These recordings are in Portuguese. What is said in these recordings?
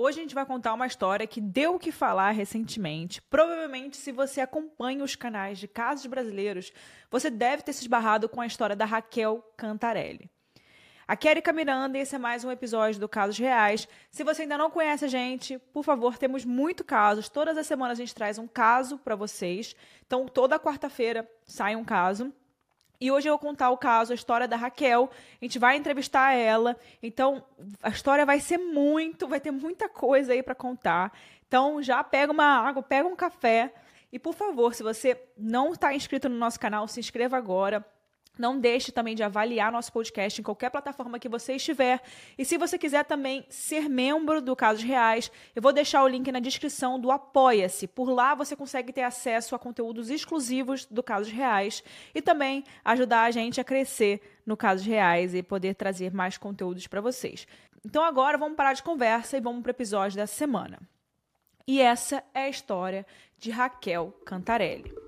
Hoje a gente vai contar uma história que deu o que falar recentemente. Provavelmente, se você acompanha os canais de casos brasileiros, você deve ter se esbarrado com a história da Raquel Cantarelli. Aqui é Erika Miranda e esse é mais um episódio do Casos Reais. Se você ainda não conhece a gente, por favor, temos muito casos. Todas as semanas a gente traz um caso para vocês. Então, toda quarta-feira sai um caso. E hoje eu vou contar o caso, a história da Raquel. A gente vai entrevistar ela. Então, a história vai ser muito, vai ter muita coisa aí para contar. Então, já pega uma água, pega um café. E, por favor, se você não está inscrito no nosso canal, se inscreva agora. Não deixe também de avaliar nosso podcast em qualquer plataforma que você estiver. E se você quiser também ser membro do Casos Reais, eu vou deixar o link na descrição do Apoia-se. Por lá você consegue ter acesso a conteúdos exclusivos do Casos Reais e também ajudar a gente a crescer no Casos Reais e poder trazer mais conteúdos para vocês. Então agora vamos parar de conversa e vamos para o episódio da semana. E essa é a história de Raquel Cantarelli.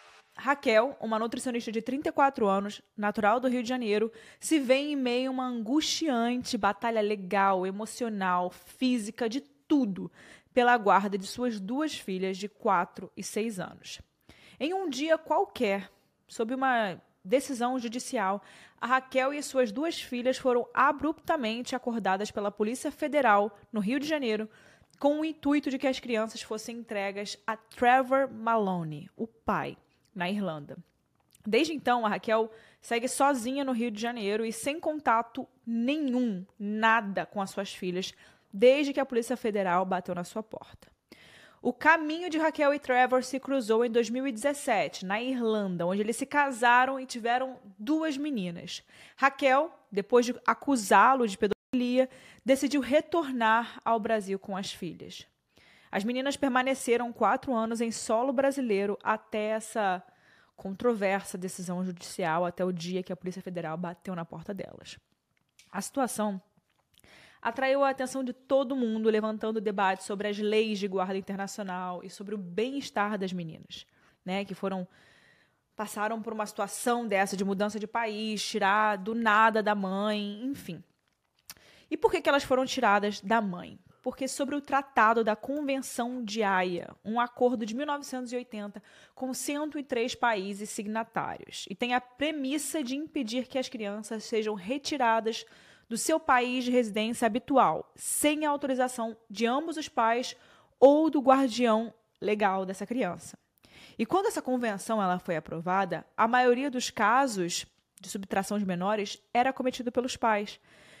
Raquel, uma nutricionista de 34 anos, natural do Rio de Janeiro, se vê em meio a uma angustiante batalha legal, emocional, física, de tudo, pela guarda de suas duas filhas de 4 e 6 anos. Em um dia qualquer, sob uma decisão judicial, a Raquel e suas duas filhas foram abruptamente acordadas pela Polícia Federal no Rio de Janeiro com o intuito de que as crianças fossem entregas a Trevor Maloney, o pai na Irlanda. Desde então, a Raquel segue sozinha no Rio de Janeiro e sem contato nenhum, nada com as suas filhas, desde que a Polícia Federal bateu na sua porta. O caminho de Raquel e Trevor se cruzou em 2017, na Irlanda, onde eles se casaram e tiveram duas meninas. Raquel, depois de acusá-lo de pedofilia, decidiu retornar ao Brasil com as filhas. As meninas permaneceram quatro anos em solo brasileiro até essa controversa decisão judicial, até o dia que a Polícia Federal bateu na porta delas. A situação atraiu a atenção de todo mundo, levantando debate sobre as leis de guarda internacional e sobre o bem-estar das meninas, né, que foram passaram por uma situação dessa de mudança de país, tirar do nada da mãe, enfim. E por que, que elas foram tiradas da mãe? Porque sobre o Tratado da Convenção de Haia, um acordo de 1980 com 103 países signatários, e tem a premissa de impedir que as crianças sejam retiradas do seu país de residência habitual, sem a autorização de ambos os pais ou do guardião legal dessa criança. E quando essa convenção ela foi aprovada, a maioria dos casos de subtração de menores era cometido pelos pais,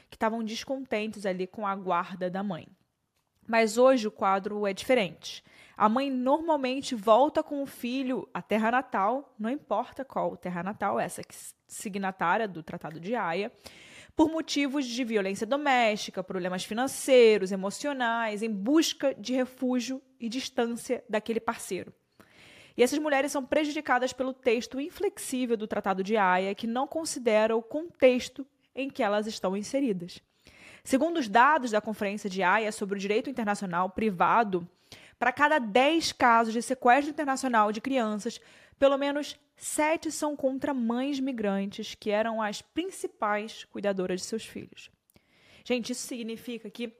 que estavam descontentes ali com a guarda da mãe. Mas hoje o quadro é diferente. A mãe normalmente volta com o filho à terra natal, não importa qual terra natal, essa que signatária do Tratado de Haia, por motivos de violência doméstica, problemas financeiros, emocionais, em busca de refúgio e distância daquele parceiro. E essas mulheres são prejudicadas pelo texto inflexível do Tratado de Haia, que não considera o contexto em que elas estão inseridas. Segundo os dados da Conferência de Haia sobre o Direito Internacional Privado, para cada 10 casos de sequestro internacional de crianças, pelo menos 7 são contra mães migrantes que eram as principais cuidadoras de seus filhos. Gente, isso significa que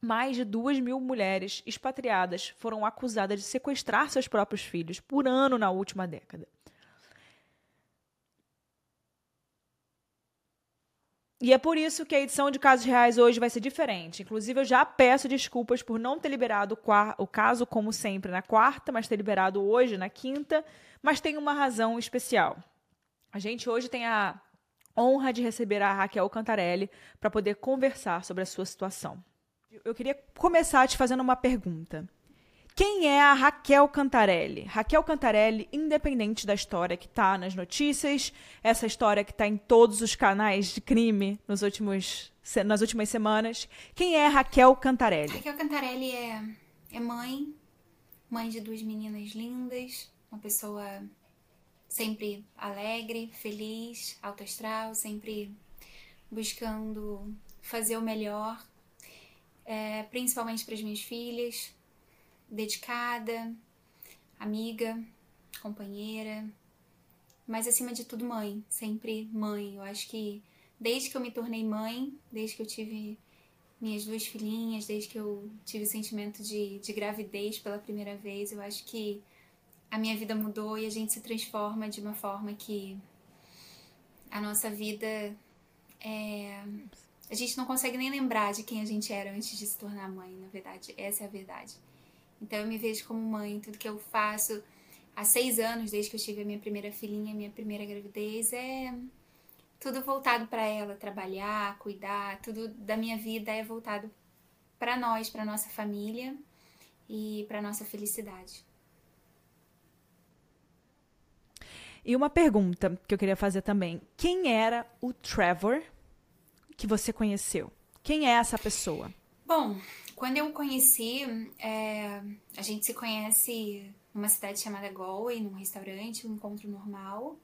mais de 2 mil mulheres expatriadas foram acusadas de sequestrar seus próprios filhos por ano na última década. E é por isso que a edição de casos reais hoje vai ser diferente. Inclusive, eu já peço desculpas por não ter liberado o caso, como sempre, na quarta, mas ter liberado hoje, na quinta. Mas tem uma razão especial. A gente hoje tem a honra de receber a Raquel Cantarelli para poder conversar sobre a sua situação. Eu queria começar te fazendo uma pergunta. Quem é a Raquel Cantarelli? Raquel Cantarelli, independente da história que está nas notícias, essa história que está em todos os canais de crime nos últimos, nas últimas semanas. Quem é Raquel Cantarelli? Raquel Cantarelli é, é mãe, mãe de duas meninas lindas, uma pessoa sempre alegre, feliz, alto astral, sempre buscando fazer o melhor, é, principalmente para as minhas filhas dedicada, amiga, companheira, mas acima de tudo mãe, sempre mãe. Eu acho que desde que eu me tornei mãe, desde que eu tive minhas duas filhinhas, desde que eu tive o sentimento de, de gravidez pela primeira vez, eu acho que a minha vida mudou e a gente se transforma de uma forma que a nossa vida é. A gente não consegue nem lembrar de quem a gente era antes de se tornar mãe, na verdade. Essa é a verdade. Então eu me vejo como mãe, tudo que eu faço há seis anos, desde que eu tive a minha primeira filhinha, minha primeira gravidez, é tudo voltado para ela, trabalhar, cuidar, tudo da minha vida é voltado para nós, para nossa família e para nossa felicidade. E uma pergunta que eu queria fazer também: quem era o Trevor que você conheceu? Quem é essa pessoa? Bom, quando eu o conheci, é, a gente se conhece numa cidade chamada Galway, num restaurante, um encontro normal.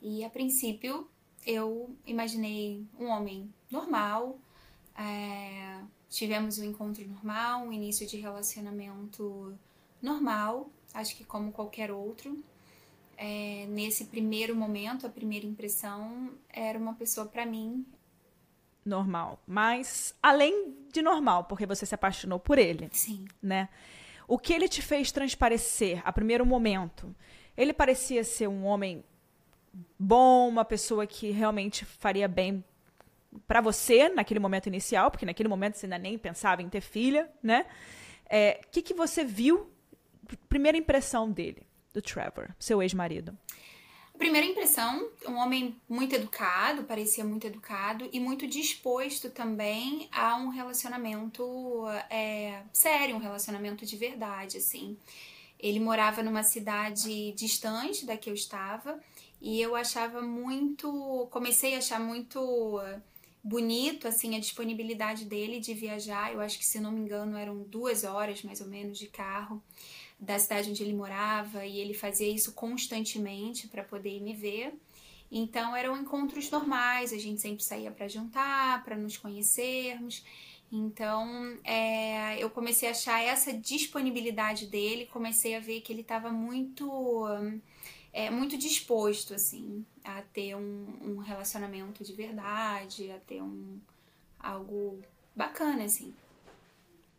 E a princípio eu imaginei um homem normal. É, tivemos um encontro normal, um início de relacionamento normal, acho que como qualquer outro. É, nesse primeiro momento, a primeira impressão era uma pessoa para mim normal, mas além de normal, porque você se apaixonou por ele. Sim. Né? O que ele te fez transparecer a primeiro momento? Ele parecia ser um homem bom, uma pessoa que realmente faria bem para você naquele momento inicial, porque naquele momento você ainda nem pensava em ter filha, né? O é, que, que você viu? Primeira impressão dele, do Trevor, seu ex-marido. Primeira impressão, um homem muito educado, parecia muito educado e muito disposto também a um relacionamento é, sério, um relacionamento de verdade, assim. Ele morava numa cidade distante da que eu estava e eu achava muito, comecei a achar muito bonito assim a disponibilidade dele de viajar. Eu acho que se não me engano eram duas horas mais ou menos de carro da cidade onde ele morava e ele fazia isso constantemente para poder me ver. Então eram encontros normais, a gente sempre saía para jantar, para nos conhecermos. Então é, eu comecei a achar essa disponibilidade dele, comecei a ver que ele estava muito é, muito disposto assim a ter um, um relacionamento de verdade, a ter um algo bacana assim.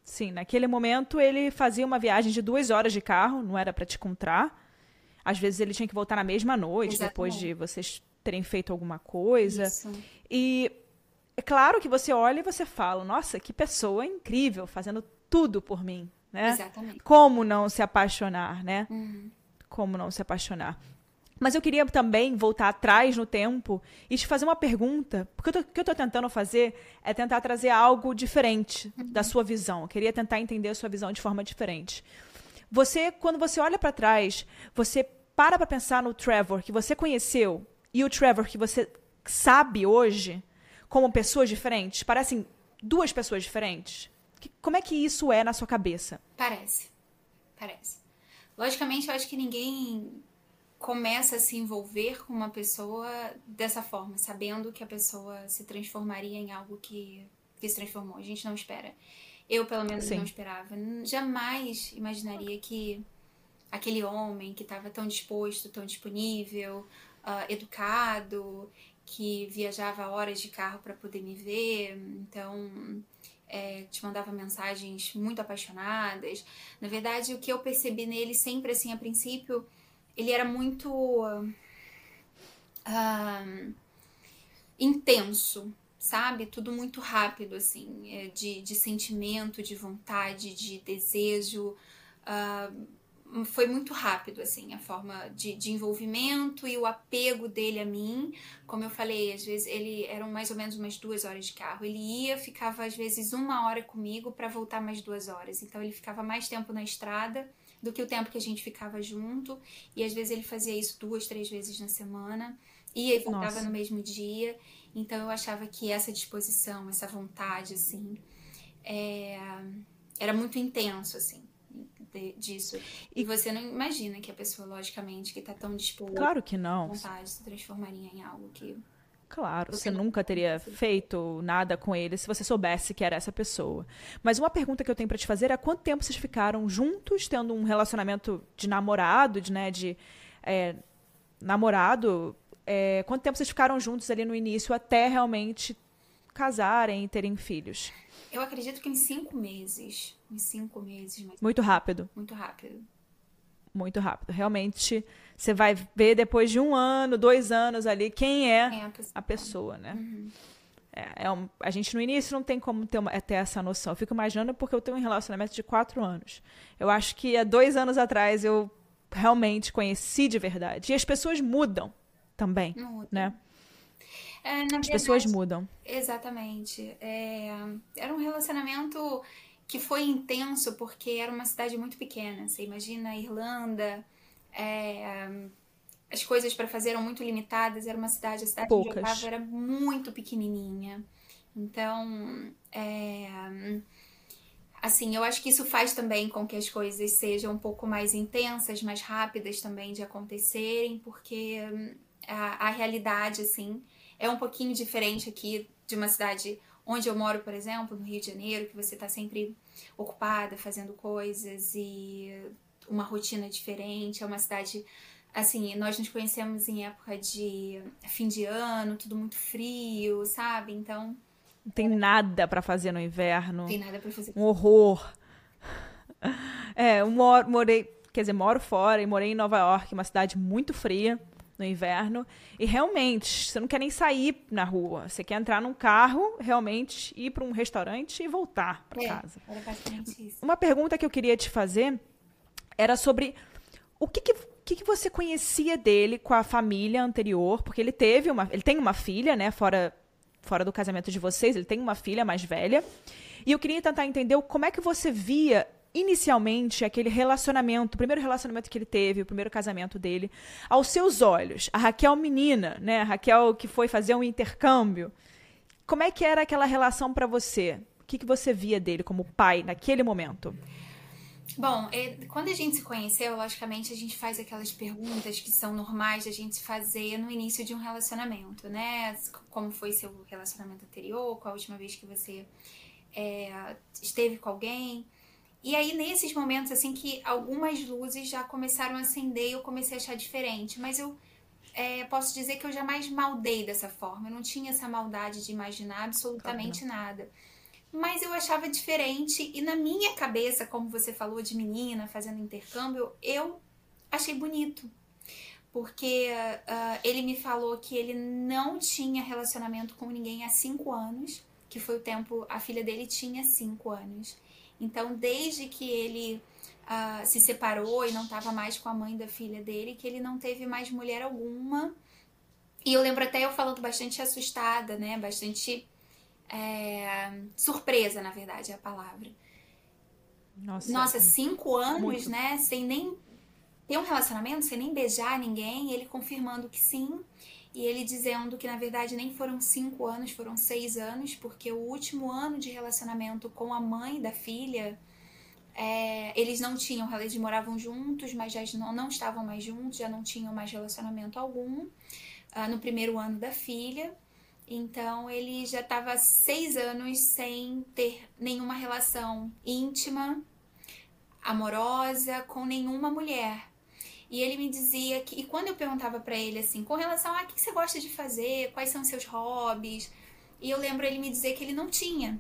Sim, naquele momento ele fazia uma viagem de duas horas de carro, não era para te encontrar. Às vezes ele tinha que voltar na mesma noite, Exatamente. depois de vocês terem feito alguma coisa. Isso. E é claro que você olha e você fala, nossa, que pessoa incrível, fazendo tudo por mim, né? Exatamente. Como não se apaixonar, né? Uhum. Como não se apaixonar. Mas eu queria também voltar atrás no tempo e te fazer uma pergunta, porque o que eu estou tentando fazer é tentar trazer algo diferente uhum. da sua visão. Eu queria tentar entender a sua visão de forma diferente. Você, quando você olha para trás, você para para pensar no Trevor que você conheceu e o Trevor que você sabe hoje como pessoas diferentes? Parecem duas pessoas diferentes? Como é que isso é na sua cabeça? Parece. Parece. Logicamente, eu acho que ninguém começa a se envolver com uma pessoa dessa forma, sabendo que a pessoa se transformaria em algo que, que se transformou. A gente não espera. Eu, pelo menos, Sim. não esperava. Jamais imaginaria que aquele homem que estava tão disposto, tão disponível, uh, educado, que viajava horas de carro para poder me ver, então é, te mandava mensagens muito apaixonadas. Na verdade, o que eu percebi nele sempre, assim, a princípio, ele era muito uh, intenso. sabe? Tudo muito rápido, assim, é, de, de sentimento, de vontade, de desejo. Uh, foi muito rápido, assim, a forma de, de envolvimento e o apego dele a mim. Como eu falei, às vezes ele eram mais ou menos umas duas horas de carro. Ele ia, ficava às vezes uma hora comigo para voltar mais duas horas. Então ele ficava mais tempo na estrada do que o tempo que a gente ficava junto. E às vezes ele fazia isso duas, três vezes na semana. E voltava Nossa. no mesmo dia. Então eu achava que essa disposição, essa vontade, assim, é, era muito intenso, assim, de, disso. E você não imagina que a pessoa, logicamente, que está tão disposta. Claro que não. Vontade se transformaria em algo que. Claro, você nunca teria feito nada com ele se você soubesse que era essa pessoa. Mas uma pergunta que eu tenho para te fazer é quanto tempo vocês ficaram juntos, tendo um relacionamento de namorado, de, né, de é, namorado é, quanto tempo vocês ficaram juntos ali no início até realmente casarem e terem filhos? Eu acredito que em cinco meses. Em cinco meses. Mas... Muito rápido. Muito rápido. Muito rápido. Realmente, você vai ver depois de um ano, dois anos ali, quem é, quem é a, pessoa. a, pessoa. né? Uhum. É, é um, a gente no início não tem como ter, uma, ter essa noção. Eu fico imaginando porque eu tenho um relacionamento de quatro anos. Eu acho que há dois anos atrás eu realmente conheci de verdade. E as pessoas mudam também, Muda. né? É, As verdade, pessoas mudam. Exatamente. É, era um relacionamento que foi intenso porque era uma cidade muito pequena. Você imagina a Irlanda, é, as coisas para fazer eram muito limitadas. Era uma cidade, a cidade Poucas. onde eu estava era muito pequenininha. Então, é, assim, eu acho que isso faz também com que as coisas sejam um pouco mais intensas, mais rápidas também de acontecerem, porque a, a realidade, assim, é um pouquinho diferente aqui de uma cidade onde eu moro, por exemplo, no Rio de Janeiro, que você está sempre ocupada, fazendo coisas e uma rotina diferente. É uma cidade, assim, nós nos conhecemos em época de fim de ano, tudo muito frio, sabe? Então. Não tem nada para fazer no inverno. Tem nada para fazer. Um horror. É, eu moro, morei, quer dizer, moro fora e morei em Nova York, uma cidade muito fria no inverno. E realmente, você não quer nem sair na rua. Você quer entrar num carro, realmente ir para um restaurante e voltar para é, casa. Era basicamente isso. Uma pergunta que eu queria te fazer era sobre o que, que, que, que você conhecia dele com a família anterior, porque ele teve uma, ele tem uma filha, né, fora fora do casamento de vocês, ele tem uma filha mais velha. E eu queria tentar entender como é que você via inicialmente aquele relacionamento, o primeiro relacionamento que ele teve, o primeiro casamento dele, aos seus olhos, a Raquel menina, né, a Raquel que foi fazer um intercâmbio, como é que era aquela relação para você? O que, que você via dele como pai naquele momento? Bom, é, quando a gente se conheceu, logicamente a gente faz aquelas perguntas que são normais a gente fazer no início de um relacionamento, né? Como foi seu relacionamento anterior, qual a última vez que você é, esteve com alguém. E aí, nesses momentos, assim, que algumas luzes já começaram a acender e eu comecei a achar diferente. Mas eu é, posso dizer que eu jamais maldei dessa forma. Eu não tinha essa maldade de imaginar absolutamente claro. nada. Mas eu achava diferente e na minha cabeça, como você falou de menina fazendo intercâmbio, eu achei bonito. Porque uh, ele me falou que ele não tinha relacionamento com ninguém há cinco anos, que foi o tempo, a filha dele tinha cinco anos. Então, desde que ele uh, se separou e não estava mais com a mãe da filha dele, que ele não teve mais mulher alguma. E eu lembro até eu falando bastante assustada, né? Bastante é, surpresa, na verdade, é a palavra. Nossa, Nossa cinco anos, muito. né? Sem nem ter um relacionamento, sem nem beijar ninguém, ele confirmando que sim. E ele dizendo que na verdade nem foram cinco anos, foram seis anos, porque o último ano de relacionamento com a mãe da filha, é, eles não tinham, eles moravam juntos, mas já não, não estavam mais juntos, já não tinham mais relacionamento algum uh, no primeiro ano da filha. Então ele já estava seis anos sem ter nenhuma relação íntima, amorosa com nenhuma mulher. E ele me dizia que, e quando eu perguntava para ele assim, com relação a o que você gosta de fazer, quais são seus hobbies, e eu lembro ele me dizer que ele não tinha.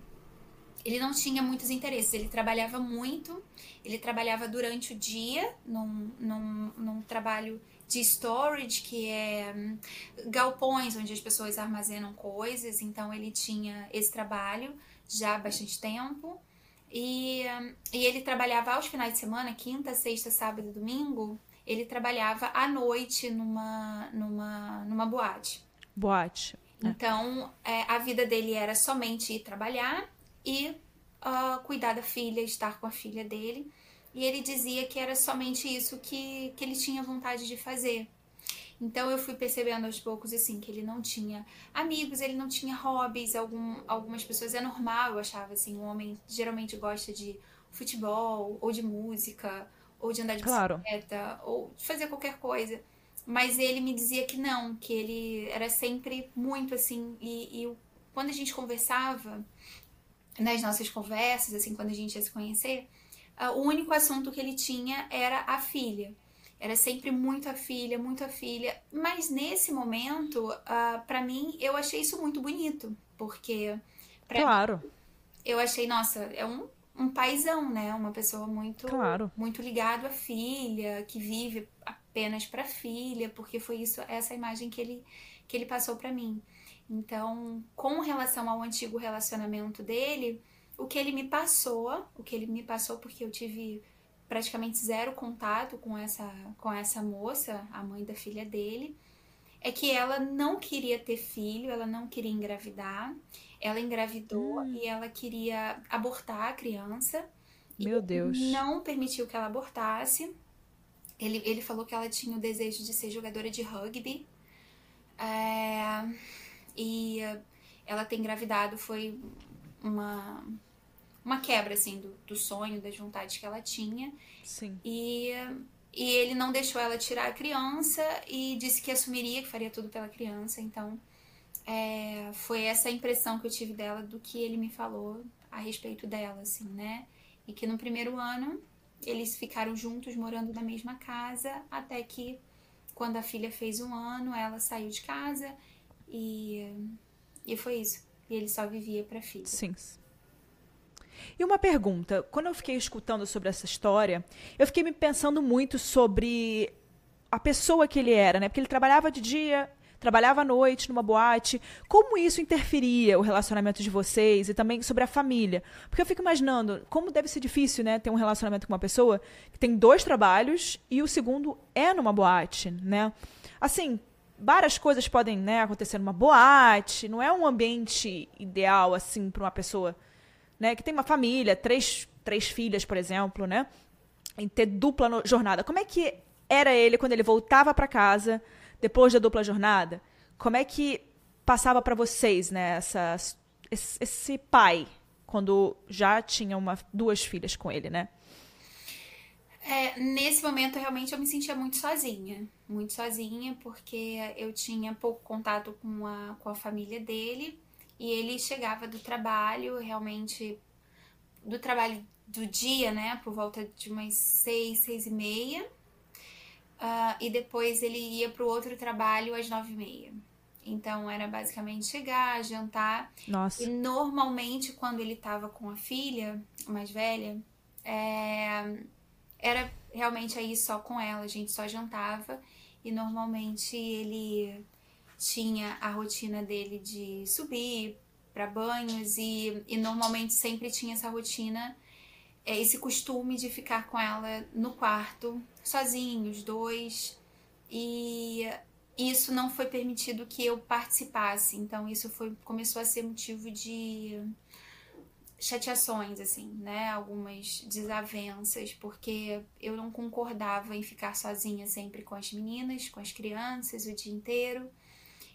Ele não tinha muitos interesses, ele trabalhava muito, ele trabalhava durante o dia, num, num, num trabalho de storage, que é hum, galpões onde as pessoas armazenam coisas. Então ele tinha esse trabalho já há bastante tempo. E, hum, e ele trabalhava aos finais de semana, quinta, sexta, sábado e domingo, ele trabalhava à noite numa, numa, numa boate. Boate. É. Então, é, a vida dele era somente ir trabalhar e uh, cuidar da filha, estar com a filha dele. E ele dizia que era somente isso que, que ele tinha vontade de fazer. Então eu fui percebendo aos poucos assim que ele não tinha amigos, ele não tinha hobbies, algum, algumas pessoas é normal, eu achava assim, um homem geralmente gosta de futebol ou de música ou de andar de bicicleta claro. ou de fazer qualquer coisa. Mas ele me dizia que não, que ele era sempre muito assim e, e quando a gente conversava nas nossas conversas, assim, quando a gente ia se conhecer, o único assunto que ele tinha era a filha. Era sempre muito a filha, muito a filha. Mas nesse momento, uh, para mim, eu achei isso muito bonito. Porque. Claro. Mim, eu achei, nossa, é um, um paizão, né? Uma pessoa muito. Claro. Muito ligado à filha, que vive apenas para filha, porque foi isso, essa imagem que ele, que ele passou para mim. Então, com relação ao antigo relacionamento dele, o que ele me passou, o que ele me passou porque eu tive praticamente zero contato com essa com essa moça, a mãe da filha dele, é que ela não queria ter filho, ela não queria engravidar. Ela engravidou hum. e ela queria abortar a criança. Meu Deus. Não permitiu que ela abortasse. Ele, ele falou que ela tinha o desejo de ser jogadora de rugby. É, e ela ter engravidado foi uma uma quebra, assim, do, do sonho, das vontades que ela tinha. Sim. E, e ele não deixou ela tirar a criança e disse que assumiria, que faria tudo pela criança. Então, é, foi essa impressão que eu tive dela do que ele me falou a respeito dela, assim, né? E que no primeiro ano eles ficaram juntos, morando na mesma casa, até que quando a filha fez um ano, ela saiu de casa e, e foi isso. E ele só vivia para filha. Sim. E uma pergunta: quando eu fiquei escutando sobre essa história, eu fiquei me pensando muito sobre a pessoa que ele era, né? Porque ele trabalhava de dia, trabalhava à noite numa boate. Como isso interferia o relacionamento de vocês e também sobre a família? Porque eu fico imaginando como deve ser difícil, né, ter um relacionamento com uma pessoa que tem dois trabalhos e o segundo é numa boate, né? Assim, várias coisas podem, né, acontecer numa boate, não é um ambiente ideal assim para uma pessoa né, que tem uma família, três, três filhas, por exemplo, né, em ter dupla jornada. Como é que era ele quando ele voltava para casa depois da dupla jornada? Como é que passava para vocês, né, essa, esse, esse, pai quando já tinha uma, duas filhas com ele, né? É, nesse momento, realmente, eu me sentia muito sozinha. Muito sozinha, porque eu tinha pouco contato com a, com a família dele. E ele chegava do trabalho, realmente, do trabalho do dia, né, por volta de umas seis, seis e meia. Uh, e depois ele ia para o outro trabalho às nove e meia. Então era basicamente chegar, jantar. Nossa. E normalmente quando ele estava com a filha mais velha, é... era realmente aí só com ela, a gente só jantava. E normalmente ele tinha a rotina dele de subir para banhos e, e normalmente sempre tinha essa rotina, é, esse costume de ficar com ela no quarto, sozinhos, dois. E isso não foi permitido que eu participasse, então isso foi começou a ser motivo de chateações, assim, né? Algumas desavenças, porque eu não concordava em ficar sozinha sempre com as meninas, com as crianças o dia inteiro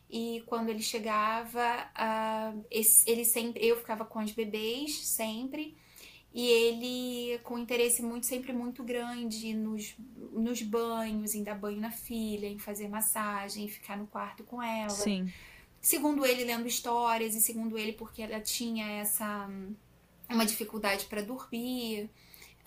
e quando ele chegava, uh, ele sempre, eu ficava com os bebês sempre e ele com interesse muito sempre muito grande nos, nos banhos, em dar banho na filha, em fazer massagem, em ficar no quarto com ela. Sim. Segundo ele, lendo histórias e segundo ele porque ela tinha essa uma dificuldade para dormir.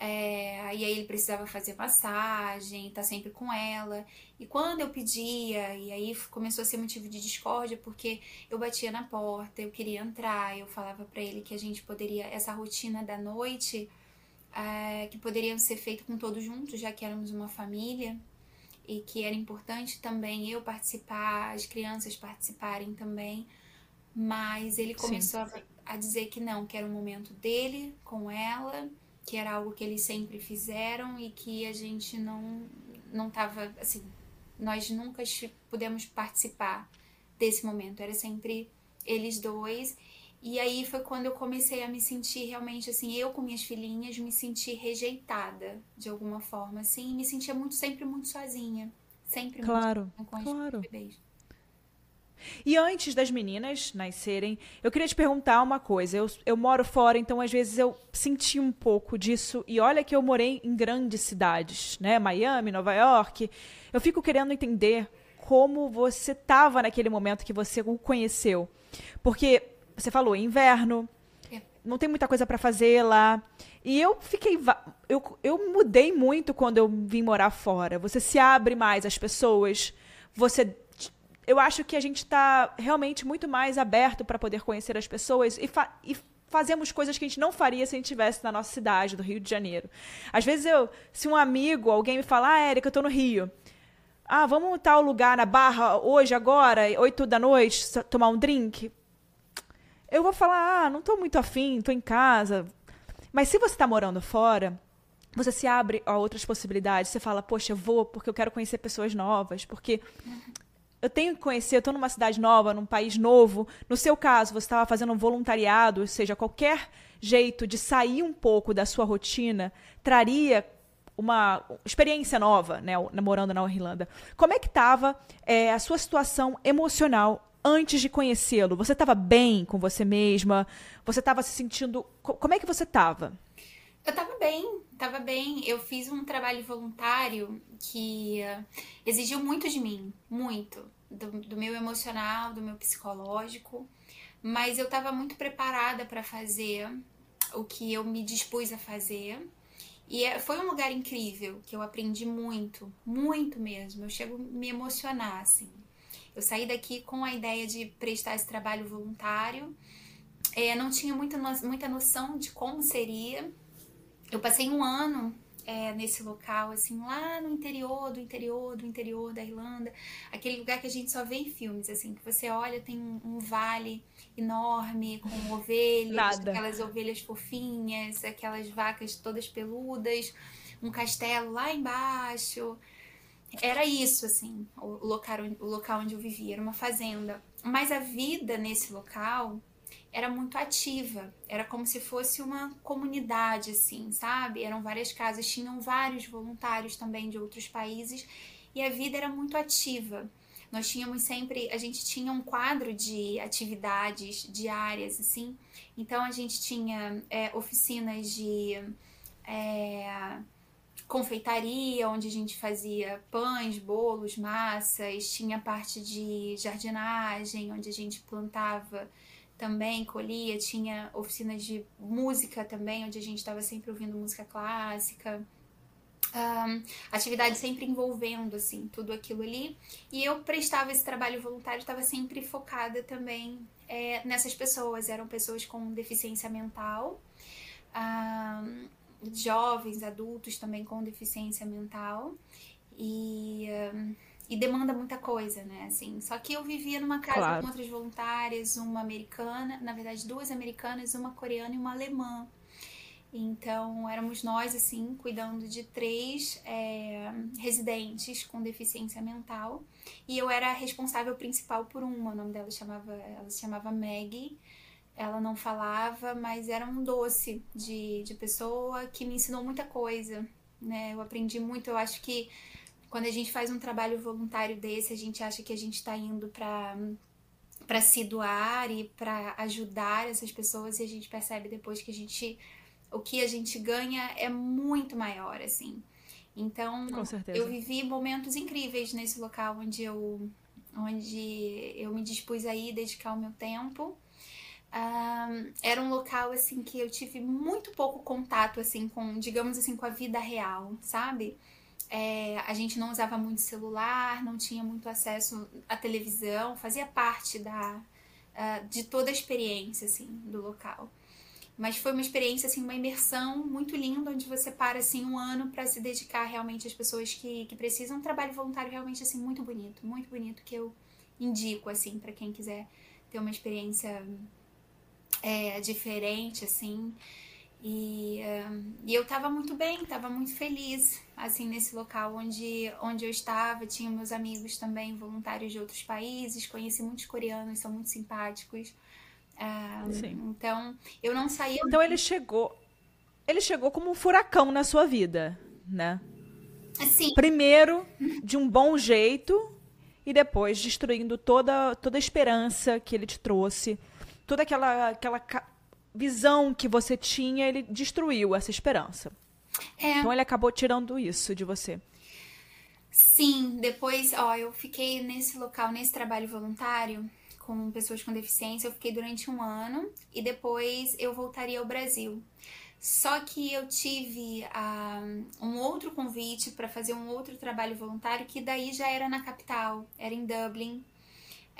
É, e aí ele precisava fazer massagem, tá sempre com ela. E quando eu pedia, e aí começou a ser motivo de discórdia, porque eu batia na porta, eu queria entrar, eu falava para ele que a gente poderia, essa rotina da noite, é, que poderia ser feita com todos juntos, já que éramos uma família. e que era importante também eu participar, as crianças participarem também. Mas ele começou a, a dizer que não, que era o momento dele com ela, que era algo que eles sempre fizeram e que a gente não não estava assim, nós nunca pudemos participar desse momento, era sempre eles dois. E aí foi quando eu comecei a me sentir realmente assim, eu com minhas filhinhas, me sentir rejeitada de alguma forma, assim, me sentia muito sempre muito sozinha, sempre claro, muito com claro. bebês. E antes das meninas nascerem, eu queria te perguntar uma coisa. Eu, eu moro fora, então às vezes eu senti um pouco disso. E olha que eu morei em grandes cidades, né? Miami, Nova York. Eu fico querendo entender como você estava naquele momento que você o conheceu. Porque você falou inverno, é. não tem muita coisa para fazer lá. E eu fiquei. Eu, eu mudei muito quando eu vim morar fora. Você se abre mais às pessoas. Você. Eu acho que a gente está realmente muito mais aberto para poder conhecer as pessoas e, fa e fazemos coisas que a gente não faria se a gente estivesse na nossa cidade, do Rio de Janeiro. Às vezes eu, se um amigo, alguém me fala, ah, Érica, eu tô no Rio. Ah, vamos tal lugar na barra hoje, agora, oito da noite, tomar um drink? eu vou falar, ah, não estou muito afim, estou em casa. Mas se você está morando fora, você se abre a outras possibilidades. Você fala, poxa, eu vou porque eu quero conhecer pessoas novas, porque eu tenho que conhecer, eu estou numa cidade nova, num país novo. No seu caso, você estava fazendo um voluntariado, ou seja, qualquer jeito de sair um pouco da sua rotina traria uma experiência nova, né, morando na Irlanda. Como é que estava é, a sua situação emocional antes de conhecê-lo? Você estava bem com você mesma? Você estava se sentindo. Como é que você estava? Eu estava bem, estava bem. Eu fiz um trabalho voluntário que uh, exigiu muito de mim, muito. Do, do, meu emocional, do meu psicológico. Mas eu estava muito preparada para fazer o que eu me dispus a fazer. E é, foi um lugar incrível, que eu aprendi muito, muito mesmo. Eu chego a me emocionar, assim. Eu saí daqui com a ideia de prestar esse trabalho voluntário. É, não tinha muita, no, muita noção de como seria. Eu passei um ano é, nesse local, assim, lá no interior do interior do interior da Irlanda, aquele lugar que a gente só vê em filmes, assim, que você olha, tem um, um vale enorme com ovelhas, Nada. aquelas ovelhas fofinhas, aquelas vacas todas peludas, um castelo lá embaixo era isso, assim, o local, o local onde eu vivia, era uma fazenda. Mas a vida nesse local era muito ativa, era como se fosse uma comunidade, assim, sabe? Eram várias casas, tinham vários voluntários também de outros países e a vida era muito ativa. Nós tínhamos sempre, a gente tinha um quadro de atividades diárias, assim, então a gente tinha é, oficinas de. É, confeitaria, onde a gente fazia pães, bolos, massas, tinha parte de jardinagem, onde a gente plantava também, colhia, tinha oficinas de música também, onde a gente estava sempre ouvindo música clássica. Um, atividade sempre envolvendo assim tudo aquilo ali. E eu prestava esse trabalho voluntário estava sempre focada também é, nessas pessoas. Eram pessoas com deficiência mental um, jovens, adultos também com deficiência mental. E, e demanda muita coisa, né? Assim, só que eu vivia numa casa claro. com outras voluntárias, uma americana, na verdade duas americanas, uma coreana e uma alemã. Então éramos nós assim cuidando de três é, residentes com deficiência mental e eu era a responsável principal por uma. O nome dela chamava, ela se chamava Maggie ela não falava, mas era um doce de, de pessoa que me ensinou muita coisa, né? Eu aprendi muito. Eu acho que quando a gente faz um trabalho voluntário desse, a gente acha que a gente está indo para para se doar e para ajudar essas pessoas e a gente percebe depois que a gente o que a gente ganha é muito maior assim. Então, eu vivi momentos incríveis nesse local onde eu onde eu me dispus a ir dedicar o meu tempo um, era um local assim que eu tive muito pouco contato assim com, digamos assim, com a vida real, sabe? É, a gente não usava muito celular, não tinha muito acesso à televisão, fazia parte da uh, de toda a experiência assim do local. Mas foi uma experiência, assim, uma imersão muito linda, onde você para, assim, um ano para se dedicar realmente às pessoas que, que precisam. Um trabalho voluntário realmente, assim, muito bonito, muito bonito, que eu indico, assim, para quem quiser ter uma experiência é, diferente, assim. E, e eu estava muito bem, estava muito feliz, assim, nesse local onde, onde eu estava. Tinha meus amigos também, voluntários de outros países, conheci muitos coreanos, são muito simpáticos. Um, então, eu não saía. Então, ele chegou. Ele chegou como um furacão na sua vida, né? Sim. Primeiro, de um bom jeito, e depois destruindo toda, toda a esperança que ele te trouxe, toda aquela, aquela visão que você tinha, ele destruiu essa esperança. É. Então ele acabou tirando isso de você. Sim, depois, ó, eu fiquei nesse local, nesse trabalho voluntário com pessoas com deficiência, eu fiquei durante um ano e depois eu voltaria ao Brasil. Só que eu tive uh, um outro convite para fazer um outro trabalho voluntário que daí já era na capital, era em Dublin,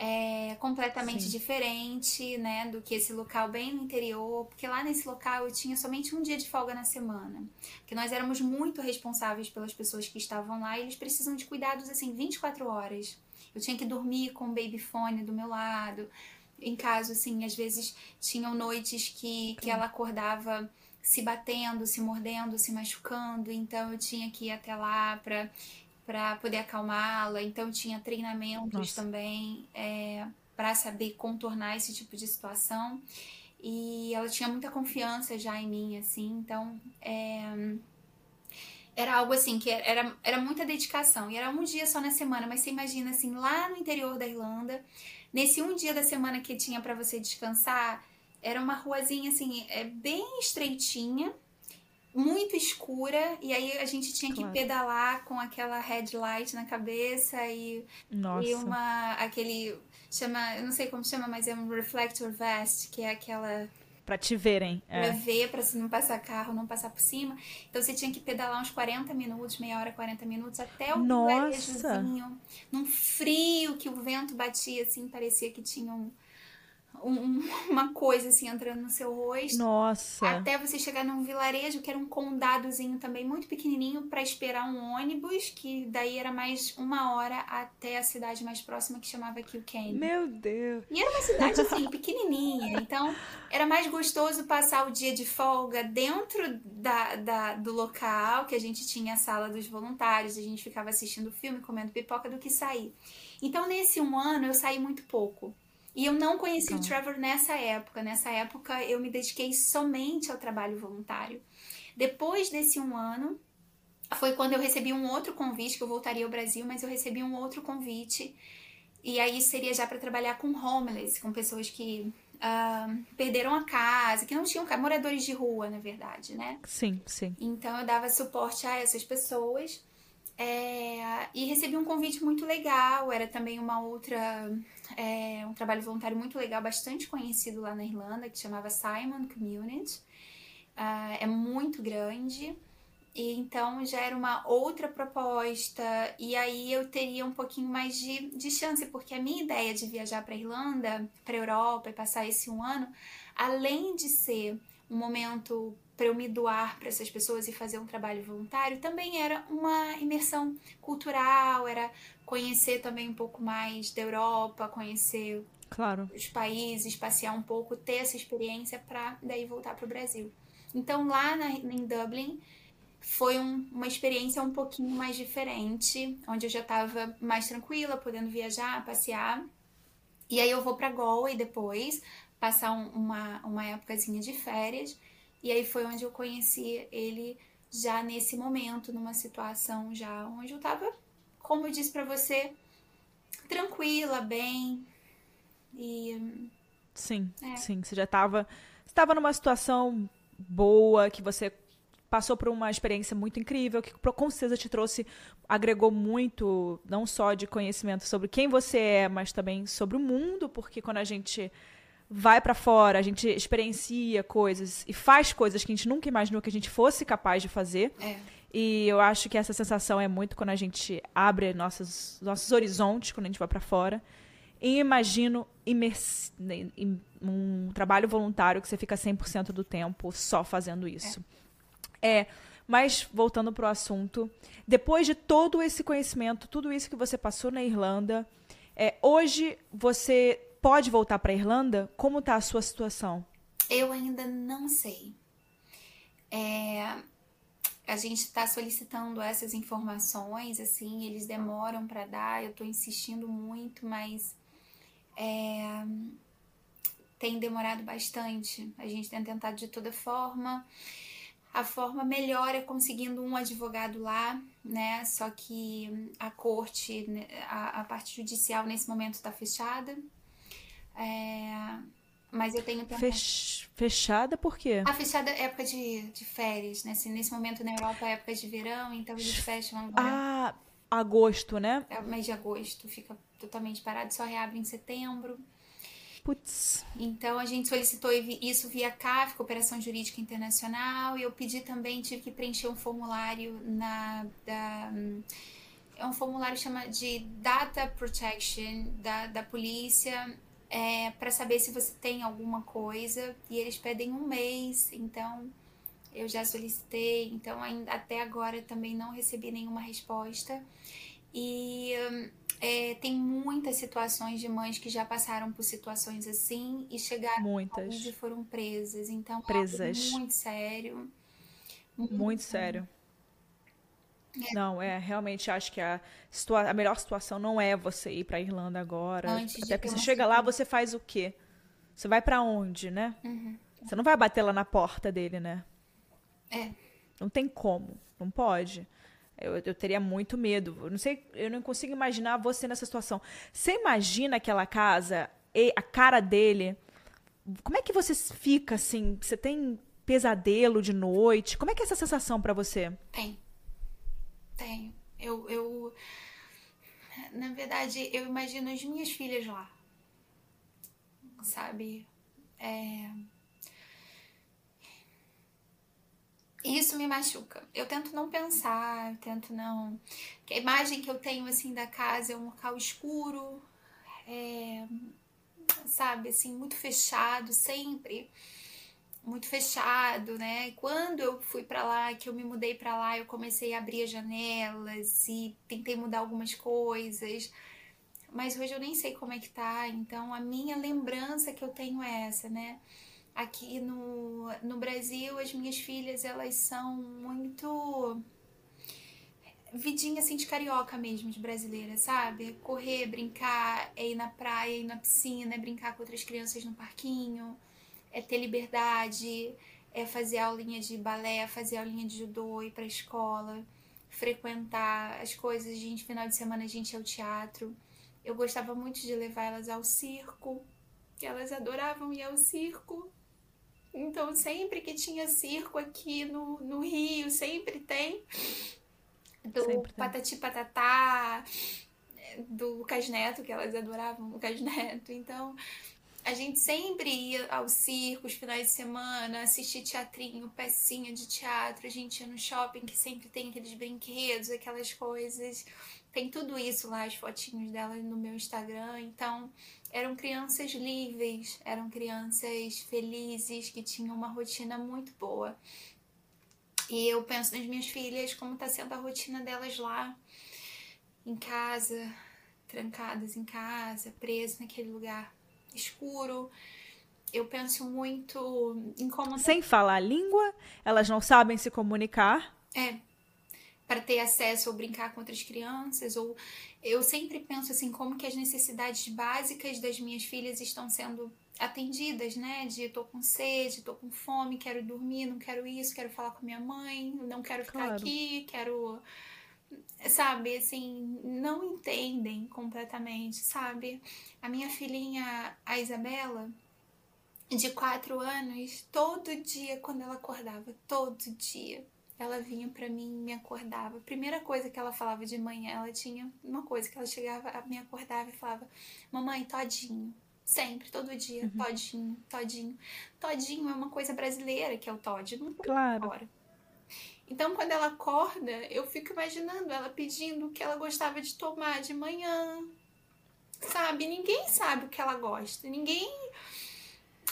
é completamente Sim. diferente, né, do que esse local bem no interior, porque lá nesse local eu tinha somente um dia de folga na semana, porque nós éramos muito responsáveis pelas pessoas que estavam lá e eles precisam de cuidados assim 24 horas. Eu tinha que dormir com o babyfone do meu lado. Em caso assim, às vezes tinham noites que, que ela acordava se batendo, se mordendo, se machucando, então eu tinha que ir até lá para para poder acalmá-la. Então tinha treinamentos Nossa. também é, para saber contornar esse tipo de situação. E ela tinha muita confiança já em mim, assim. Então é, era algo assim que era, era muita dedicação. E era um dia só na semana, mas você imagina assim, lá no interior da Irlanda, nesse um dia da semana que tinha para você descansar, era uma ruazinha assim, é bem estreitinha muito escura e aí a gente tinha claro. que pedalar com aquela headlight na cabeça e, Nossa. e uma aquele chama, eu não sei como chama, mas é um reflector vest, que é aquela para te verem, é. Pra ver, pra não passar carro, não passar por cima. Então você tinha que pedalar uns 40 minutos, meia hora, 40 minutos, até o vilarejozinho, num frio que o vento batia, assim, parecia que tinha um, um, uma coisa assim entrando no seu rosto. Nossa. Até você chegar num vilarejo que era um condadozinho também muito pequenininho para esperar um ônibus, que daí era mais uma hora até a cidade mais próxima que chamava Kilkenny. Meu Deus. E era uma cidade assim pequenininha, então era mais gostoso passar o dia de folga dentro da, da, do local, que a gente tinha a sala dos voluntários, a gente ficava assistindo filme, comendo pipoca, do que sair. Então nesse um ano eu saí muito pouco. E eu não conheci então. o Trevor nessa época. Nessa época eu me dediquei somente ao trabalho voluntário. Depois desse um ano, foi quando eu recebi um outro convite, que eu voltaria ao Brasil, mas eu recebi um outro convite. E aí seria já para trabalhar com homeless, com pessoas que uh, perderam a casa, que não tinham casa, moradores de rua, na verdade, né? Sim, sim. Então eu dava suporte a essas pessoas. É, e recebi um convite muito legal, era também uma outra, é, um trabalho voluntário muito legal, bastante conhecido lá na Irlanda, que chamava Simon Community. Uh, é muito grande, e então já era uma outra proposta, e aí eu teria um pouquinho mais de, de chance, porque a minha ideia de viajar para a Irlanda, para a Europa e passar esse um ano, além de ser um momento para eu me doar para essas pessoas e fazer um trabalho voluntário, também era uma imersão cultural, era conhecer também um pouco mais da Europa, conhecer claro. os países, passear um pouco, ter essa experiência para daí voltar para o Brasil. Então lá na, em Dublin foi um, uma experiência um pouquinho mais diferente, onde eu já estava mais tranquila, podendo viajar, passear. E aí eu vou para Galway depois, passar um, uma, uma épocazinha de férias. E aí foi onde eu conheci ele já nesse momento, numa situação já onde eu tava, como eu disse para você, tranquila, bem. E sim, é. sim, você já tava, estava numa situação boa, que você passou por uma experiência muito incrível, que com certeza te trouxe, agregou muito, não só de conhecimento sobre quem você é, mas também sobre o mundo, porque quando a gente vai para fora, a gente experiencia coisas e faz coisas que a gente nunca imaginou que a gente fosse capaz de fazer. É. E eu acho que essa sensação é muito quando a gente abre nossos, nossos horizontes, quando a gente vai para fora. e imagino um trabalho voluntário que você fica 100% do tempo só fazendo isso. É. é mas, voltando para o assunto, depois de todo esse conhecimento, tudo isso que você passou na Irlanda, é, hoje você pode voltar para Irlanda? Como está a sua situação? Eu ainda não sei. É, a gente está solicitando essas informações, assim, eles demoram para dar, eu estou insistindo muito, mas é, tem demorado bastante. A gente tem tentado de toda forma. A forma melhor é conseguindo um advogado lá, né? Só que a corte, né, a, a parte judicial nesse momento está fechada. É, mas eu tenho Fech... Fechada por quê? A fechada é época de, de férias, né? Assim, nesse momento na Europa é época de verão, então eles fecham agora. Ah, agosto, né? É o mês de agosto, fica totalmente parado, só reabre em setembro. Putz. Então a gente solicitou isso via CAF, Cooperação Jurídica Internacional, e eu pedi também, tive que preencher um formulário na da é um formulário chama de Data Protection da, da polícia é, para saber se você tem alguma coisa e eles pedem um mês, então eu já solicitei, então ainda até agora também não recebi nenhuma resposta e é, tem muitas situações de mães que já passaram por situações assim e chegaram muitas. e foram presas. Então, é presas. É muito sério. Muito, muito sério. É. Não, é, realmente acho que a, a melhor situação não é você ir pra Irlanda agora. Antes até porque você chega lá, você faz o quê? Você vai para onde, né? Uhum. Você não vai bater lá na porta dele, né? É. Não tem como. Não pode. Eu, eu teria muito medo. Eu não sei, eu não consigo imaginar você nessa situação. Você imagina aquela casa e a cara dele? Como é que você fica assim? Você tem pesadelo de noite? Como é que é essa sensação para você? Tem. Tenho. Eu, eu. Na verdade, eu imagino as minhas filhas lá. Sabe? É isso me machuca. Eu tento não pensar, eu tento não. a imagem que eu tenho assim da casa é um local escuro, é... sabe, assim, muito fechado, sempre muito fechado, né? Quando eu fui para lá, que eu me mudei para lá, eu comecei a abrir as janelas e tentei mudar algumas coisas. Mas hoje eu nem sei como é que tá, então a minha lembrança que eu tenho é essa, né? aqui no, no Brasil, as minhas filhas, elas são muito vidinha assim de carioca mesmo, de brasileira, sabe? Correr, brincar, é ir na praia, ir na piscina, é brincar com outras crianças no parquinho, é ter liberdade, é fazer aulinha de balé, fazer aulinha de judô, ir pra escola, frequentar as coisas, gente, final de semana a gente ia ao teatro. Eu gostava muito de levar elas ao circo, que elas adoravam ir ao circo. Então, sempre que tinha circo aqui no, no Rio, sempre tem. Do sempre Patati Patatá, do Lucas Neto, que elas adoravam o Lucas Neto. Então, a gente sempre ia aos circos, finais de semana, assistir teatrinho, pecinha de teatro. A gente ia no shopping, que sempre tem aqueles brinquedos, aquelas coisas. Tem tudo isso lá, as fotinhos delas no meu Instagram. Então, eram crianças livres, eram crianças felizes, que tinham uma rotina muito boa. E eu penso nas minhas filhas, como está sendo a rotina delas lá, em casa, trancadas em casa, presas naquele lugar escuro. Eu penso muito em como. Sem falar a língua, elas não sabem se comunicar. É, para ter acesso ou brincar com outras crianças ou eu sempre penso assim como que as necessidades básicas das minhas filhas estão sendo atendidas, né? De tô com sede, tô com fome, quero dormir, não quero isso, quero falar com minha mãe, não quero ficar claro. aqui, quero sabe, assim, não entendem completamente, sabe? A minha filhinha, a Isabela, de quatro anos, todo dia quando ela acordava, todo dia, ela vinha para mim e me acordava. A primeira coisa que ela falava de manhã, ela tinha uma coisa que ela chegava, me acordava e falava: Mamãe, todinho. Sempre, todo dia, uhum. todinho, todinho. Todinho é uma coisa brasileira, que é o Todd, não claro. Fora. Então, quando ela acorda, eu fico imaginando ela pedindo o que ela gostava de tomar de manhã. sabe? Ninguém sabe o que ela gosta. Ninguém.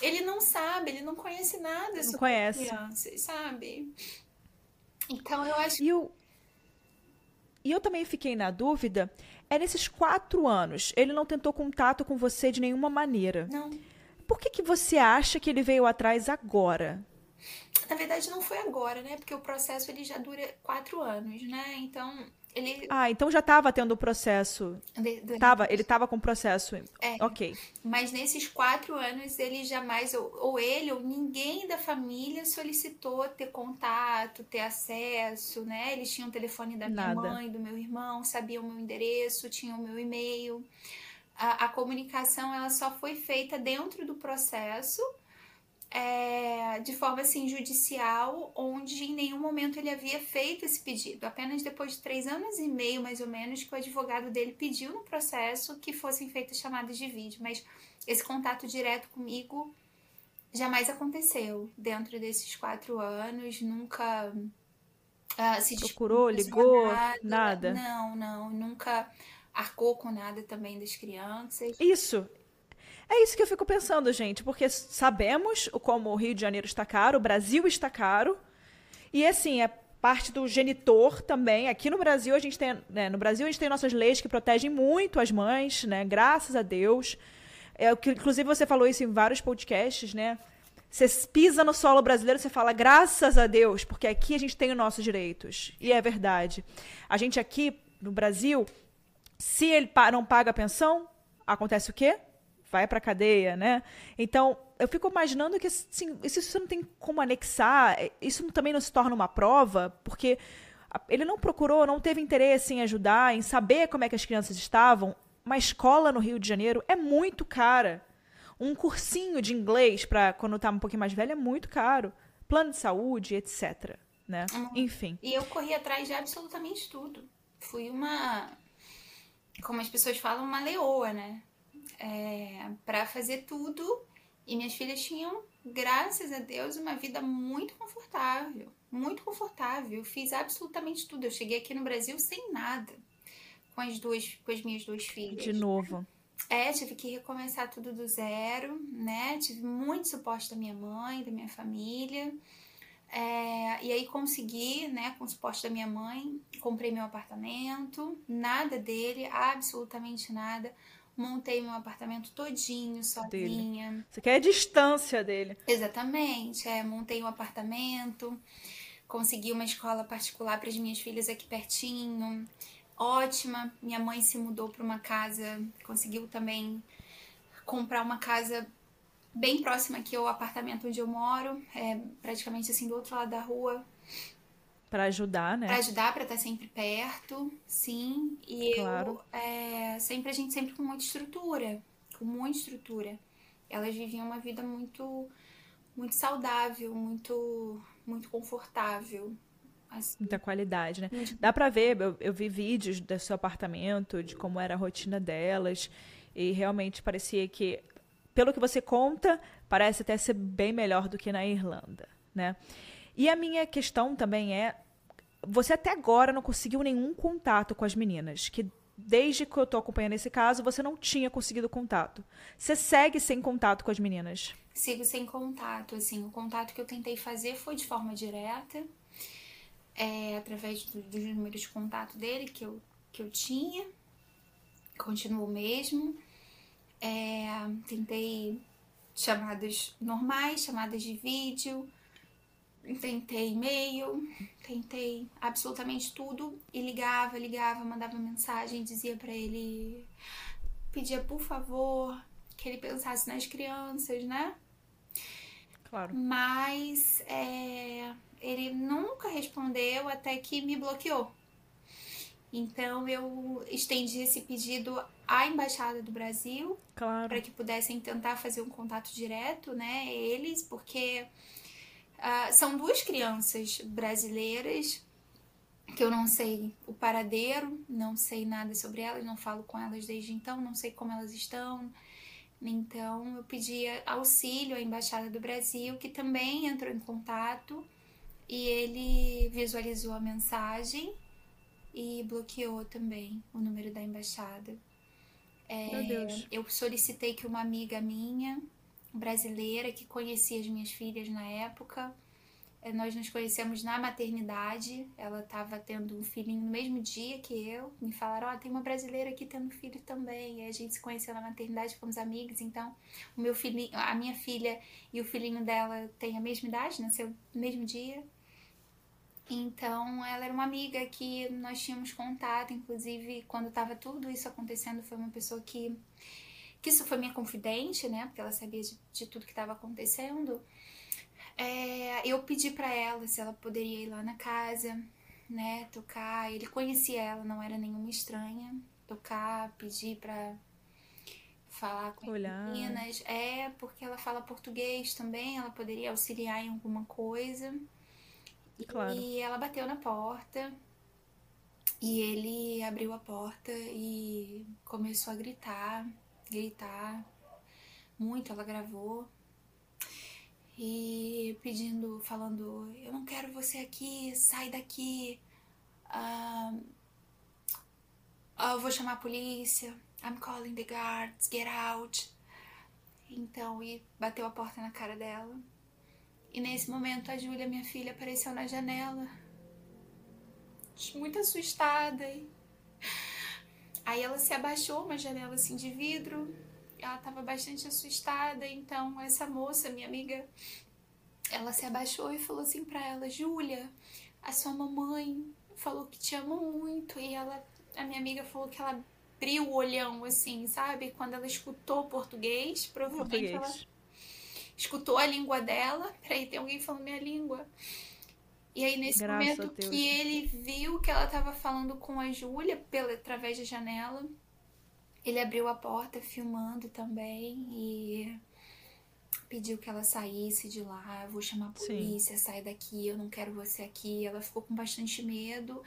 Ele não sabe, ele não conhece nada não sobre conhece. crianças, sabe? Então eu acho E eu, e eu também fiquei na dúvida, é nesses quatro anos, ele não tentou contato com você de nenhuma maneira. não. Por que, que você acha que ele veio atrás agora? Na verdade, não foi agora, né? Porque o processo ele já dura quatro anos, né? Então, ele. Ah, então já estava tendo o processo. de- de- Tava, ele estava com o processo. É. Ok. Mas nesses quatro anos, ele jamais, ou, ou ele, ou ninguém da família solicitou ter contato, ter acesso, né? Eles tinham o telefone da minha Nada. mãe, do meu irmão, sabiam o meu endereço, tinham o meu e-mail. A, a comunicação, ela só foi feita dentro do processo, é, de forma assim judicial, onde em nenhum momento ele havia feito esse pedido. Apenas depois de três anos e meio, mais ou menos, que o advogado dele pediu no processo que fossem feitas chamadas de vídeo. Mas esse contato direto comigo jamais aconteceu dentro desses quatro anos. Nunca ah, se Procurou, ligou, nada? Não, não, nunca arcou com nada também das crianças. Isso. É isso que eu fico pensando, gente, porque sabemos como o Rio de Janeiro está caro, o Brasil está caro. E assim, é parte do genitor também. Aqui no Brasil a gente tem, né, no Brasil a gente tem nossas leis que protegem muito as mães, né? Graças a Deus. É o que inclusive você falou isso em vários podcasts, né? Você pisa no solo brasileiro, você fala graças a Deus, porque aqui a gente tem os nossos direitos. E é verdade. A gente aqui no Brasil, se ele não paga a pensão, acontece o quê? Vai pra cadeia, né? Então, eu fico imaginando que assim, isso não tem como anexar, eh, isso também não se torna uma prova, porque ele não procurou, não teve interesse em ajudar, em saber como é que as crianças estavam. Uma escola no Rio de Janeiro é muito cara. Um cursinho de inglês para quando tá um pouquinho mais velho é muito caro. Plano de saúde, etc. Né? Enfim. E eu corri atrás de absolutamente tudo. Fui uma, como as pessoas falam, uma leoa, né? É, para fazer tudo. E minhas filhas tinham, graças a Deus, uma vida muito confortável. Muito confortável. Eu fiz absolutamente tudo. Eu cheguei aqui no Brasil sem nada. Com as duas, com as minhas duas filhas. De novo. É, tive que recomeçar tudo do zero, né? Tive muito suporte da minha mãe, da minha família. É, e aí consegui, né, com o suporte da minha mãe, comprei meu apartamento, nada dele, absolutamente nada. Montei meu apartamento todinho, sozinha. Você quer a distância dele. Exatamente, é, montei um apartamento, consegui uma escola particular para as minhas filhas aqui pertinho. Ótima, minha mãe se mudou para uma casa, conseguiu também comprar uma casa bem próxima aqui ao apartamento onde eu moro, é praticamente assim do outro lado da rua, Pra ajudar, né? para ajudar, para estar sempre perto, sim. E Claro. eu, é, sempre a gente sempre com muita estrutura, com muita estrutura. Elas viviam uma vida muito, muito saudável, muito, muito confortável. Assim, Muita qualidade, né? Muito. Dá pra ver, eu, eu vi vídeos do seu apartamento, de como era a rotina delas, e realmente parecia que, pelo que você conta, parece até ser bem melhor do que na Irlanda, né? E a minha questão também é, você até agora não conseguiu nenhum contato com as meninas, que desde que eu tô acompanhando esse caso, você não tinha conseguido contato. Você segue sem contato com as meninas? sigo sem contato, assim, o contato que eu tentei fazer foi de forma direta, é, através do- dos números de contato dele que eu, que eu tinha, continuo mesmo. É, tentei chamadas normais, chamadas de vídeo, tentei e-mail, tentei absolutamente tudo e ligava, ligava, mandava mensagem, dizia pra ele, pedia por favor que ele pensasse nas crianças, né? Claro. Mas é, ele nunca respondeu até que me bloqueou. Então eu estendi esse pedido à embaixada do Brasil Claro. para que pudessem tentar fazer um contato direto, né? Eles, porque ah, são duas crianças brasileiras que eu não sei o paradeiro, não sei nada sobre elas, não falo com elas desde então, não sei como elas estão. Então eu pedi auxílio à embaixada do Brasil, que também entrou em contato e ele visualizou a mensagem e bloqueou também o número da embaixada. É, eu solicitei que uma amiga minha, brasileira, que conhecia as minhas filhas na época, é, nós nos conhecemos na maternidade. Ela estava tendo um filhinho no mesmo dia que eu. Me falaram: Ó, oh, tem uma brasileira aqui tendo filho também. E a gente se conheceu na maternidade, fomos amigas. Então, o meu filhinho, a minha filha e o filhinho dela têm a mesma idade, nasceu no mesmo dia. Então, ela era uma amiga que nós tínhamos contato. Inclusive, quando estava tudo isso acontecendo, foi uma pessoa que. Que isso foi minha confidente, né? Porque ela sabia de, de tudo que estava acontecendo é, eu pedi para ela se ela poderia ir lá na casa, né, tocar. Ele conhecia ela, não era nenhuma estranha. Tocar, pedir para falar com Olhar. as meninas. É, porque ela fala português também, ela poderia auxiliar em alguma coisa. Claro. E ela bateu na porta. E ele abriu a porta e começou a gritar, gritar muito. Ela gravou e pedindo, falando: Eu não quero você aqui, sai daqui. Uh, eu vou chamar a polícia. I'm calling the guards, get out. Então, e bateu a porta na cara dela. E nesse momento a Júlia, minha filha, apareceu na janela. Muito assustada. Aí ela se abaixou, uma janela assim de vidro, ela estava bastante assustada, então essa moça, minha amiga, ela se abaixou e falou assim para ela: "Júlia, a sua mamãe falou que te ama muito". E ela, a minha amiga falou que ela abriu o olhão assim, sabe? Quando ela escutou português, provavelmente português. ela escutou a língua dela. Peraí, tem alguém falando minha língua. E aí, nesse Graças momento que ele viu que ela estava falando com a Júlia pela através da janela, ele abriu a porta filmando também e pediu que ela saísse de lá. Eu vou chamar a polícia, Sim. sai daqui, eu não quero você aqui. Ela ficou com bastante medo,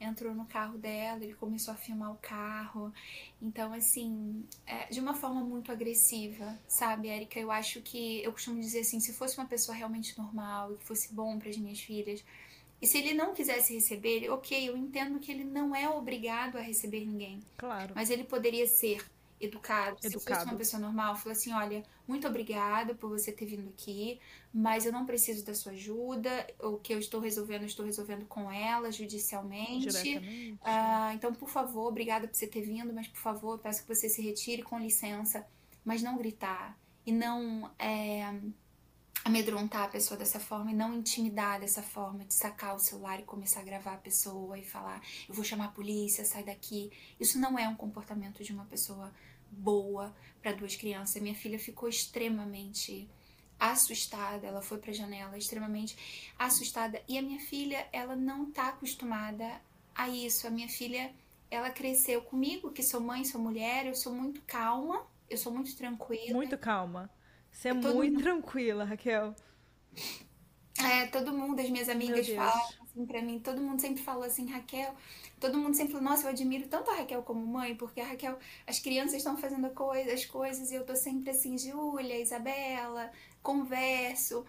entrou no carro dela, ele começou a filmar o carro. Então, assim, é, de uma forma muito agressiva, sabe, Érica? Eu acho que, eu costumo dizer assim: se fosse uma pessoa realmente normal e que fosse bom para as minhas filhas e se ele não quisesse receber, ok, eu entendo que ele não é obrigado a receber ninguém. Claro. Mas ele poderia ser educado. educado. Se fosse uma pessoa normal, falar assim, olha, muito obrigada por você ter vindo aqui, mas eu não preciso da sua ajuda. O que eu estou resolvendo, eu estou resolvendo com ela judicialmente. Ah, então, por favor, obrigada por você ter vindo, mas por favor, peço que você se retire com licença, mas não gritar e não é, amedrontar a pessoa dessa forma e não intimidar dessa forma, de sacar o celular e começar a gravar a pessoa e falar, eu vou chamar a polícia, sai daqui. Isso não é um comportamento de uma pessoa boa para duas crianças. Minha filha ficou extremamente assustada, ela foi para a janela extremamente assustada e a minha filha, ela não tá acostumada a isso. A minha filha, ela cresceu comigo, que sou mãe, sou mulher, eu sou muito calma, eu sou muito tranquila. Muito calma. Você é muito mundo... tranquila, Raquel. É, todo mundo, as minhas amigas falam assim pra mim, todo mundo sempre falou assim, Raquel, todo mundo sempre falou, nossa, eu admiro tanto a Raquel como mãe, porque a Raquel, as crianças estão fazendo coisa, as coisas e eu tô sempre assim, Júlia, Isabela, converso.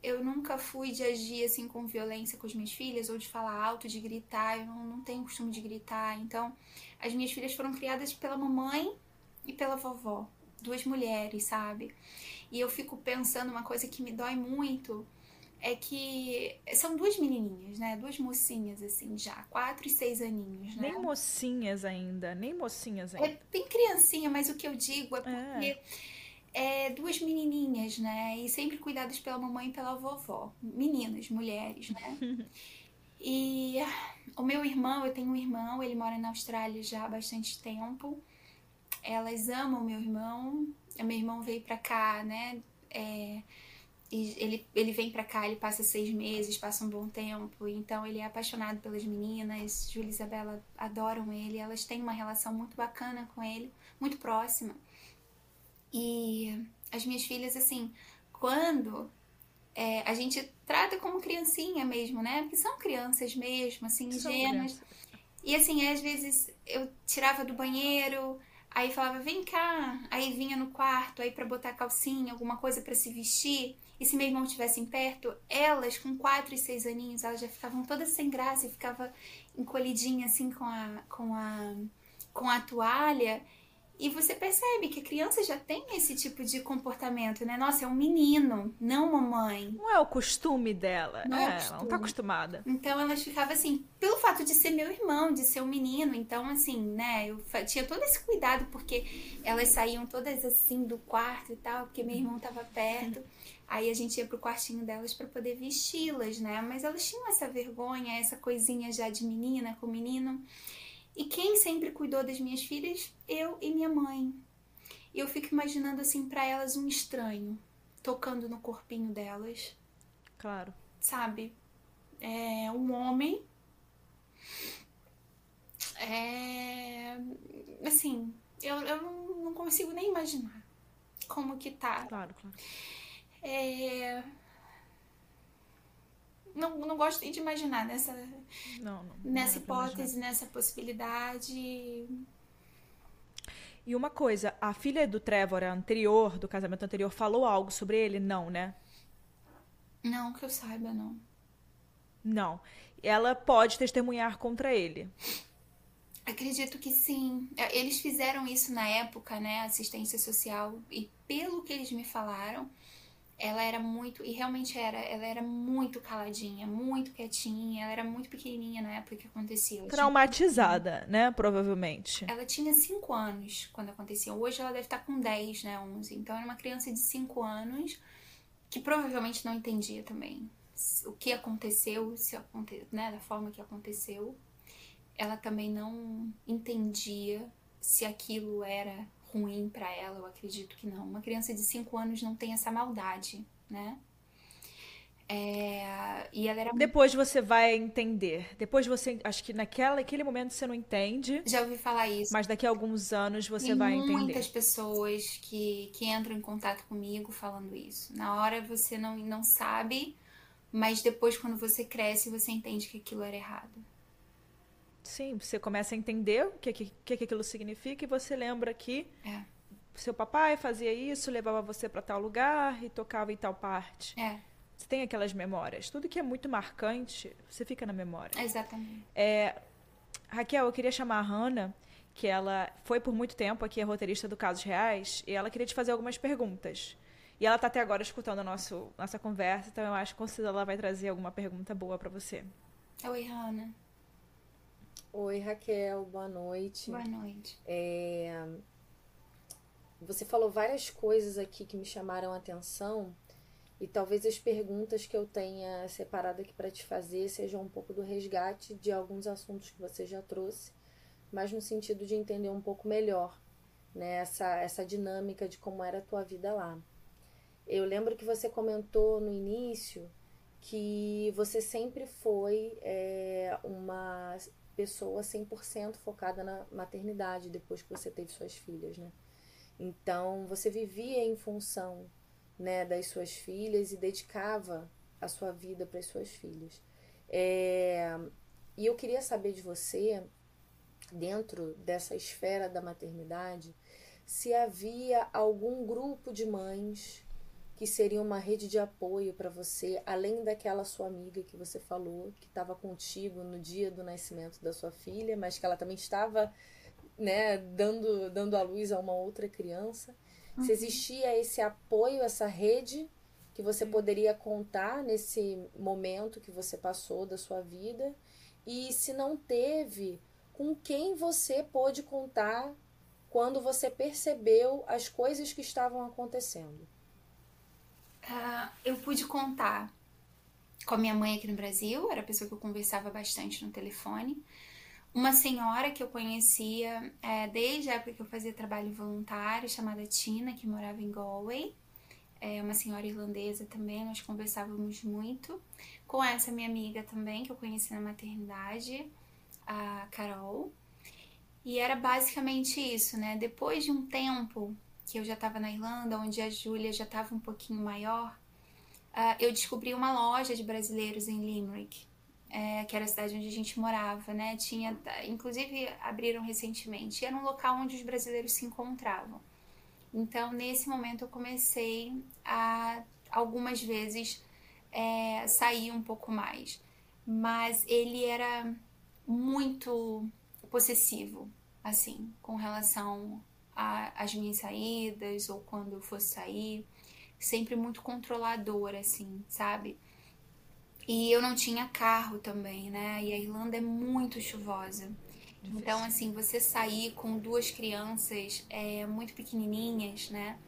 Eu nunca fui de agir assim com violência com as minhas filhas, ou de falar alto, de gritar, eu não, não tenho costume de gritar. Então, as minhas filhas foram criadas pela mamãe e pela vovó, duas mulheres, sabe? E eu fico pensando uma coisa que me dói muito é que são duas menininhas, né? Duas mocinhas, assim, já, quatro e seis aninhos, né? Nem mocinhas ainda, nem mocinhas é ainda. É bem criancinha, mas o que eu digo é, é. porque é. é duas menininhas, né? E sempre cuidadas pela mamãe e pela vovó. Meninas, mulheres, né? e o meu irmão, eu tenho um irmão, ele mora na Austrália já há bastante tempo. Elas amam meu irmão, meu irmão veio pra cá, né? É, ele, ele vem pra cá, ele passa seis meses, passa um bom tempo, então ele é apaixonado pelas meninas. Júlia e Isabela adoram ele, elas têm uma relação muito bacana com ele, muito próxima. E as minhas filhas, assim, quando é, a gente trata como criancinha mesmo, né? Porque são crianças mesmo, assim, ingênuas. E assim, às vezes eu tirava do banheiro, Aí falava, vem cá. Aí vinha no quarto, aí para botar calcinha, alguma coisa para se vestir. E se meu irmão estivesse perto, elas com quatro e seis aninhos, elas já ficavam todas sem graça e ficava encolhidinha assim com a, com a, com a toalha. E você percebe que a criança já tem esse tipo de comportamento, né? Nossa, é um menino, não mamãe. Não é o costume dela. Não é, é ela não tá acostumada. Então elas ficavam assim, pelo fato de ser meu irmão, de ser um menino, então assim, né, eu tinha todo esse cuidado porque elas saíam todas assim do quarto e tal, porque meu irmão tava perto. Aí a gente ia pro quartinho delas para poder vesti-las, né? Mas elas tinham essa vergonha, essa coisinha já de menina com menino. E quem sempre cuidou das minhas filhas? Eu e minha mãe. E eu fico imaginando assim para elas um estranho tocando no corpinho delas. Claro. Sabe? É um homem. É. Assim, eu, eu não consigo nem imaginar como que tá. Claro, claro. É não, não gosto de imaginar nessa, não, não, nessa hipótese, nessa possibilidade. E uma coisa, a filha do Trevor anterior, do casamento anterior, falou algo sobre ele? Não, né? Não, que eu saiba, não. Não. Ela pode testemunhar contra ele. Acredito que sim. É, eles fizeram isso na época, né? Assistência social. E pelo que eles me falaram, ela era muito, e realmente era, ela era muito caladinha, muito quietinha, ela era muito pequenininha na época que acontecia. Ela Traumatizada, tinha... né? Provavelmente. Ela tinha 5 anos quando acontecia. Hoje ela deve estar com 10, né? 11. Então era uma criança de 5 anos que provavelmente não entendia também o que aconteceu, se aconte... né? Da forma que aconteceu. Ela também não entendia se aquilo era ruim para ela, eu acredito que não. Uma criança de 5 anos não tem essa maldade, né? É, e ela era Depois você vai entender. Depois você. Acho que naquela, naquele momento você não entende. Já ouvi falar isso. Mas daqui a alguns anos você Tem vai entender. muitas pessoas que, que entram em contato comigo falando isso. Na hora você não, não sabe, mas depois, quando você cresce, você entende que aquilo era errado. Sim, você começa a entender o que, que, que aquilo significa e você lembra que é. seu papai fazia isso, levava você para tal lugar e tocava em tal parte. É. Você tem aquelas memórias. Tudo que é muito marcante, você fica na memória. Exatamente. É, Raquel, eu queria chamar a Hannah, que ela foi por muito tempo aqui a roteirista do Casos Reais, e ela queria te fazer algumas perguntas. E ela está até agora escutando a nosso, nossa conversa, então eu acho que com certeza ela vai trazer alguma pergunta boa para você. Oi, Hannah. Oi, Raquel, boa noite. Boa noite. É... Você falou várias coisas aqui que me chamaram a atenção e talvez as perguntas que eu tenha separado aqui para te fazer sejam um pouco do resgate de alguns assuntos que você já trouxe, mas no sentido de entender um pouco melhor né, essa, essa dinâmica de como era a tua vida lá. Eu lembro que você comentou no início que você sempre foi é, uma pessoa 100% focada na maternidade depois que você teve suas filhas, né? Então, você vivia em função, né, das suas filhas e dedicava a sua vida para as suas filhas. É... E eu queria saber de você, dentro dessa esfera da maternidade, se havia algum grupo de mães que seria uma rede de apoio para você, além daquela sua amiga que você falou, que estava contigo no dia do nascimento da sua filha, mas que ela também estava né, dando, dando à luz a uma outra criança. Uhum. Se existia esse apoio, essa rede que você poderia contar nesse momento que você passou da sua vida, e se não teve, com quem você pôde contar quando você percebeu as coisas que estavam acontecendo uh, eu pude contar com a minha mãe aqui no Brasil, era a pessoa que eu conversava bastante no telefone. Uma senhora que eu conhecia é, desde a época que eu fazia trabalho voluntário, chamada Tina, que morava em Galway. É uma senhora irlandesa também, nós conversávamos muito. Com essa minha amiga também, que eu conheci na maternidade, a Carol. E era basicamente isso, né? Depois de um tempo que eu já estava na Irlanda, onde a Júlia já estava um pouquinho maior, uh, eu descobri uma loja de brasileiros em Limerick, é, que era a cidade onde a gente morava, né? Tinha, inclusive abriram recentemente. Era um local onde os brasileiros se encontravam. Então, nesse momento, eu comecei a algumas vezes é, sair um pouco mais. Mas ele era muito possessivo, assim, com relação a, as minhas saídas ou quando eu fosse sair. Sempre muito controladora, assim, sabe? E eu não tinha carro também, né? E a Irlanda é muito chuvosa. Difícil. Então, assim, você sair com duas crianças é, muito pequenininhas, né?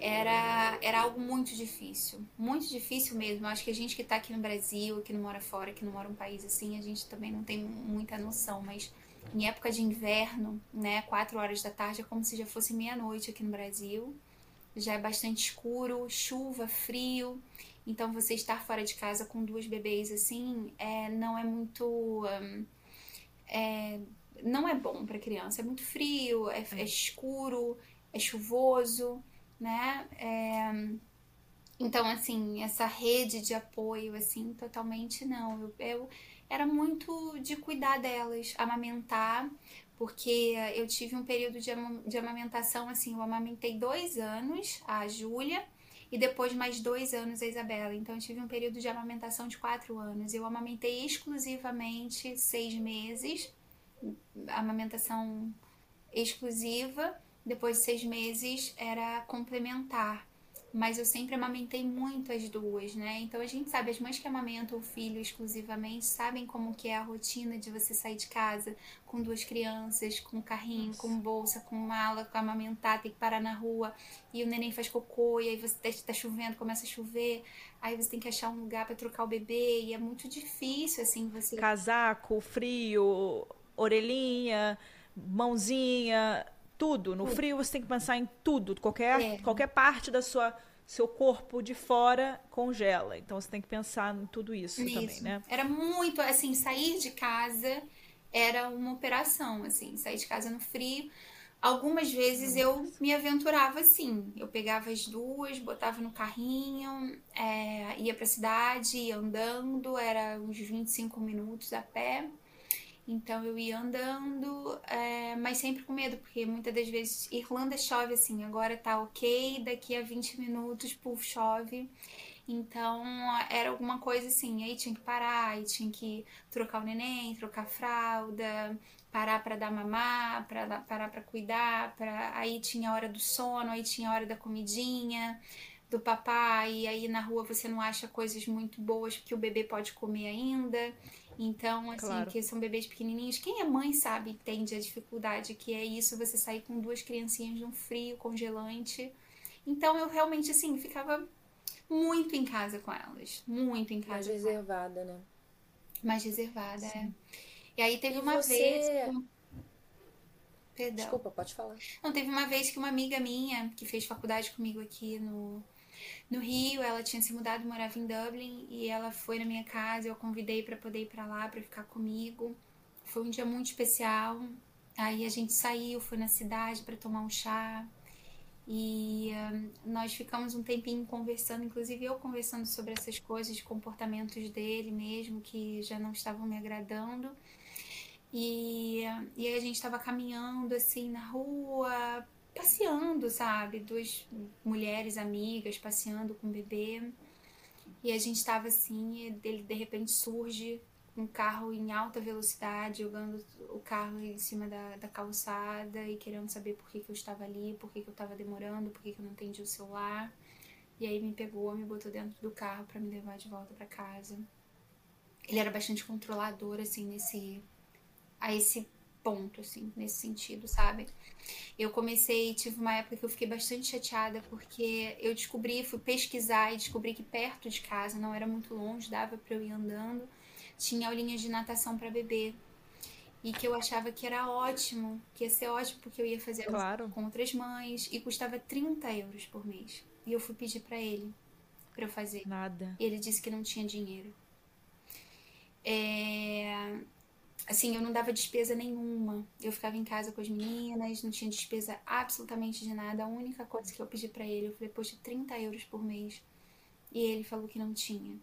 Era, era algo muito difícil. Muito difícil mesmo. Eu acho que a gente que tá aqui no Brasil, que não mora fora, que não mora um país assim, a gente também não tem muita noção. Mas em época de inverno, né? Quatro horas da tarde é como se já fosse meia-noite aqui no Brasil. Já é bastante escuro, chuva, frio. Então, você estar fora de casa com duas bebês assim, é, não é muito. Um, é, não é bom para criança. É muito frio, é, é, escuro, é chuvoso, né? É, então, assim, essa rede de apoio, assim, totalmente não. Eu, eu era muito de cuidar delas, amamentar, porque eu tive um período de, de amamentação, assim, eu amamentei dois anos, a Júlia e depois mais dois anos a Isabela. Então eu tive um período de amamentação de quatro anos. Eu amamentei exclusivamente seis meses, amamentação exclusiva. Depois de seis meses era complementar mas eu sempre amamentei muito as duas, né? Então a gente sabe, as mães que amamentam o filho exclusivamente sabem como que é a rotina de você sair de casa com duas crianças, com carrinho, Nossa. com bolsa, com mala, com amamentar, tem que parar na rua e o neném faz cocô e aí você tá, tá chovendo, começa a chover, aí você tem que achar um lugar para trocar o bebê e é muito difícil assim você casaco, frio, orelhinha, mãozinha, tudo. No frio você tem que pensar em tudo. Qualquer, é. qualquer parte da sua seu corpo de fora congela. Então você tem que pensar em tudo isso, isso, também, né? Era muito assim, sair de casa era uma operação, assim, sair de casa no frio. Algumas vezes eu me aventurava assim. Eu pegava as duas, botava no carrinho, é, ia pra cidade, ia andando, era uns 25 minutos a pé. Então eu ia andando, é, mas sempre com medo, porque muitas das vezes Irlanda chove assim, agora tá ok, daqui a 20 minutos, puf, chove. Então era alguma coisa assim, aí tinha que parar, aí tinha que trocar o neném, trocar a fralda, parar para dar mamar, para parar para cuidar, para aí tinha a hora do sono, aí tinha a hora da comidinha do papai, e aí na rua você não acha coisas muito boas que o bebê pode comer ainda. Então, assim, claro. que são bebês pequenininhos. Quem é mãe sabe, entende a dificuldade que é isso, você sair com duas criancinhas num frio congelante. Então, eu realmente, assim, ficava muito em casa com elas. Muito em casa. Mais reservada, né? Mais reservada, é. Sim. é. E aí teve e uma você... vez. Perdão. Desculpa, pode falar. Não, teve uma vez que uma amiga minha, que fez faculdade comigo aqui no, no Rio, ela tinha se mudado, morava em Dublin e ela foi na minha casa, eu convidei para poder ir para lá para ficar comigo. Foi um dia muito especial. Aí a gente saiu, foi na cidade para tomar um chá. E uh, nós ficamos um tempinho conversando, inclusive eu conversando sobre essas coisas, de comportamentos dele mesmo, que já não estavam me agradando. E, uh, e aí a gente estava caminhando assim na rua, passeando, sabe? Duas mulheres amigas passeando com o bebê. E a gente estava assim, e ele de repente surge um carro em alta velocidade, jogando o carro em cima da, da calçada e querendo saber por que, que eu estava ali, por que, que eu estava demorando, por que, que eu não entendi o celular. E aí me pegou, me botou dentro do carro para me levar de volta para casa. Ele era bastante controlador, assim, nesse. a esse ponto, assim, nesse sentido, sabe? Eu comecei, tive uma época que eu fiquei bastante chateada porque eu descobri, fui pesquisar e descobri que perto de casa, não era muito longe, dava para eu ir andando, tinha aulinhas de natação para bebê. E que eu achava que era ótimo, que ia ser ótimo porque eu ia fazer claro. com outras mães e custava 30 euros por mês. E eu fui pedir para ele para eu fazer. Nada. E ele disse que não tinha dinheiro. É assim, eu não dava despesa nenhuma. Eu ficava em casa com as meninas, não tinha despesa absolutamente de nada. A única coisa que eu pedi para ele, eu falei, poxa, 30 euros por mês. E ele falou que não tinha.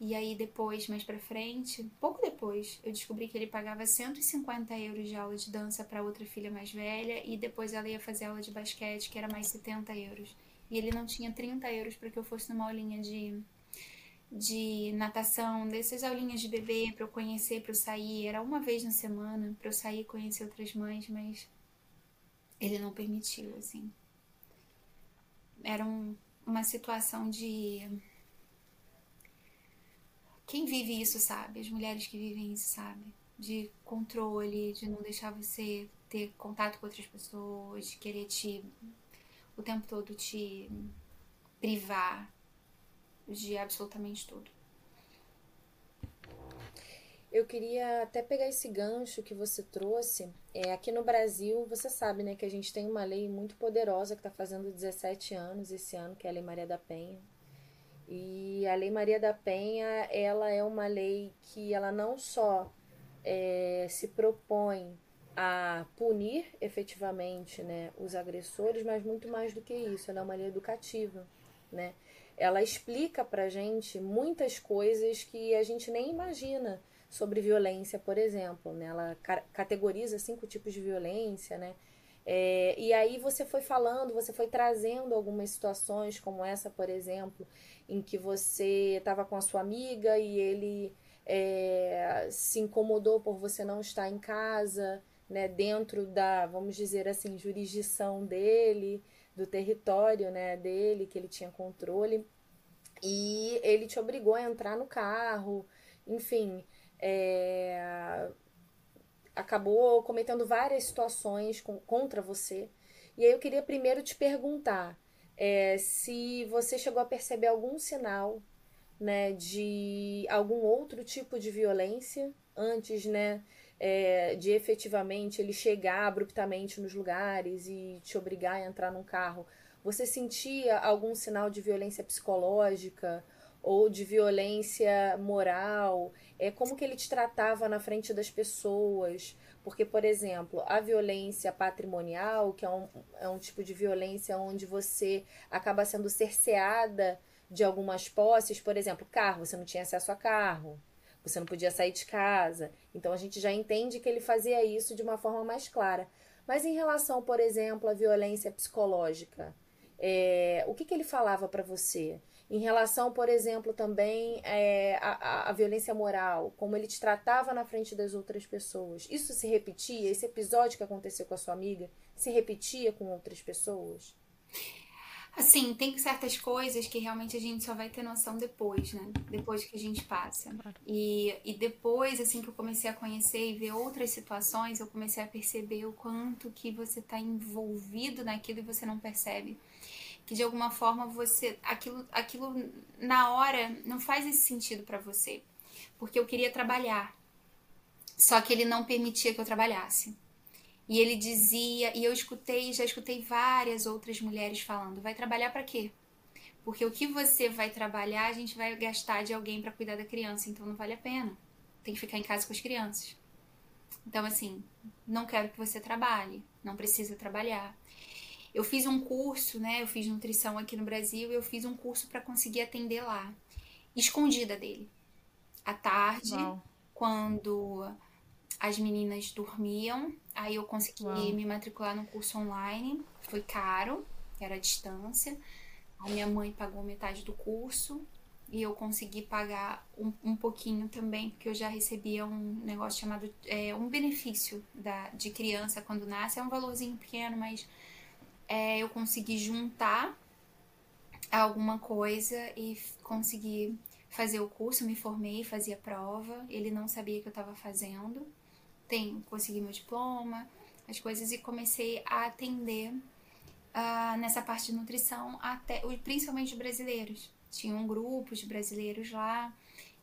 E aí depois, mais pra frente, pouco depois, eu descobri que ele pagava 150 euros de aula de dança para outra filha mais velha e depois ela ia fazer aula de basquete, que era mais 70 euros. E ele não tinha 30 euros para que eu fosse numa aulinha de de natação, dessas aulinhas de bebê para eu conhecer, para eu sair. Era uma vez na semana para eu sair e conhecer outras mães, mas Ele não permitiu, assim. Era um, uma situação de. Quem vive isso sabe, as mulheres que vivem isso sabe, de controle, de não deixar você ter contato com outras pessoas, de querer te o tempo todo te privar de absolutamente tudo. Eu queria até pegar esse gancho que você trouxe. É, aqui no Brasil, você sabe, né, que a gente tem uma lei muito poderosa que está fazendo 17 anos esse ano, que é a Lei Maria da Penha. E a Lei Maria da Penha, ela é uma lei que ela não só é, se propõe a punir efetivamente né, os agressores, mas muito mais do que isso, ela é uma lei educativa, né? Ela explica pra gente muitas coisas que a gente nem imagina sobre violência, por exemplo. Né? Ela ca categoriza cinco tipos de violência, né? É, e aí você foi falando, você foi trazendo algumas situações como essa, por exemplo, em que você estava com a sua amiga e ele é, se incomodou por você não estar em casa, né, dentro da, vamos dizer assim, jurisdição dele, do território né, dele, que ele tinha controle, e ele te obrigou a entrar no carro, enfim, é, acabou cometendo várias situações com, contra você. E aí eu queria primeiro te perguntar é, se você chegou a perceber algum sinal né, de algum outro tipo de violência antes né, é, de efetivamente ele chegar abruptamente nos lugares e te obrigar a entrar num carro. Você sentia algum sinal de violência psicológica ou de violência moral? É como que ele te tratava na frente das pessoas? Porque, por exemplo, a violência patrimonial, que é um, é um tipo de violência onde você acaba sendo cerceada de algumas posses, por exemplo, carro, você não tinha acesso a carro, você não podia sair de casa. Então a gente já entende que ele fazia isso de uma forma mais clara. Mas em relação, por exemplo, à violência psicológica, é, o que, que ele falava para você? Em relação, por exemplo, também é, a, violência moral, como ele te tratava na frente das outras pessoas. Isso se repetia? Esse episódio que aconteceu com a sua amiga se repetia com outras pessoas? Assim, tem certas coisas que realmente a gente só vai ter noção depois, né? Depois que a gente passa. E, e depois, assim, que eu comecei a conhecer e ver outras situações, eu comecei a perceber o quanto que você está envolvido naquilo e você não percebe que de alguma forma você aquilo aquilo na hora não faz esse sentido para você, porque eu queria trabalhar. Só que ele não permitia que eu trabalhasse. E ele dizia, e eu escutei, já escutei várias outras mulheres falando: vai trabalhar para quê? Porque o que você vai trabalhar, a gente vai gastar de alguém para cuidar da criança, então não vale a pena. Tem que ficar em casa com as crianças. Então, assim, não quero que você trabalhe, não precisa trabalhar. Eu fiz um curso, né? Eu fiz nutrição aqui no Brasil e eu fiz um curso para conseguir atender lá, escondida dele. À tarde, Uau. quando as meninas dormiam, aí eu consegui Uau. me matricular no curso online. Foi caro, era a distância. A minha mãe pagou metade do curso e eu consegui pagar um, um pouquinho também, porque eu já recebia um negócio chamado é, um benefício da, de criança quando nasce. É um valorzinho pequeno, mas é, eu consegui juntar alguma coisa e consegui fazer o curso, me formei, fazia prova. Ele não sabia que eu estava fazendo. Tem, consegui meu diploma, as coisas e comecei a atender uh, nessa parte de nutrição até principalmente brasileiros. Tinha um grupo de brasileiros lá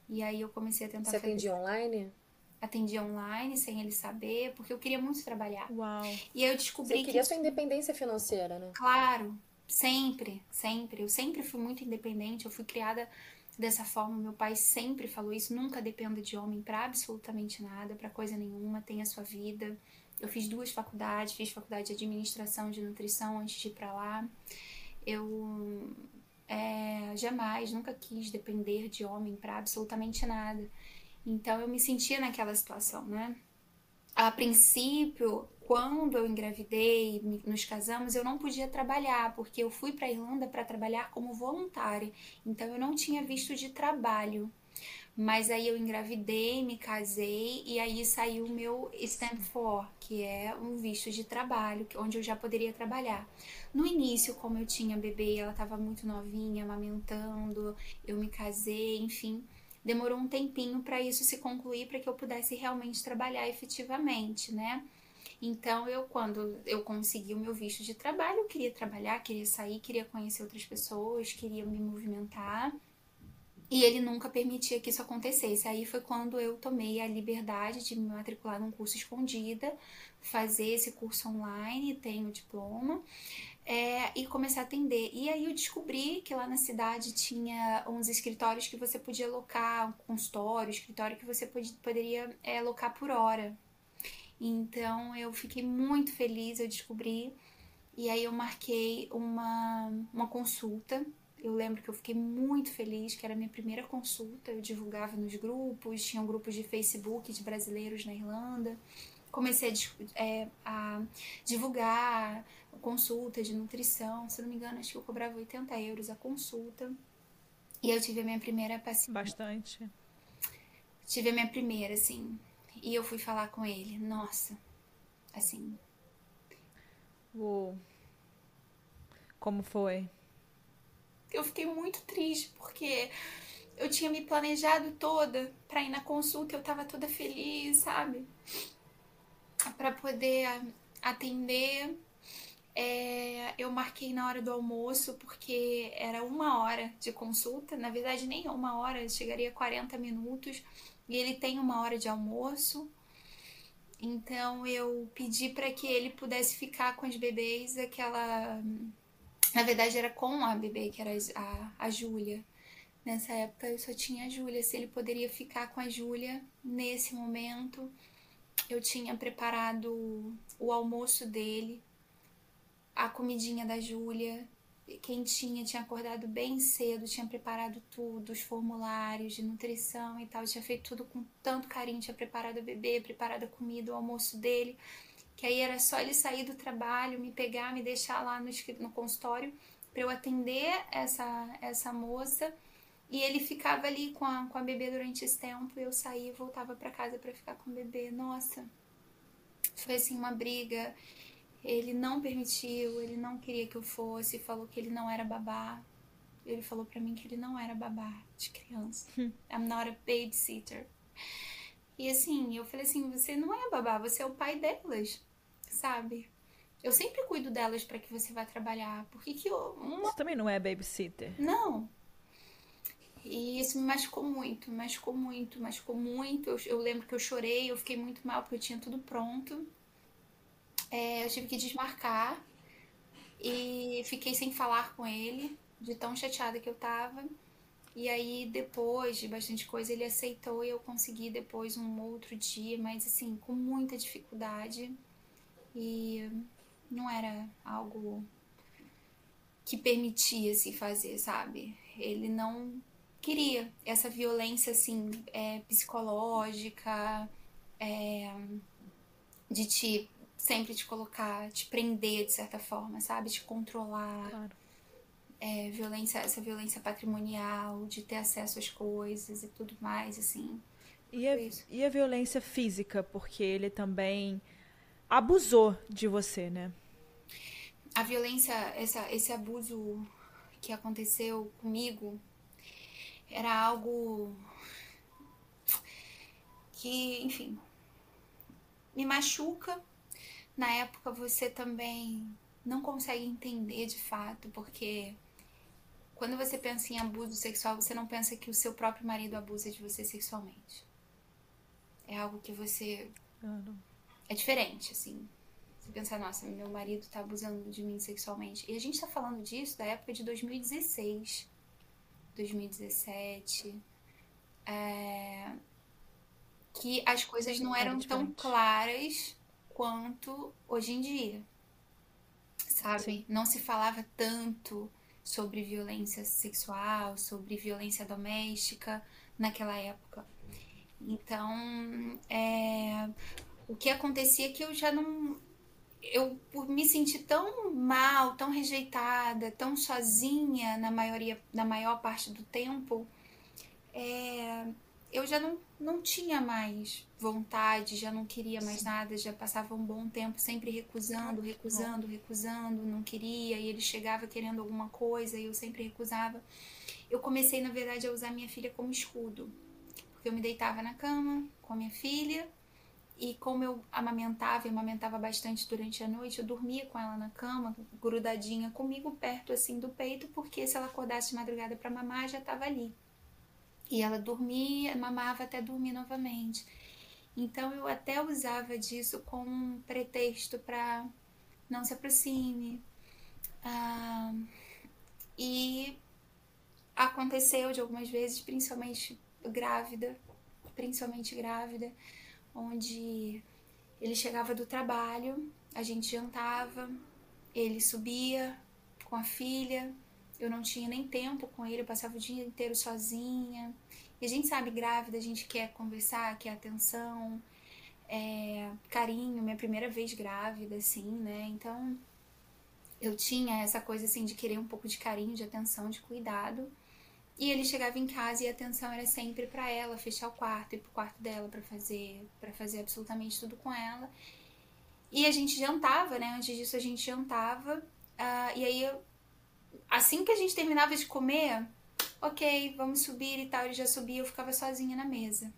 e aí eu comecei a tentar. Você atendia online? atendia online sem ele saber, porque eu queria muito trabalhar. Uau. E aí eu descobri Você queria que... sua independência financeira, né? Claro, sempre, sempre. Eu sempre fui muito independente, eu fui criada dessa forma. Meu pai sempre falou isso, nunca dependa de homem para absolutamente nada, para coisa nenhuma, tenha sua vida. Eu fiz duas faculdades, fiz faculdade de administração de nutrição antes de ir para lá. Eu é, jamais, nunca quis depender de homem para absolutamente nada. Então eu me sentia naquela situação, né? A princípio, quando eu engravidei, nos casamos, eu não podia trabalhar, porque eu fui para a Irlanda para trabalhar como voluntária. Então eu não tinha visto de trabalho. Mas aí eu engravidei, me casei e aí saiu o meu Stand For, que é um visto de trabalho, onde eu já poderia trabalhar. No início, como eu tinha bebê, ela estava muito novinha, amamentando, eu me casei, enfim, demorou um tempinho para isso se concluir, para que eu pudesse realmente trabalhar efetivamente, né? Então, eu, quando eu consegui o meu visto de trabalho, eu queria trabalhar, queria sair, queria conhecer outras pessoas, queria me movimentar. E ele nunca permitia que isso acontecesse. Aí foi quando eu tomei a liberdade de me matricular num curso escondida, fazer esse curso online, tenho diploma, é, e comecei a atender. E aí eu descobri que lá na cidade tinha uns escritórios que você podia alocar, um consultório, escritório que você pod poderia é, alocar por hora. Então eu fiquei muito feliz, eu descobri. E aí eu marquei uma, uma consulta eu lembro que eu fiquei muito feliz, que era a minha primeira consulta. Eu divulgava nos grupos, tinham grupos de Facebook de brasileiros na Irlanda. Comecei a, é, a divulgar consulta de nutrição. Se não me engano, acho que eu cobrava 80 euros a consulta. E eu tive a minha primeira paciente. Bastante. Tive a minha primeira, assim. E eu fui falar com ele. Nossa, assim. Uou. Como foi? eu fiquei muito triste porque eu tinha me planejado toda para ir na consulta, eu tava toda feliz, sabe? Para poder atender. É, eu marquei na hora do almoço porque era uma hora de consulta, na verdade nem uma hora, chegaria a 40 minutos e ele tem uma hora de almoço. Então eu pedi para que ele pudesse ficar com as bebês aquela na verdade, era com a bebê, que era a, a Júlia. Nessa época eu só tinha a Júlia. Se ele poderia ficar com a Júlia nesse momento, eu tinha preparado o almoço dele, a comidinha da Júlia, quentinha, tinha acordado bem cedo, tinha preparado tudo, os formulários de nutrição e tal, tinha feito tudo com tanto carinho, tinha preparado a bebê, preparado a comida, o almoço dele que aí era só ele sair do trabalho, me pegar, me deixar lá no, no consultório para eu atender essa, essa moça. E ele ficava ali com a, com a bebê durante esse tempo. Eu saía e voltava para casa para ficar com o bebê. Nossa, foi assim uma briga. Ele não permitiu, ele não queria que eu fosse, falou que ele não era babá. Ele falou para mim que ele não era babá de criança. Hum. I'm not a babysitter. E assim, eu falei assim: você não é babá, você é o pai delas sabe? Eu sempre cuido delas para que você vá trabalhar. Por que que eu, uma... Você também não é babysitter? Não. E isso me machucou muito, machucou muito, machucou muito. Eu, eu lembro que eu chorei, eu fiquei muito mal porque eu tinha tudo pronto. É, eu tive que desmarcar e fiquei sem falar com ele, de tão chateada que eu tava. E aí, depois de bastante coisa, ele aceitou e eu consegui depois um outro dia, mas assim, com muita dificuldade. E não era algo que permitia se fazer, sabe? Ele não queria essa violência assim é, psicológica, é, de te sempre te colocar, te prender de certa forma, sabe? Te controlar. Claro. É, violência, essa violência patrimonial, de ter acesso às coisas e tudo mais, assim. E a, e a violência física, porque ele também abusou de você, né? A violência, essa, esse abuso que aconteceu comigo era algo que, enfim, me machuca. Na época você também não consegue entender de fato, porque quando você pensa em abuso sexual, você não pensa que o seu próprio marido abusa de você sexualmente. É algo que você é diferente, assim. Você pensar, nossa, meu marido tá abusando de mim sexualmente. E a gente tá falando disso da época de 2016, 2017. É... Que as coisas não eram tão claras quanto hoje em dia. Sabe? Sim. Não se falava tanto sobre violência sexual, sobre violência doméstica naquela época. Então, é, o que acontecia é que eu já não. Eu, por me sentir tão mal, tão rejeitada, tão sozinha na, maioria, na maior parte do tempo, é, eu já não, não tinha mais vontade, já não queria mais nada, já passava um bom tempo sempre recusando, recusando, recusando, não queria, e ele chegava querendo alguma coisa e eu sempre recusava. Eu comecei, na verdade, a usar minha filha como escudo, porque eu me deitava na cama com a minha filha e como eu amamentava e amamentava bastante durante a noite, eu dormia com ela na cama, grudadinha comigo, perto assim do peito, porque se ela acordasse de madrugada para mamar, já estava ali. E ela dormia, mamava até dormir novamente. Então eu até usava disso como um pretexto para não se aproxime. Ah, e aconteceu de algumas vezes, principalmente grávida, principalmente grávida, onde ele chegava do trabalho, a gente jantava, ele subia com a filha, eu não tinha nem tempo com ele, eu passava o dia inteiro sozinha. E a gente sabe, grávida, a gente quer conversar, quer atenção, é, carinho, minha primeira vez grávida, assim, né? Então eu tinha essa coisa assim de querer um pouco de carinho, de atenção, de cuidado. E ele chegava em casa e a atenção era sempre para ela, fechar o quarto, ir pro quarto dela para fazer, para fazer absolutamente tudo com ela. E a gente jantava, né? Antes disso a gente jantava. Uh, e aí assim que a gente terminava de comer, ok, vamos subir e tal, ele já subia, eu ficava sozinha na mesa.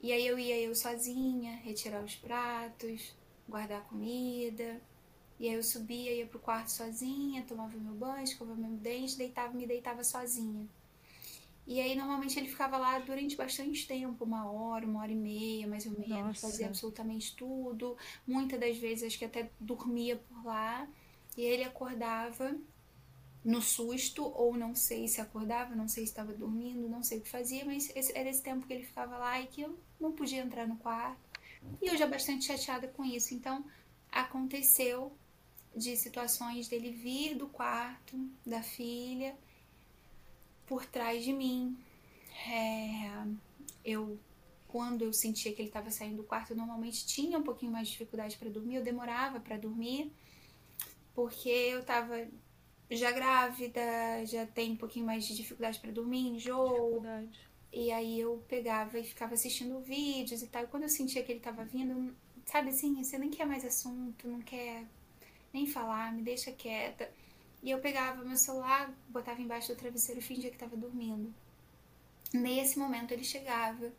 E aí eu ia eu sozinha, retirar os pratos, guardar a comida. E aí eu subia, ia pro quarto sozinha, tomava meu banho, escovava meu dente, deitava, me deitava sozinha. E aí normalmente ele ficava lá durante bastante tempo, uma hora, uma hora e meia, mais ou menos, Nossa. fazia absolutamente tudo. Muitas das vezes acho que até dormia por lá. E ele acordava no susto, ou não sei se acordava, não sei se estava dormindo, não sei o que fazia, mas esse, era esse tempo que ele ficava lá e que eu não podia entrar no quarto. E eu já bastante chateada com isso. Então, aconteceu de situações dele vir do quarto da filha por trás de mim. É, eu, quando eu sentia que ele estava saindo do quarto, eu normalmente tinha um pouquinho mais de dificuldade para dormir, eu demorava para dormir, porque eu estava já grávida, já tem um pouquinho mais de dificuldade para dormir, enjoo. E aí eu pegava e ficava assistindo vídeos e tal. E quando eu sentia que ele tava vindo, sabe assim, você nem quer mais assunto, não quer nem falar, me deixa quieta. E eu pegava meu celular, botava embaixo do travesseiro e fingia que tava dormindo. Nesse momento ele chegava,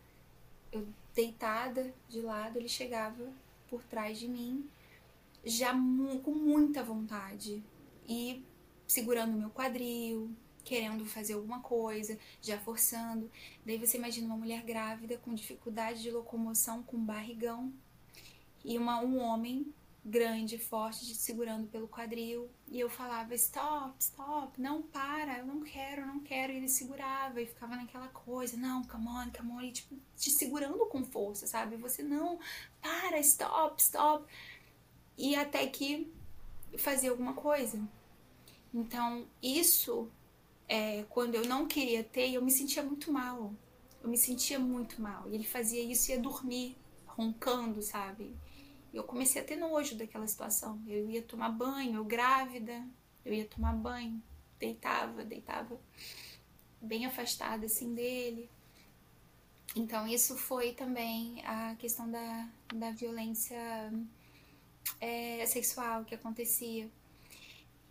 eu deitada de lado, ele chegava por trás de mim, já mu com muita vontade. E segurando meu quadril, querendo fazer alguma coisa, já forçando. Daí você imagina uma mulher grávida com dificuldade de locomoção, com barrigão, e uma, um homem grande, forte, segurando pelo quadril. E eu falava: stop, stop, não para, eu não quero, não quero. E ele segurava e ficava naquela coisa: não, come on, come on, e tipo, te segurando com força, sabe? Você: não, para, stop, stop. E até que fazia alguma coisa. Então, isso, é, quando eu não queria ter, eu me sentia muito mal. Eu me sentia muito mal. E ele fazia isso e ia dormir, roncando, sabe? E eu comecei a ter nojo daquela situação. Eu ia tomar banho, eu grávida, eu ia tomar banho, deitava, deitava bem afastada assim dele. Então, isso foi também a questão da, da violência é, sexual que acontecia.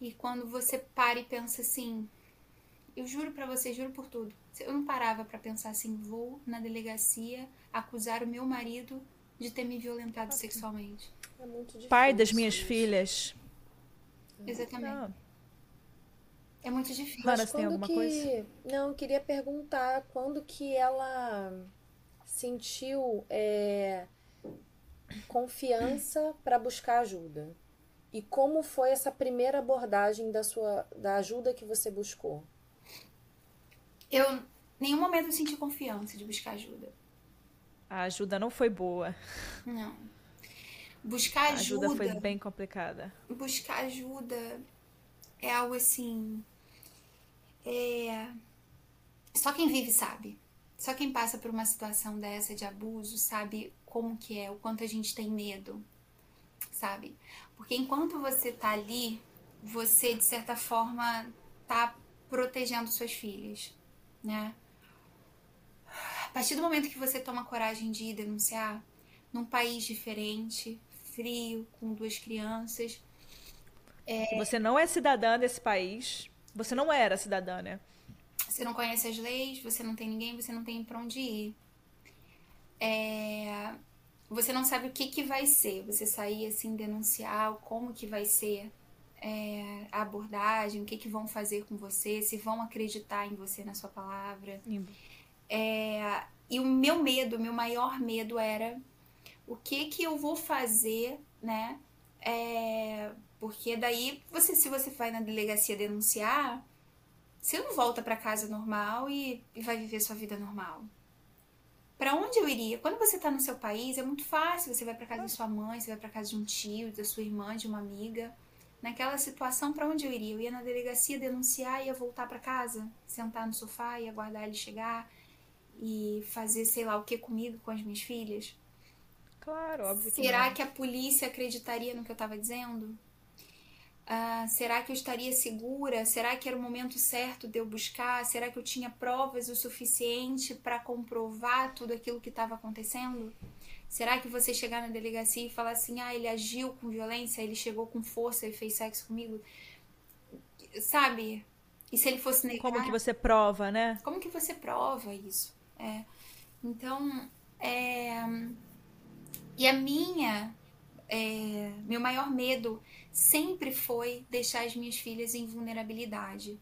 E quando você para e pensa assim, eu juro para você, juro por tudo. Eu não parava para pensar assim, vou na delegacia acusar o meu marido de ter me violentado sexualmente. É muito difícil. Pai das minhas filhas. Exatamente. Não. É muito difícil. Clara, tem alguma que... coisa? Não, eu queria perguntar quando que ela sentiu é, confiança para buscar ajuda. E como foi essa primeira abordagem da sua da ajuda que você buscou? Eu em nenhum momento eu senti confiança de buscar ajuda. A ajuda não foi boa. Não. Buscar ajuda. A ajuda foi bem complicada. Buscar ajuda é algo assim. É... Só quem vive sabe. Só quem passa por uma situação dessa de abuso sabe como que é, o quanto a gente tem medo, sabe? Porque enquanto você tá ali, você de certa forma tá protegendo suas filhas, né? partir do momento que você toma coragem de ir denunciar, num país diferente, frio, com duas crianças. É... Você não é cidadã desse país. Você não era cidadã, né? Você não conhece as leis, você não tem ninguém, você não tem para onde ir. É... Você não sabe o que, que vai ser. Você sair assim, denunciar como que vai ser é, a abordagem, o que, que vão fazer com você, se vão acreditar em você, na sua palavra. É, e o meu medo, o meu maior medo era o que que eu vou fazer, né? É, porque daí, você, se você vai na delegacia denunciar, você não volta para casa normal e, e vai viver sua vida normal. Para onde eu iria? Quando você tá no seu país, é muito fácil. Você vai para casa de sua mãe, você vai para casa de um tio, da sua irmã, de uma amiga. Naquela situação, para onde eu iria? Eu ia na delegacia denunciar, ia voltar para casa, sentar no sofá e aguardar ele chegar e fazer sei lá o que comigo, com as minhas filhas. Claro, óbvio que Será que a polícia acreditaria no que eu estava dizendo? Ah, será que eu estaria segura? Será que era o momento certo de eu buscar? Será que eu tinha provas o suficiente para comprovar tudo aquilo que estava acontecendo? Será que você chegar na delegacia e falar assim, ah, ele agiu com violência, ele chegou com força e fez sexo comigo? Sabe? E se ele fosse negar... Como que você prova, né? Como que você prova isso? É. Então, é... E a minha... É... Meu maior medo sempre foi deixar as minhas filhas em vulnerabilidade.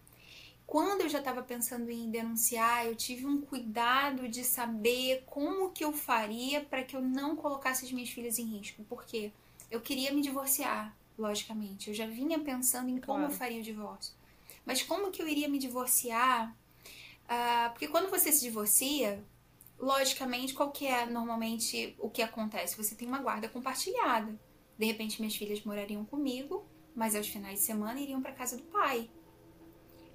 Quando eu já estava pensando em denunciar, eu tive um cuidado de saber como que eu faria para que eu não colocasse as minhas filhas em risco. Porque eu queria me divorciar, logicamente. Eu já vinha pensando em como claro. eu faria o divórcio. Mas como que eu iria me divorciar? Uh, porque quando você se divorcia, logicamente, qual que é normalmente o que acontece? Você tem uma guarda compartilhada. De repente, minhas filhas morariam comigo, mas aos finais de semana iriam para casa do pai.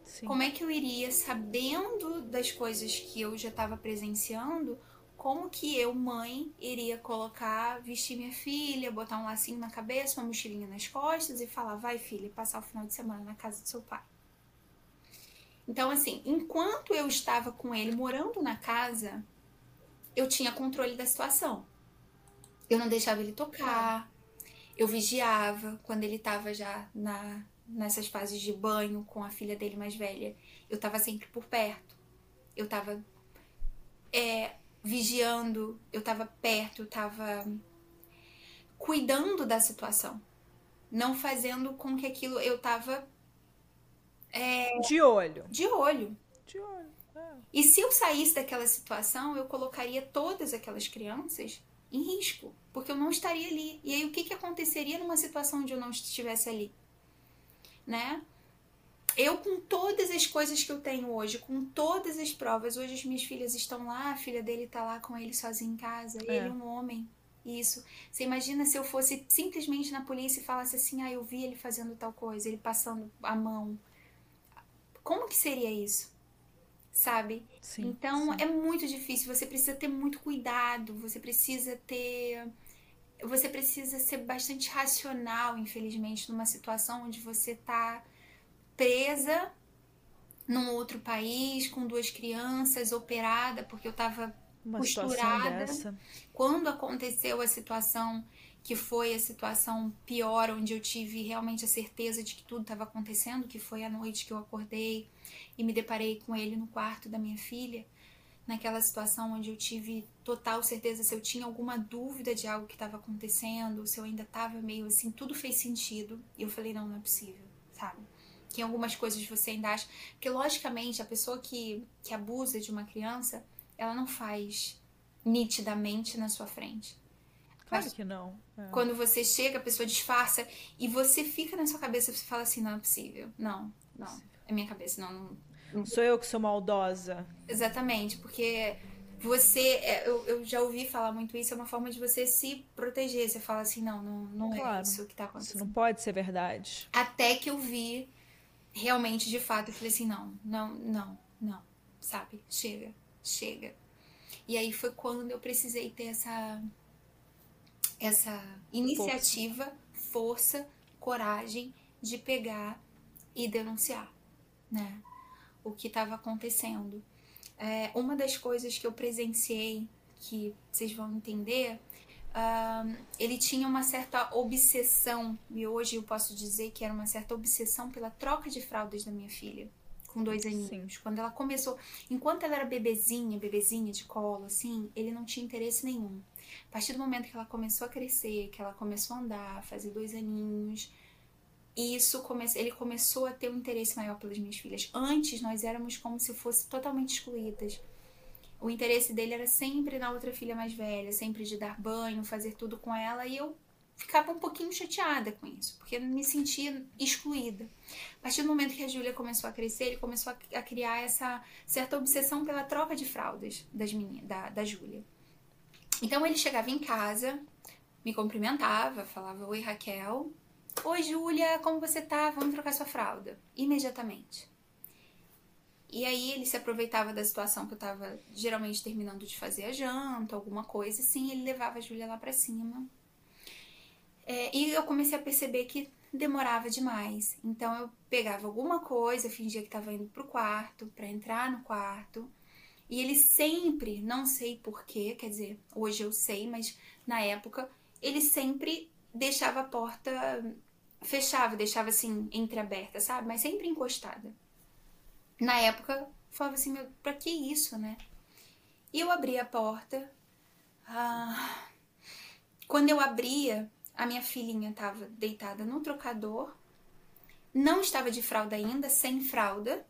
Sim. Como é que eu iria, sabendo das coisas que eu já estava presenciando, como que eu, mãe, iria colocar, vestir minha filha, botar um lacinho na cabeça, uma mochilinha nas costas e falar: vai, filha, passar o final de semana na casa do seu pai. Então, assim, enquanto eu estava com ele morando na casa, eu tinha controle da situação. Eu não deixava ele tocar, eu vigiava quando ele estava já na, nessas fases de banho com a filha dele mais velha, eu tava sempre por perto. Eu tava é, vigiando, eu tava perto, eu tava cuidando da situação. Não fazendo com que aquilo. Eu tava. É, de olho. De olho. De olho. É. E se eu saísse daquela situação, eu colocaria todas aquelas crianças em risco, porque eu não estaria ali. E aí o que, que aconteceria numa situação onde eu não estivesse ali? né? Eu, com todas as coisas que eu tenho hoje, com todas as provas, hoje as minhas filhas estão lá, a filha dele tá lá com ele sozinho em casa, é. ele é um homem. Isso. Você imagina se eu fosse simplesmente na polícia e falasse assim: ah, eu vi ele fazendo tal coisa, ele passando a mão. Como que seria isso? Sabe? Sim, então sim. é muito difícil. Você precisa ter muito cuidado, você precisa ter você precisa ser bastante racional, infelizmente, numa situação onde você está presa num outro país com duas crianças, operada, porque eu estava costurada. Quando aconteceu a situação que foi a situação pior, onde eu tive realmente a certeza de que tudo estava acontecendo, que foi a noite que eu acordei e me deparei com ele no quarto da minha filha naquela situação onde eu tive total certeza se eu tinha alguma dúvida de algo que estava acontecendo, se eu ainda estava meio assim, tudo fez sentido. E eu falei, não, não é possível, sabe? Que algumas coisas você ainda acha. Porque, logicamente, a pessoa que, que abusa de uma criança, ela não faz nitidamente na sua frente. Claro que não. É. Quando você chega, a pessoa disfarça e você fica na sua cabeça, você fala assim, não é possível. Não, não. É minha cabeça, não, não Sou eu que sou maldosa. Exatamente, porque você. É, eu, eu já ouvi falar muito isso, é uma forma de você se proteger. Você fala assim, não, não, não é claro, é isso que tá acontecendo. Isso não pode ser verdade. Até que eu vi realmente, de fato, eu falei assim, não, não, não, não, sabe? Chega, chega. E aí foi quando eu precisei ter essa essa iniciativa, força, força coragem de pegar e denunciar, né? o que estava acontecendo. é, uma das coisas que eu presenciei, que vocês vão entender, uh, ele tinha uma certa obsessão, e hoje eu posso dizer que era uma certa obsessão pela troca de fraldas da minha filha, com dois aninhos. Sim. Quando ela começou, enquanto ela era bebezinha, bebezinha de colo, assim, ele não tinha interesse nenhum. A partir do momento que ela começou a crescer, que ela começou a andar, fazer dois aninhos, isso ele começou a ter um interesse maior pelas minhas filhas. Antes nós éramos como se fosse totalmente excluídas. O interesse dele era sempre na outra filha mais velha, sempre de dar banho, fazer tudo com ela, e eu ficava um pouquinho chateada com isso, porque me sentia excluída. A partir do momento que a Júlia começou a crescer, ele começou a, criar essa certa obsessão pela troca de fraldas das meninas, da, da Júlia. Então ele chegava em casa, me cumprimentava, falava: Oi Raquel, Oi, Júlia, como você tá? Vamos trocar sua fralda. Imediatamente. E aí ele se aproveitava da situação que eu tava geralmente terminando de fazer a janta, alguma coisa assim, ele levava a Júlia lá para cima. É, e eu comecei a perceber que demorava demais. Então eu pegava alguma coisa, fingia que estava indo pro quarto, para entrar no quarto. E ele sempre, não sei porquê, quer dizer, hoje eu sei, mas na época, ele sempre deixava a porta fechava, deixava assim entreaberta, sabe? Mas sempre encostada. Na época, falava assim, meu, pra que isso, né? E eu abria a porta. Ah, quando eu abria, a minha filhinha estava deitada no trocador, não estava de fralda ainda, sem fralda.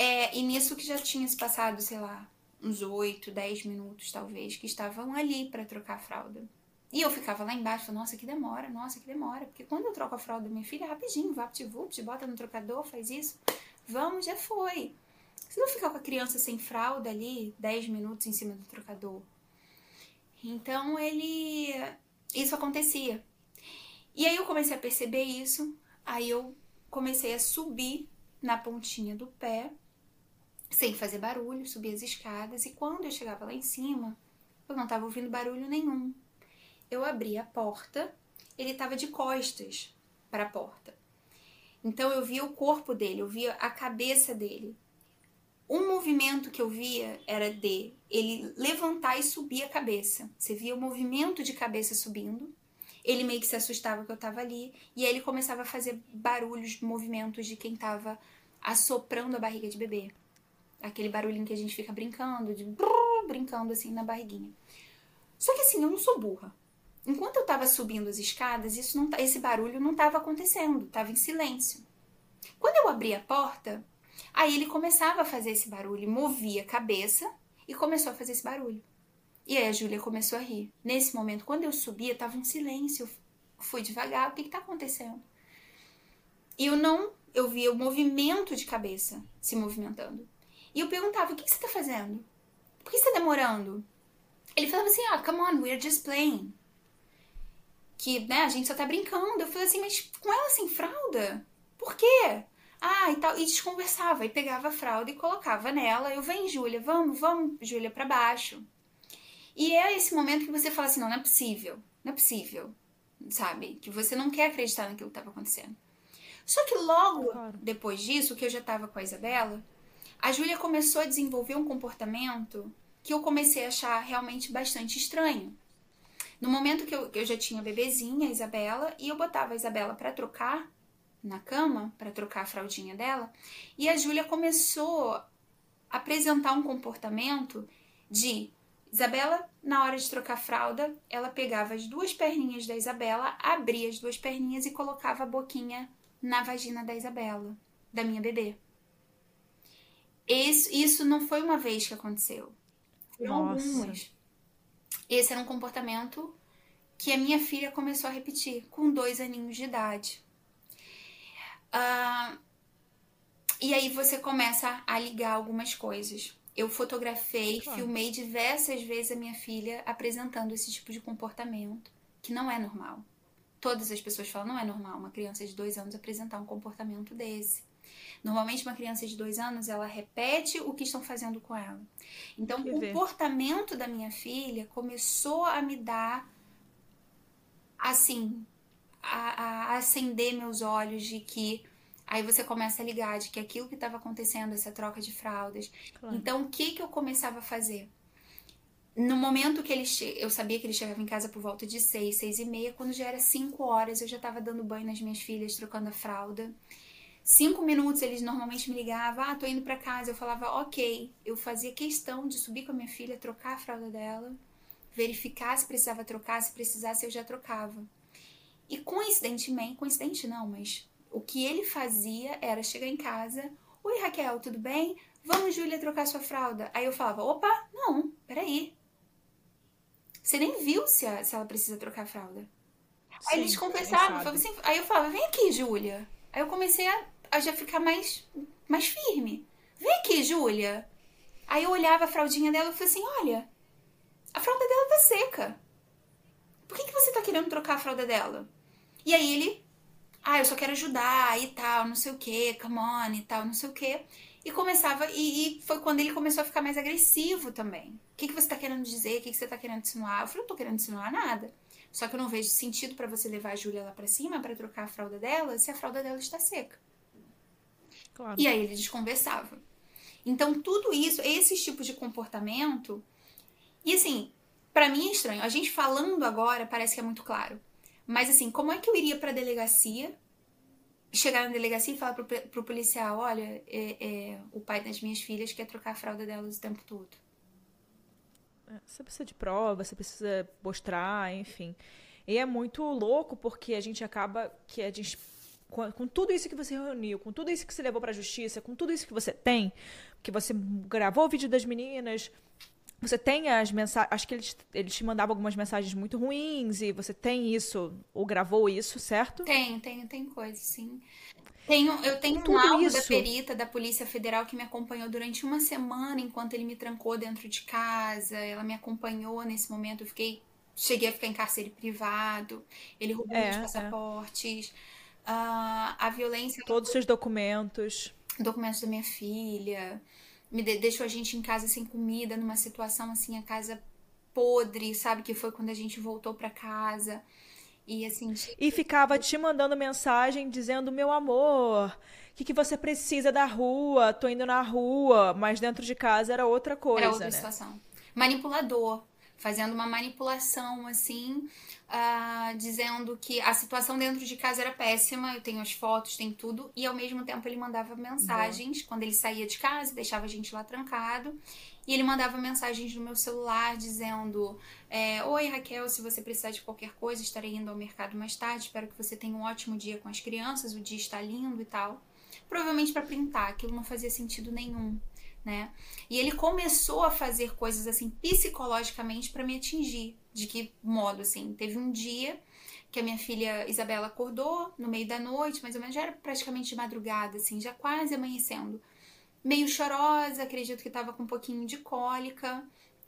É, e nisso que já tinha se passado, sei lá, uns 8, 10 minutos talvez, que estavam ali para trocar a fralda. E eu ficava lá embaixo, falando, nossa, que demora, nossa, que demora. Porque quando eu troco a fralda da minha filha, rapidinho, vapt-vupt, bota no trocador, faz isso. Vamos, já foi. Você não ficar com a criança sem fralda ali 10 minutos em cima do trocador. Então ele. Isso acontecia. E aí eu comecei a perceber isso. Aí eu comecei a subir na pontinha do pé, sem fazer barulho, subir as escadas. E quando eu chegava lá em cima, eu não estava ouvindo barulho nenhum eu abri a porta, ele estava de costas para a porta. Então eu via o corpo dele, eu via a cabeça dele. Um movimento que eu via era de ele levantar e subir a cabeça. Você via o movimento de cabeça subindo. Ele meio que se assustava que eu estava ali e aí ele começava a fazer barulhos, movimentos de quem estava assoprando a barriga de bebê. Aquele barulhinho que a gente fica brincando, de brrr, brincando assim na barriguinha. Só que assim, eu não sou burra. Enquanto eu estava subindo as escadas, isso não, esse barulho não estava acontecendo, estava em silêncio. Quando eu abri a porta, aí ele começava a fazer esse barulho, movia a cabeça e começou a fazer esse barulho. E aí a Júlia começou a rir. Nesse momento, quando eu subia, estava um silêncio. Eu fui devagar, o que está acontecendo? E eu não, eu via o movimento de cabeça se movimentando. E eu perguntava, o que, que você está fazendo? Por que você está demorando? Ele falava assim, ah, come on, we're just playing que, né, a gente só tá brincando. Eu falei assim, mas com ela sem fralda? Por quê? Ah, e tal. E desconversava. E pegava a fralda e colocava nela. Eu, vem, Júlia, vamos, vamos, Júlia, para baixo. E é esse momento que você fala assim, não, não é possível. Não é possível. Sabe? Que você não quer acreditar naquilo que estava acontecendo. Só que logo claro. depois disso, que eu já estava com a Isabela, a Júlia começou a desenvolver um comportamento que eu comecei a achar realmente bastante estranho. No momento que eu, eu já tinha bebezinha, a Isabela, e eu botava a Isabela para trocar na cama, para trocar a fraldinha dela, e a Júlia começou a apresentar um comportamento de Isabela, na hora de trocar a fralda, ela pegava as duas perninhas da Isabela, abria as duas perninhas e colocava a boquinha na vagina da Isabela, da minha bebê. Isso, isso não foi uma vez que aconteceu. Foram algumas. Esse era um comportamento que a minha filha começou a repetir com dois aninhos de idade. Uh, e aí você começa a ligar algumas coisas. Eu fotografei, claro. filmei diversas vezes a minha filha apresentando esse tipo de comportamento, que não é normal. Todas as pessoas falam, não é normal uma criança de dois anos apresentar um comportamento desse. Normalmente, uma criança de dois anos, ela repete o que estão fazendo com ela. Então, o comportamento da minha filha começou a me dar, assim, a, a acender meus olhos de que Aí você começa a ligar de que aquilo que estava acontecendo, essa troca de fraldas. Claro. Então, o que que eu começava a fazer? No momento que ele che... eu sabia que ele chegava em casa por volta de seis, seis e meia, quando já era cinco horas, eu já estava dando banho nas minhas filhas, trocando a fralda. Cinco minutos eles normalmente me ligavam, ah, tô indo para casa. Eu falava, ok. Eu fazia questão de subir com a minha filha, trocar a fralda dela, verificar se precisava trocar, se precisasse eu já trocava. E coincidentemente, coincidente não, mas o que ele fazia era chegar em casa, oi Raquel, tudo bem? Vamos, Júlia, trocar sua fralda. Aí eu falava, opa, não, peraí, você nem viu se, a, se ela precisa trocar a fralda. Sim, aí eles conversavam, assim, aí eu falava, vem aqui, Júlia. Aí eu comecei a, a, já ficar mais, mais firme. Vem aqui, Júlia. Aí eu olhava a fraldinha dela e falei assim, olha, a fralda dela tá seca. Por que, que você tá querendo trocar a fralda dela? E aí ele, ah, eu só quero ajudar e tal, não sei o que, come on e tal, não sei o que. E começava, e, e, foi quando ele começou a ficar mais agressivo também. O que, que você está querendo dizer? O que, que você está querendo insinuar? Eu falei, não tô querendo insinuar nada. Só que eu não vejo sentido para você levar a Júlia lá para cima para trocar a fralda dela se a fralda dela está seca. Claro. E aí ele desconversava. Então, tudo isso, esses tipos de comportamento. E assim, para mim é estranho. A gente falando agora parece que é muito claro. Mas assim, como é que eu iria pra delegacia chegar na delegacia e falar pro, pro policial, olha, é, é, o pai das minhas filhas quer trocar a fralda delas o tempo todo. É, você precisa de prova, você precisa mostrar, enfim. E é muito louco porque a gente acaba que a gente com, com tudo isso que você reuniu, com tudo isso que você levou para a justiça, com tudo isso que você tem, que você gravou o vídeo das meninas, você tem as mensagens. Acho que eles, eles te mandavam algumas mensagens muito ruins e você tem isso, ou gravou isso, certo? Tem, tem, tem coisa, sim. Tenho, eu tenho Tudo um áudio isso. da perita da Polícia Federal que me acompanhou durante uma semana enquanto ele me trancou dentro de casa. Ela me acompanhou nesse momento. Eu fiquei. Cheguei a ficar em cárcere privado. Ele roubou é, meus é. passaportes. É. Uh, a violência. Todos os seus documentos. Documentos da minha filha me deixou a gente em casa sem comida, numa situação assim, a casa podre, sabe? Que foi quando a gente voltou para casa. E assim. E ficava te mandando mensagem dizendo: meu amor, o que, que você precisa da rua? Tô indo na rua. Mas dentro de casa era outra coisa. Era outra né? situação. Manipulador. Fazendo uma manipulação, assim, uh, dizendo que a situação dentro de casa era péssima, eu tenho as fotos, tem tudo, e ao mesmo tempo ele mandava mensagens quando ele saía de casa, deixava a gente lá trancado, e ele mandava mensagens no meu celular dizendo: é, Oi Raquel, se você precisar de qualquer coisa, estarei indo ao mercado mais tarde. Espero que você tenha um ótimo dia com as crianças, o dia está lindo e tal. Provavelmente para printar, aquilo não fazia sentido nenhum né? E ele começou a fazer coisas assim psicologicamente para me atingir. De que modo assim? Teve um dia que a minha filha Isabela acordou no meio da noite, mais ou menos já era praticamente de madrugada, assim, já quase amanhecendo. Meio chorosa, acredito que estava com um pouquinho de cólica.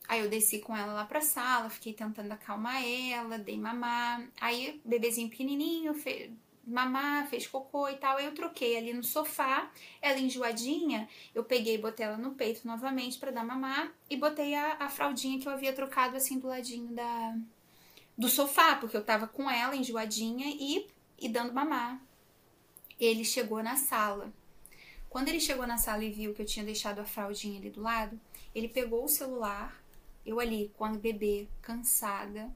Aí eu desci com ela lá pra sala, fiquei tentando acalmar ela, dei mamar. Aí, bebezinho pequenininho, mamar, fez cocô e tal. Aí eu troquei ali no sofá, ela enjoadinha, eu peguei e botei ela no peito novamente para dar mamar e botei a, a fraldinha que eu havia trocado assim do ladinho da do sofá, porque eu tava com ela enjoadinha e, e dando mamar. Ele chegou na sala. Quando ele chegou na sala e viu que eu tinha deixado a fraldinha ali do lado, ele pegou o celular, eu ali com a bebê cansada,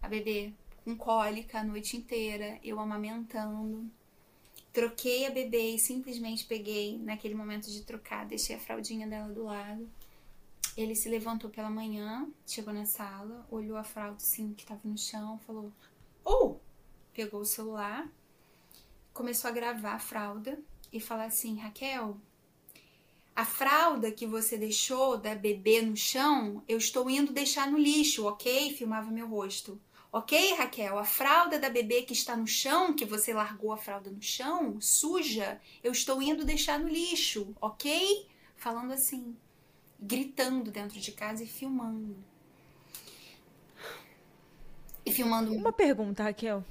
a bebê com cólica a noite inteira, eu amamentando. Troquei a bebê e simplesmente peguei, naquele momento de trocar, deixei a fraldinha dela do lado. Ele se levantou pela manhã, chegou na sala, olhou a fralda assim que estava no chão, falou: "Oh!" Pegou o celular, começou a gravar a fralda e falar assim: "Raquel, a fralda que você deixou da bebê no chão, eu estou indo deixar no lixo, ok? Filmava meu rosto. Ok, Raquel, a fralda da bebê que está no chão, que você largou a fralda no chão, suja, eu estou indo deixar no lixo, ok? Falando assim, gritando dentro de casa e filmando. E filmando. Uma pergunta, Raquel.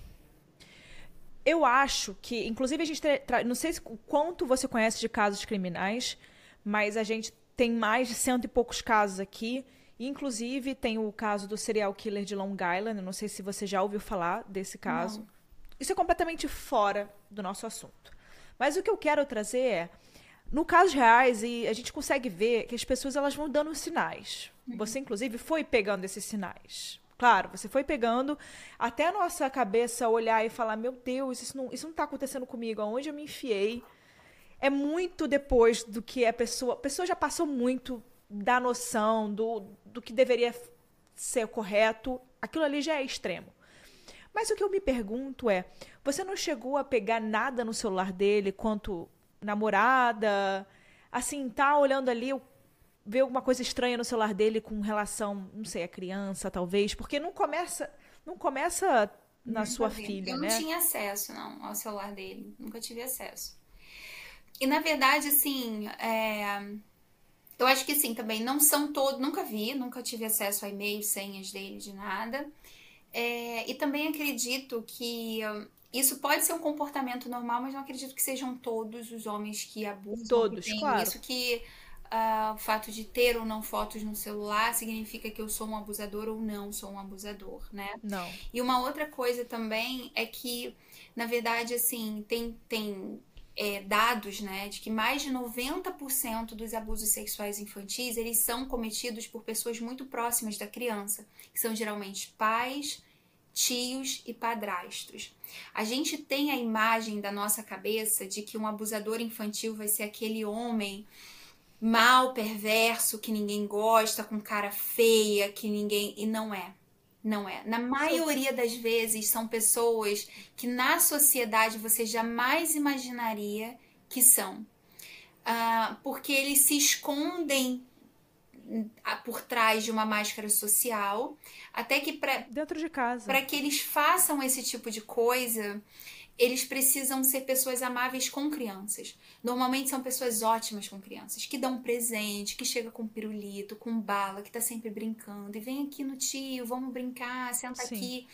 Eu acho que, inclusive, a gente. Não sei o quanto você conhece de casos criminais, mas a gente tem mais de cento e poucos casos aqui. Inclusive, tem o caso do serial killer de Long Island. Eu não sei se você já ouviu falar desse caso. Não. Isso é completamente fora do nosso assunto. Mas o que eu quero trazer é, no casos reais, e a gente consegue ver que as pessoas elas vão dando sinais. Uhum. Você, inclusive, foi pegando esses sinais. Claro, você foi pegando até a nossa cabeça olhar e falar: meu Deus, isso não, isso não tá acontecendo comigo, aonde eu me enfiei. É muito depois do que a pessoa. A pessoa já passou muito da noção do, do que deveria ser correto. Aquilo ali já é extremo. Mas o que eu me pergunto é: você não chegou a pegar nada no celular dele quanto namorada? Assim, tá olhando ali, ver alguma coisa estranha no celular dele com relação, não sei, a criança, talvez, porque não começa, não começa na Nunca sua filha, eu né? Eu não tinha acesso, não, ao celular dele. Nunca tive acesso. E na verdade, assim, é... eu acho que sim, também não são todos, nunca vi, nunca tive acesso a e-mails, senhas dele, de nada. É, e também acredito que hum, isso pode ser um comportamento normal, mas não acredito que sejam todos os homens que abusam. Todos, que claro. Isso que uh, o fato de ter ou não fotos no celular significa que eu sou um abusador ou não sou um abusador, né? Não. E uma outra coisa também é que, na verdade, assim, tem, tem é, dados, né, de que mais de 90% dos abusos sexuais infantis eles são cometidos por pessoas muito próximas da criança, que são geralmente pais, tios e padrastos. A gente tem a imagem da nossa cabeça de que um abusador infantil vai ser aquele homem mal, perverso, que ninguém gosta, com cara feia, que ninguém. E não é. Não é. Na maioria das vezes são pessoas que na sociedade você jamais imaginaria que são. Uh, porque eles se escondem ah, por trás de uma máscara social, até que para dentro de casa, para que eles façam esse tipo de coisa, eles precisam ser pessoas amáveis com crianças. Normalmente são pessoas ótimas com crianças, que dão um presente, que chega com pirulito, com bala, que tá sempre brincando. E vem aqui no tio, vamos brincar, senta Sim. aqui.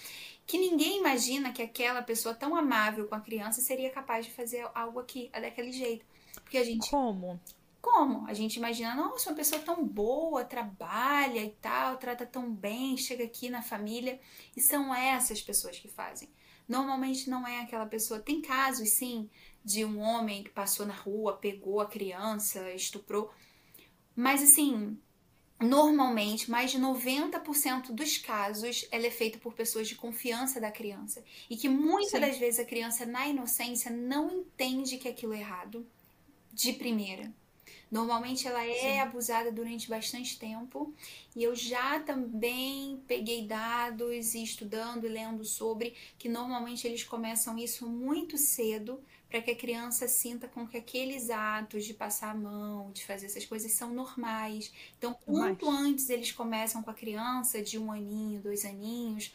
Que ninguém imagina que aquela pessoa tão amável com a criança seria capaz de fazer algo aqui, daquele jeito. Porque a gente. Como? Como? A gente imagina, nossa, uma pessoa tão boa, trabalha e tal, trata tão bem, chega aqui na família. E são essas pessoas que fazem normalmente não é aquela pessoa. Tem casos, sim, de um homem que passou na rua, pegou a criança, estuprou. Mas, assim, normalmente, mais de 90% dos casos, ela é feita por pessoas de confiança da criança. E que muitas sim. das vezes a criança, na inocência, não entende que aquilo é errado de primeira. Normalmente ela é Sim. abusada durante bastante tempo e eu já também peguei dados e estudando e lendo sobre que normalmente eles começam isso muito cedo para que a criança sinta com que aqueles atos de passar a mão, de fazer essas coisas são normais. Então, quanto antes eles começam com a criança de um aninho, dois aninhos,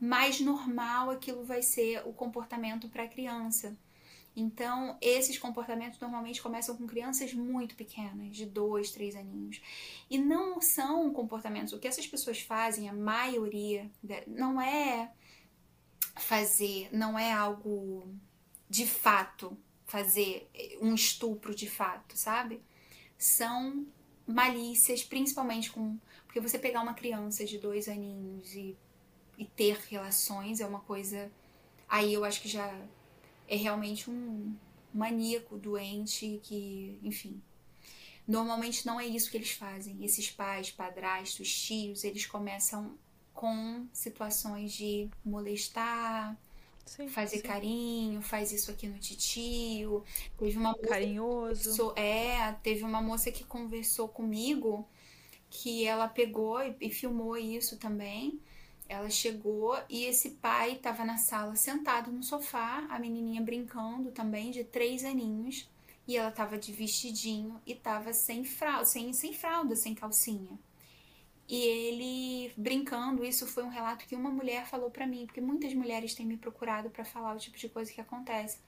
mais normal aquilo vai ser o comportamento para a criança. Então, esses comportamentos normalmente começam com crianças muito pequenas, de dois, três aninhos. E não são comportamentos. O que essas pessoas fazem, a maioria, não é fazer, não é algo de fato, fazer um estupro de fato, sabe? São malícias, principalmente com. Porque você pegar uma criança de dois aninhos e, e ter relações é uma coisa. Aí eu acho que já é realmente um maníaco doente que, enfim. Normalmente não é isso que eles fazem. Esses pais, padrastos, tios, eles começam com situações de molestar, sim, fazer sim. carinho, faz isso aqui no titio. Teve uma carinhoso. é, teve uma moça que conversou comigo que ela pegou e, e filmou isso também. Ela chegou e esse pai estava na sala sentado no sofá, a menininha brincando também, de três aninhos, e ela estava de vestidinho e estava sem fralda, sem, sem fralda, sem calcinha. E ele brincando, isso foi um relato que uma mulher falou para mim, porque muitas mulheres têm me procurado para falar o tipo de coisa que acontece.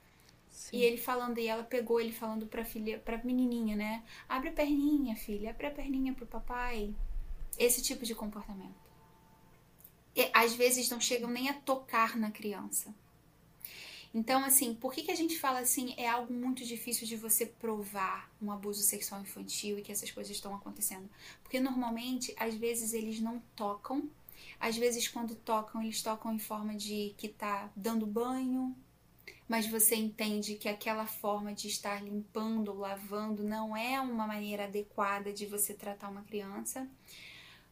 Sim. E ele falando, e ela pegou ele falando pra filha, pra menininha, né? Abre a perninha, filha, abre a perninha pro papai. Esse tipo de comportamento às vezes não chegam nem a tocar na criança. Então, assim, por que, que a gente fala assim? É algo muito difícil de você provar um abuso sexual infantil e que essas coisas estão acontecendo. Porque normalmente, às vezes, eles não tocam. Às vezes, quando tocam, eles tocam em forma de que tá dando banho, mas você entende que aquela forma de estar limpando, lavando, não é uma maneira adequada de você tratar uma criança.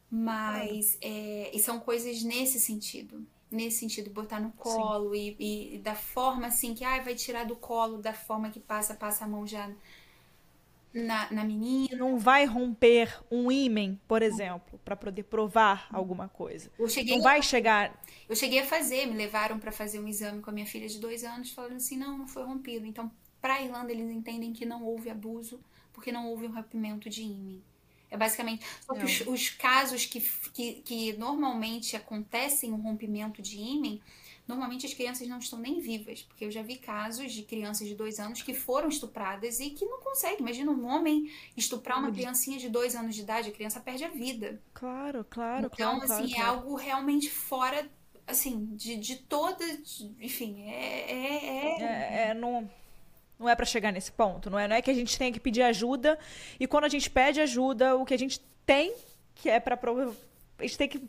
Mas é, e são coisas nesse sentido. Nesse sentido, botar no colo e, e, da forma assim que ah, vai tirar do colo, da forma que passa, passa a mão já na, na menina. Não vai romper um ímen, por exemplo, para poder provar alguma coisa. não vai chegar. Eu cheguei a fazer, me levaram para fazer um exame com a minha filha de dois anos, falando assim: não, não foi rompido. Então, para a Irlanda, eles entendem que não houve abuso, porque não houve um rompimento de ímen. É basicamente. Só que os, os, casos que, que, que normalmente acontecem um rompimento de ímen normalmente as crianças não estão nem vivas, porque eu já vi casos de crianças de dois anos que foram estupradas e que não conseguem. Imagina um homem estuprar uma criancinha de dois anos de idade, a criança perde a vida. Claro, claro, então, claro. assim, claro, é algo realmente fora, assim, de, de toda. Enfim, é. É, é... é, é não, não é para chegar nesse ponto, não é? Não é que a gente tenha que pedir ajuda e quando a gente pede ajuda, o que a gente tem que é para a gente tem que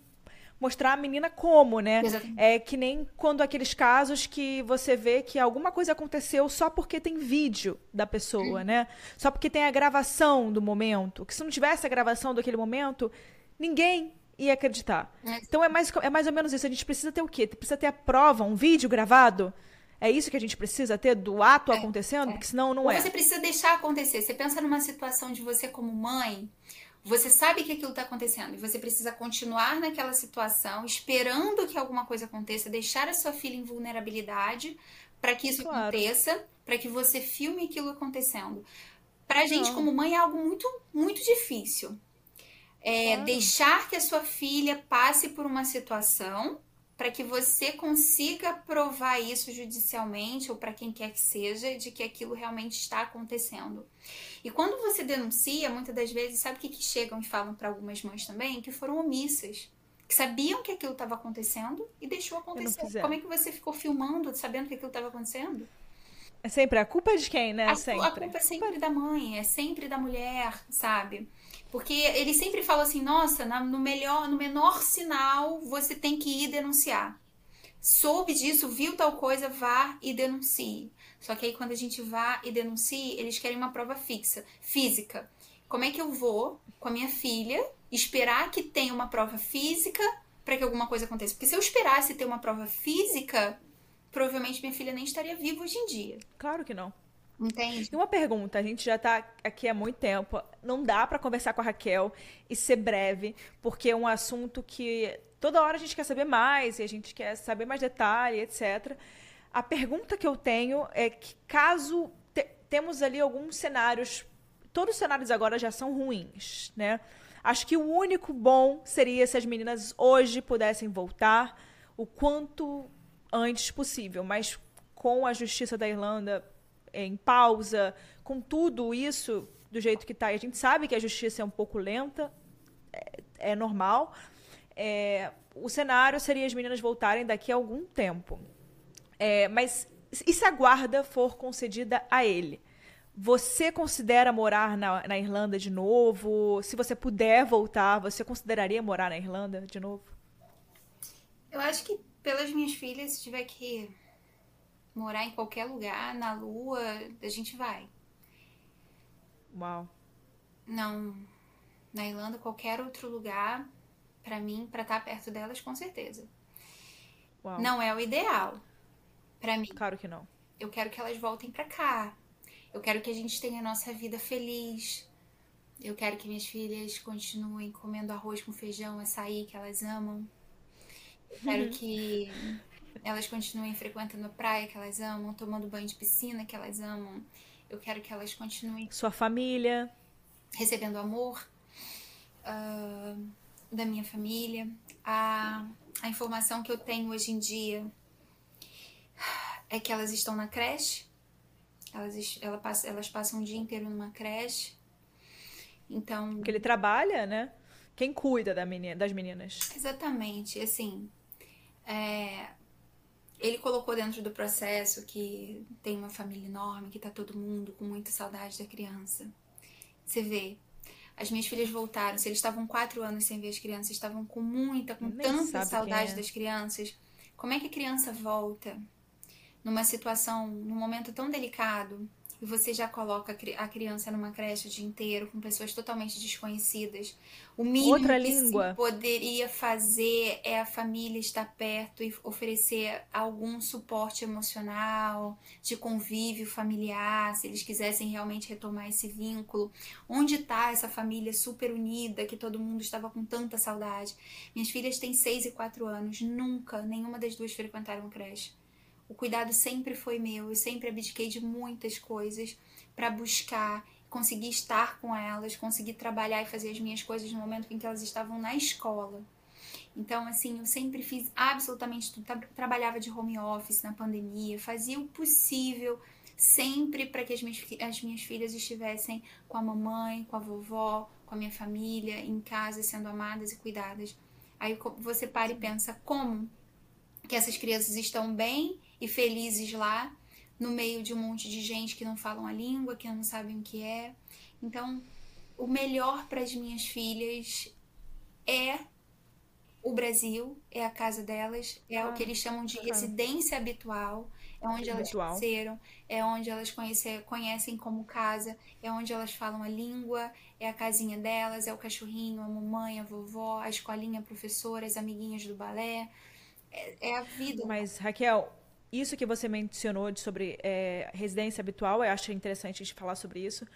mostrar a menina como, né? É que nem quando aqueles casos que você vê que alguma coisa aconteceu só porque tem vídeo da pessoa, né? Só porque tem a gravação do momento. Que se não tivesse a gravação daquele momento, ninguém ia acreditar. É. Então é mais, é mais ou menos isso. A gente precisa ter o quê? Precisa ter a prova, um vídeo gravado. É isso que a gente precisa ter do ato é, acontecendo? É. Porque senão não Ou é. Você precisa deixar acontecer. Você pensa numa situação de você como mãe você sabe que aquilo está acontecendo e você precisa continuar naquela situação, esperando que alguma coisa aconteça, deixar a sua filha em vulnerabilidade para que isso claro. aconteça, para que você filme aquilo acontecendo. Para gente, como mãe, é algo muito, muito difícil. É, claro. Deixar que a sua filha passe por uma situação para que você consiga provar isso judicialmente ou para quem quer que seja de que aquilo realmente está acontecendo. E quando você denuncia, muitas das vezes, sabe o que, que chegam e falam para algumas mães também? Que foram omissas. Que sabiam que aquilo estava acontecendo e deixou acontecer. Como é que você ficou filmando sabendo que aquilo estava acontecendo? É sempre a culpa é de quem, né? A, sempre. a culpa é sempre da mãe, é sempre da mulher, sabe? Porque ele sempre fala assim, nossa, no melhor, no menor sinal, você tem que ir denunciar. Soube disso, viu tal coisa, vá e denuncie. Só que aí quando a gente vá e denuncie, eles querem uma prova fixa, física. Como é que eu vou com a minha filha esperar que tenha uma prova física para que alguma coisa aconteça? Porque se eu esperasse ter uma prova física, provavelmente minha filha nem estaria viva hoje em dia. Claro que não. Entende? E uma pergunta, a gente já está aqui há muito tempo. Não dá para conversar com a Raquel e ser breve, porque é um assunto que toda hora a gente quer saber mais e a gente quer saber mais detalhe, etc. A pergunta que eu tenho é que caso te temos ali alguns cenários, todos os cenários agora já são ruins, né? Acho que o único bom seria se as meninas hoje pudessem voltar o quanto antes possível, mas com a justiça da Irlanda em pausa, com tudo isso do jeito que está. A gente sabe que a justiça é um pouco lenta, é, é normal. É, o cenário seria as meninas voltarem daqui a algum tempo. É, mas e se a guarda for concedida a ele? Você considera morar na, na, Irlanda de novo? Se você puder voltar, você consideraria morar na Irlanda de novo? Eu acho que pelas minhas filhas, se tiver que morar em qualquer lugar, na lua, a gente vai. Uau. Não. Na Irlanda, qualquer outro lugar, para mim, para estar tá perto delas, com certeza. Uau. Não é o ideal para mim. Claro que não. Eu quero que elas voltem para cá. Eu quero que a gente tenha a nossa vida feliz. Eu quero que minhas filhas continuem comendo arroz com feijão, açaí que elas amam. Eu quero que elas continuem frequentando a praia que elas amam, tomando banho de piscina que elas amam. Eu quero que elas continuem. Sua família. Recebendo amor uh, da minha família. A, a informação que eu tenho hoje em dia é que elas estão na creche. Elas, ela passa, elas passam o dia inteiro numa creche. Então. Porque ele trabalha, né? Quem cuida da menina, das meninas? Exatamente. Assim, é, ele colocou dentro do processo que tem uma família enorme, que tá todo mundo com muita saudade da criança. Você vê, as minhas filhas voltaram, se eles estavam quatro anos sem ver as crianças, estavam com muita, com tanta saudade é. das crianças. Como é que a criança volta? numa situação, num momento tão delicado, e você já coloca a criança numa creche o dia inteiro com pessoas totalmente desconhecidas, o mínimo Outra que língua. se poderia fazer é a família estar perto e oferecer algum suporte emocional, de convívio familiar, se eles quisessem realmente retomar esse vínculo. Onde está essa família super unida que todo mundo estava com tanta saudade? Minhas filhas têm 6 e 4 anos, nunca nenhuma das duas frequentaram creche. O cuidado sempre foi meu, eu sempre abdiquei de muitas coisas para buscar, conseguir estar com elas, conseguir trabalhar e fazer as minhas coisas no momento em que elas estavam na escola. Então, assim, eu sempre fiz absolutamente tudo. Trabalhava de home office na pandemia, fazia o possível sempre para que as minhas, as minhas filhas estivessem com a mamãe, com a vovó, com a minha família, em casa, sendo amadas e cuidadas. Aí você para e pensa como que essas crianças estão bem e felizes lá, no meio de um monte de gente que não falam a língua, que não sabem o que é. Então, o melhor para as minhas filhas é o Brasil, é a casa delas, é ah, o que eles chamam de residência habitual, é onde elas nasceram, é onde elas conhece, conhecem como casa, é onde elas falam a língua, é a casinha delas, é o cachorrinho, a mamãe, a vovó, a escolinha, a professora, as amiguinhas do balé. É, é a vida. Mas, Raquel, isso que você mencionou de sobre é, residência habitual, eu acho interessante a gente falar sobre isso.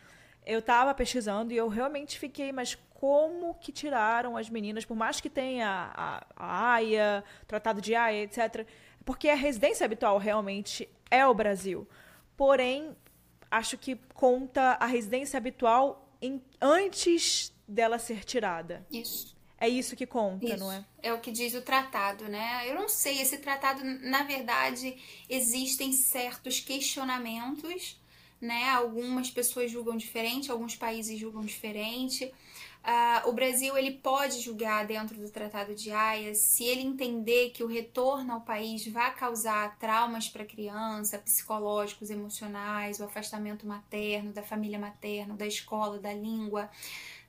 Eu estava pesquisando e eu realmente fiquei, mas como que tiraram as meninas, por mais que tenha a, a AIA, Tratado de AIA, etc., porque a residência habitual realmente é o Brasil. Porém, acho que conta a residência habitual em, antes dela ser tirada. Isso. É isso que conta, isso. não é? É o que diz o tratado, né? Eu não sei, esse tratado, na verdade, existem certos questionamentos, né? Algumas pessoas julgam diferente, alguns países julgam diferente. Uh, o Brasil ele pode julgar dentro do Tratado de Haia se ele entender que o retorno ao país vai causar traumas para a criança, psicológicos, emocionais, o afastamento materno, da família materna, da escola, da língua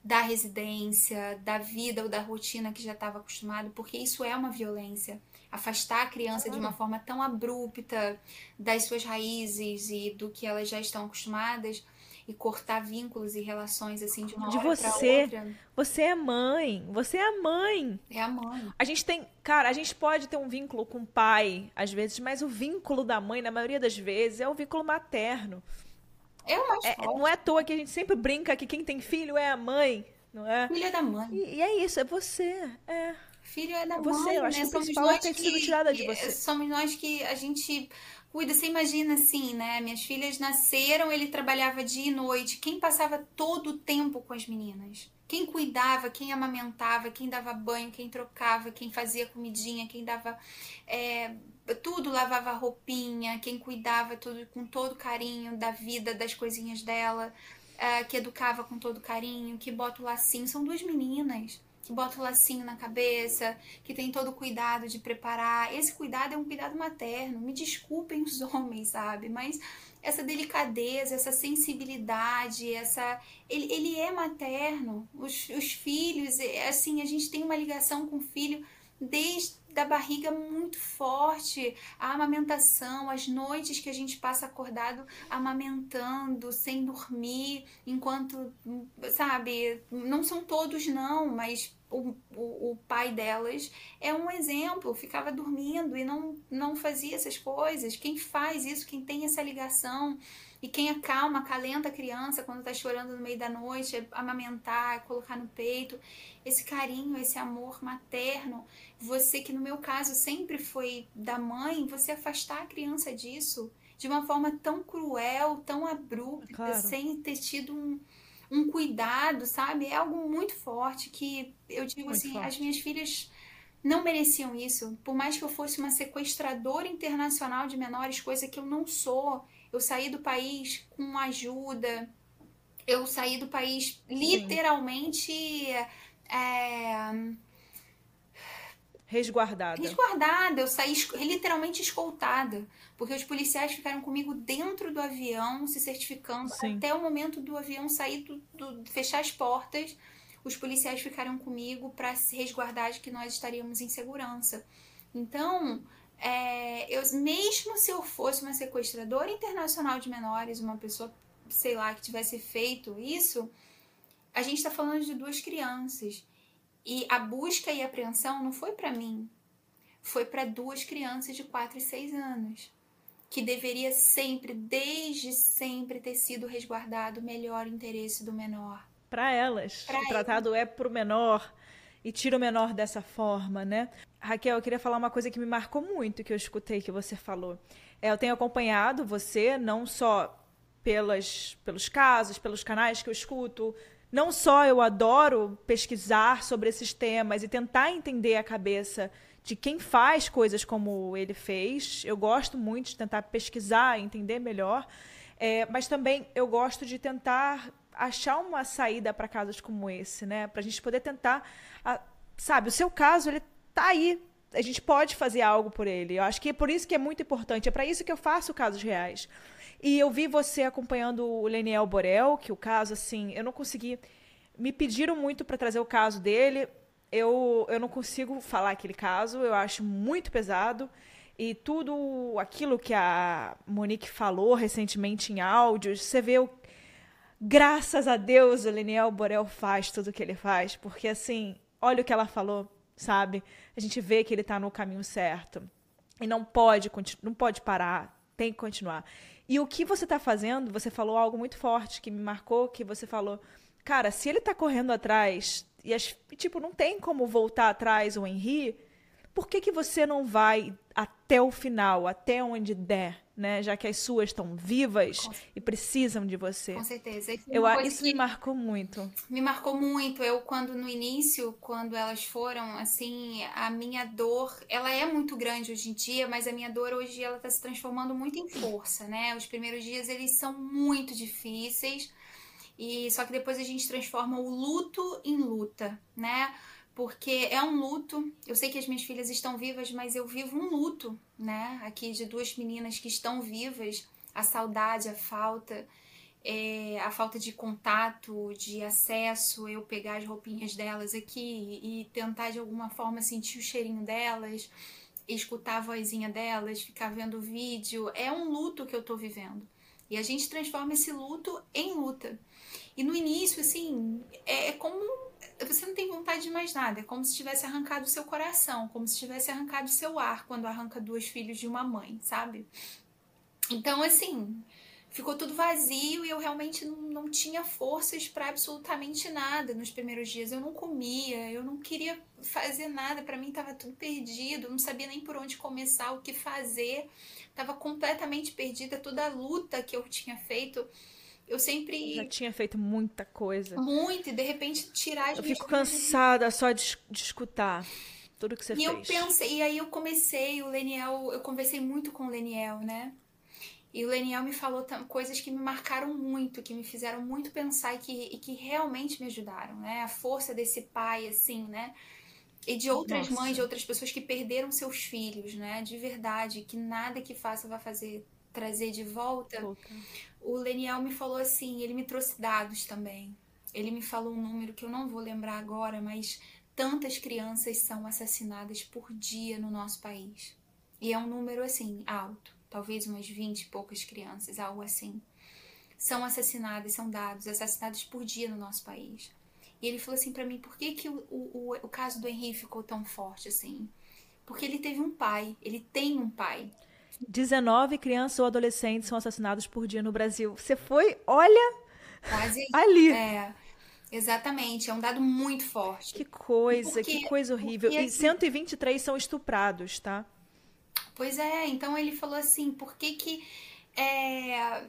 da residência, da vida ou da rotina que já estava acostumado, porque isso é uma violência. Afastar a criança de uma forma tão abrupta das suas raízes e do que elas já estão acostumadas e cortar vínculos e relações assim de uma de hora você. outra. Você é mãe, você é a mãe. É a mãe. A gente tem, cara, a gente pode ter um vínculo com o pai às vezes, mas o vínculo da mãe na maioria das vezes é o vínculo materno. É o mais é, forte. Não é à toa que a gente sempre brinca que quem tem filho é a mãe, não é? Filho é da mãe. E, e é isso, é você. É. Filho é da é você, mãe, eu acho né? que o somos principal nós é ter que, sido tirada de você. Somos nós que a gente cuida. Você imagina assim, né? Minhas filhas nasceram, ele trabalhava dia e noite. Quem passava todo o tempo com as meninas? Quem cuidava, quem amamentava, quem dava banho, quem trocava, quem fazia comidinha, quem dava é, tudo, lavava roupinha, quem cuidava tudo com todo carinho da vida, das coisinhas dela, é, que educava com todo carinho, que bota o lacinho. São duas meninas que bota o lacinho na cabeça, que tem todo o cuidado de preparar. Esse cuidado é um cuidado materno. Me desculpem os homens, sabe? Mas essa delicadeza, essa sensibilidade, essa ele, ele é materno. Os, os filhos, é, assim, a gente tem uma ligação com o filho desde da barriga muito forte, a amamentação, as noites que a gente passa acordado amamentando, sem dormir, enquanto, sabe, não são todos não, mas o, o, o, pai delas é um exemplo, ficava dormindo e não, não fazia essas coisas. Quem faz isso, quem tem essa ligação e quem acalma, acalenta a criança quando está chorando no meio da noite, é amamentar, é colocar no peito, esse carinho, esse amor materno, você que no meu caso sempre foi da mãe, você afastar a criança disso de uma forma tão cruel, tão abrupta, claro. sem ter tido um, um cuidado, sabe? É algo muito forte que eu digo muito assim, forte. as minhas filhas não mereciam isso. Por mais que eu fosse uma sequestradora internacional de menores, coisa que eu não sou, eu saí do país com ajuda, eu saí do país literalmente. É, resguardada. Resguardada, eu saí literalmente escoltada, porque os policiais ficaram comigo dentro do avião, se certificando Sim. até o momento do avião sair do, do, fechar as portas. Os policiais ficaram comigo para se resguardar de que nós estaríamos em segurança. Então, é, eu, mesmo se eu fosse uma sequestradora internacional de menores, uma pessoa, sei lá, que tivesse feito isso, a gente está falando de duas crianças. E a busca e apreensão não foi para mim, foi para duas crianças de 4 e 6 anos, que deveria sempre, desde sempre, ter sido resguardado o melhor interesse do menor. Para elas. Pra o tratado é pro menor e tira o menor dessa forma, né? Raquel, eu queria falar uma coisa que me marcou muito que eu escutei que você falou. É, eu tenho acompanhado você não só pelas, pelos casos, pelos canais que eu escuto, não só eu adoro pesquisar sobre esses temas e tentar entender a cabeça de quem faz coisas como ele fez. Eu gosto muito de tentar pesquisar, entender melhor, é, mas também eu gosto de tentar achar uma saída para casos como esse, né? Para a gente poder tentar, a, sabe, o seu caso ele tá aí. A gente pode fazer algo por ele. Eu acho que é por isso que é muito importante. É para isso que eu faço casos reais. E eu vi você acompanhando o Leniel Borel, que o caso, assim, eu não consegui. Me pediram muito para trazer o caso dele. Eu, eu não consigo falar aquele caso, eu acho muito pesado. E tudo aquilo que a Monique falou recentemente em áudios, você vê o. Graças a Deus o Leniel Borel faz tudo o que ele faz, porque assim, olha o que ela falou, sabe? A gente vê que ele está no caminho certo. E não pode, não pode parar, tem que continuar. E o que você está fazendo, você falou algo muito forte que me marcou, que você falou, cara, se ele está correndo atrás e as, tipo não tem como voltar atrás o Henri, por que que você não vai até o final, até onde der? né? Já que as suas estão vivas e precisam de você. Com certeza. Isso, eu, isso me marcou muito. Me marcou muito. Eu, quando no início, quando elas foram, assim, a minha dor, ela é muito grande hoje em dia, mas a minha dor hoje ela está se transformando muito em força, né? Os primeiros dias eles são muito difíceis. E só que depois a gente transforma o luto em luta, né? Porque é um luto. Eu sei que as minhas filhas estão vivas, mas eu vivo um luto, né? Aqui de duas meninas que estão vivas, a saudade, a falta, é, a falta de contato, de acesso, eu pegar as roupinhas delas aqui e tentar de alguma forma sentir o cheirinho delas, escutar a vozinha delas, ficar vendo o vídeo. É um luto que eu tô vivendo. E a gente transforma esse luto em luta. E no início, assim, é, é como você não tem vontade de mais nada. É como se tivesse arrancado o seu coração, como se tivesse arrancado o seu ar quando arranca dois filhos de uma mãe, sabe? Então, assim, ficou tudo vazio e eu realmente não, não tinha forças para absolutamente nada nos primeiros dias. Eu não comia, eu não queria fazer nada, para mim estava tudo perdido, eu não sabia nem por onde começar, o que fazer. Tava completamente perdida toda a luta que eu tinha feito eu sempre. Já tinha feito muita coisa. Muito, e de repente tirar as Eu fico cansada só de, de escutar tudo que você e fez. E eu pensei, e aí eu comecei, o Leniel, eu conversei muito com o Leniel, né? E o Leniel me falou coisas que me marcaram muito, que me fizeram muito pensar e que, e que realmente me ajudaram, né? A força desse pai, assim, né? E de outras Nossa. mães, de outras pessoas que perderam seus filhos, né? De verdade, que nada que faça vai fazer trazer de volta. volta o Leniel me falou assim, ele me trouxe dados também. Ele me falou um número que eu não vou lembrar agora, mas tantas crianças são assassinadas por dia no nosso país. E é um número assim, alto, talvez umas 20 e poucas crianças, algo assim. São assassinadas, são dados, assassinados por dia no nosso país. E ele falou assim para mim, por que, que o, o, o caso do Henrique ficou tão forte assim? Porque ele teve um pai, ele tem um pai. 19 crianças ou adolescentes são assassinados por dia no Brasil. Você foi, olha, Quase, ali. É, exatamente, é um dado muito forte. Que coisa, porque, que coisa horrível. Porque, e 123 são estuprados, tá? Pois é, então ele falou assim, por que que é,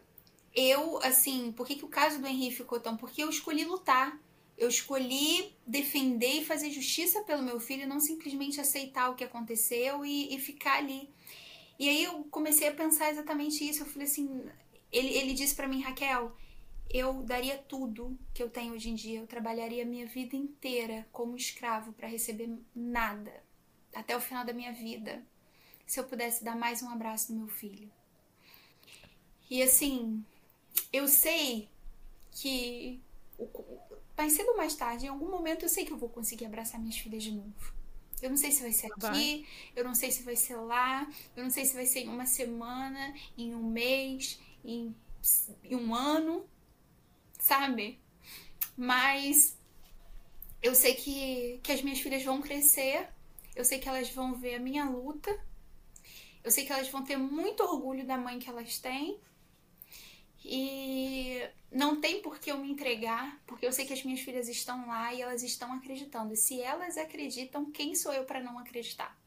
eu, assim, por que que o caso do Henrique ficou tão... Porque eu escolhi lutar. Eu escolhi defender e fazer justiça pelo meu filho, não simplesmente aceitar o que aconteceu e, e ficar ali. E aí eu comecei a pensar exatamente isso. Eu falei assim, ele, ele disse para mim, Raquel, eu daria tudo que eu tenho hoje em dia. Eu trabalharia minha vida inteira como escravo para receber nada até o final da minha vida. Se eu pudesse dar mais um abraço do meu filho. E assim, eu sei que mais cedo ou mais tarde, em algum momento eu sei que eu vou conseguir abraçar minhas filhas de novo. Eu não sei se vai ser aqui, vai. eu não sei se vai ser lá, eu não sei se vai ser em uma semana, em um mês, em, em um ano, sabe? Mas eu sei que, que as minhas filhas vão crescer, eu sei que elas vão ver a minha luta, eu sei que elas vão ter muito orgulho da mãe que elas têm. E não tem por que eu me entregar, porque eu sei que as minhas filhas estão lá e elas estão acreditando. E se elas acreditam, quem sou eu para não acreditar?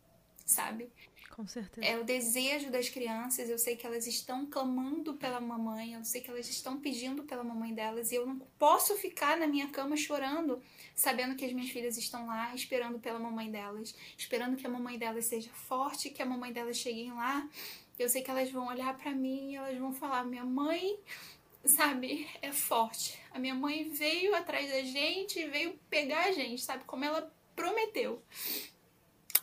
Sabe? Com certeza. É o desejo das crianças. Eu sei que elas estão clamando pela mamãe, eu sei que elas estão pedindo pela mamãe delas, e eu não posso ficar na minha cama chorando, sabendo que as minhas filhas estão lá, esperando pela mamãe delas, esperando que a mamãe delas seja forte, que a mamãe delas chegue lá. Eu sei que elas vão olhar para mim e elas vão falar: minha mãe sabe, é forte. A minha mãe veio atrás da gente, veio pegar a gente, sabe, como ela prometeu.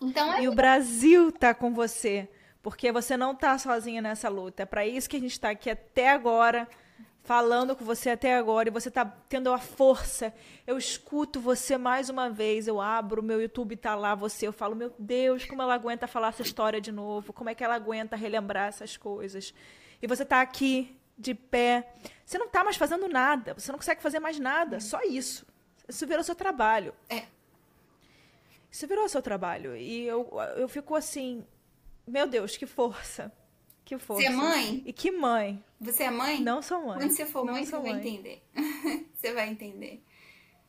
Então, é... E o Brasil tá com você, porque você não tá sozinha nessa luta. É para isso que a gente está aqui até agora, falando com você até agora, e você tá tendo a força. Eu escuto você mais uma vez, eu abro, meu YouTube tá lá, você, eu falo, meu Deus, como ela aguenta falar essa história de novo, como é que ela aguenta relembrar essas coisas. E você tá aqui, de pé. Você não tá mais fazendo nada, você não consegue fazer mais nada, só isso. Isso virou seu trabalho. É. Isso virou seu trabalho. E eu, eu fico assim, meu Deus, que força. Que força. Você é mãe? E que mãe. Você é mãe? Não sou mãe. Quando você for mãe, você vai entender. você vai entender.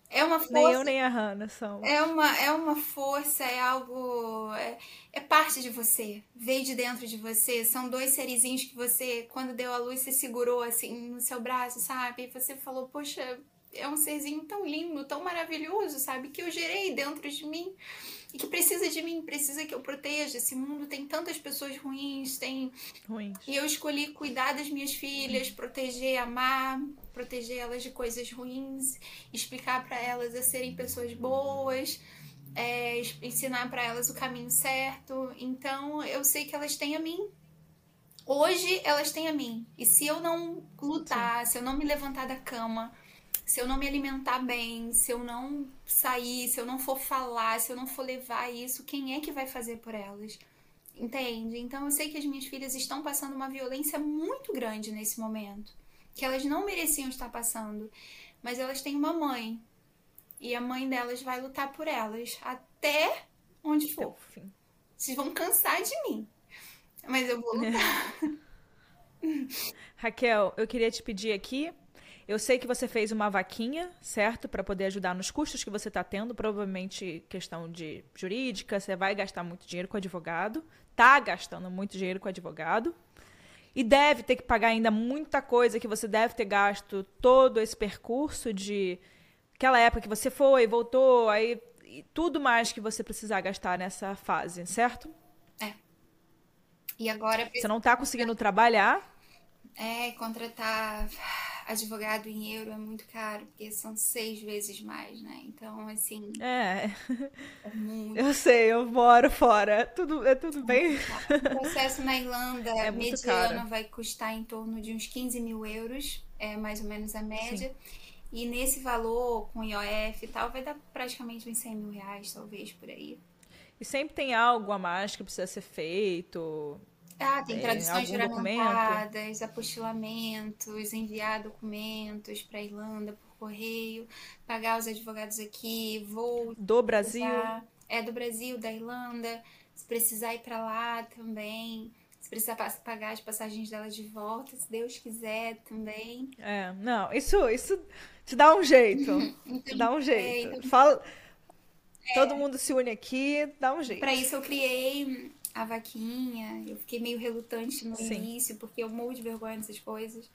É uma força. Nem eu nem a Hannah são. É uma, é uma força, é algo. É, é, parte de você. Veio de dentro de você. São dois serizinhos que você, quando deu a luz, você segurou assim no seu braço, sabe? E você falou, poxa, é um serzinho tão lindo, tão maravilhoso, sabe? Que eu gerei dentro de mim e que precisa de mim, precisa que eu proteja. Esse mundo tem tantas pessoas ruins, tem. Ruins. E eu escolhi cuidar das minhas filhas, proteger, amar, proteger elas de coisas ruins, explicar para elas a serem pessoas boas. É, ensinar para elas o caminho certo. Então, eu sei que elas têm a mim. Hoje elas têm a mim. E se eu não lutar, Sim. se eu não me levantar da cama, se eu não me alimentar bem, se eu não sair, se eu não for falar, se eu não for levar isso, quem é que vai fazer por elas? Entende? Então eu sei que as minhas filhas estão passando uma violência muito grande nesse momento, que elas não mereciam estar passando, mas elas têm uma mãe e a mãe delas vai lutar por elas até onde for. Vocês vão cansar de mim, mas eu vou lutar. Raquel, eu queria te pedir aqui eu sei que você fez uma vaquinha, certo? Para poder ajudar nos custos que você está tendo, provavelmente questão de jurídica, você vai gastar muito dinheiro com advogado, tá gastando muito dinheiro com advogado. E deve ter que pagar ainda muita coisa que você deve ter gasto todo esse percurso de aquela época que você foi, voltou, aí tudo mais que você precisar gastar nessa fase, certo? É. E agora você não está conseguindo trabalhar? É, contratar advogado em euro é muito caro, porque são seis vezes mais, né? Então, assim. É. é muito... Eu sei, eu moro fora. É tudo, é tudo bem. O processo na Irlanda é mediano vai custar em torno de uns 15 mil euros, é mais ou menos a média. Sim. E nesse valor, com IOF e tal, vai dar praticamente uns 100 mil reais, talvez, por aí. E sempre tem algo a mais que precisa ser feito. Ah, tem traduções juramentadas, apostilamentos, enviar documentos para Irlanda por correio, pagar os advogados aqui, voo. Do Brasil? É do Brasil, da Irlanda. Se precisar ir para lá também. Se precisar pagar as passagens dela de volta, se Deus quiser também. É, não, isso, isso te dá um jeito. então, te dá um jeito. É, então... Fala. É. Todo mundo se une aqui, dá um jeito. Para isso eu criei a vaquinha. Eu fiquei meio relutante no Sim. início, porque eu morro de vergonha dessas coisas.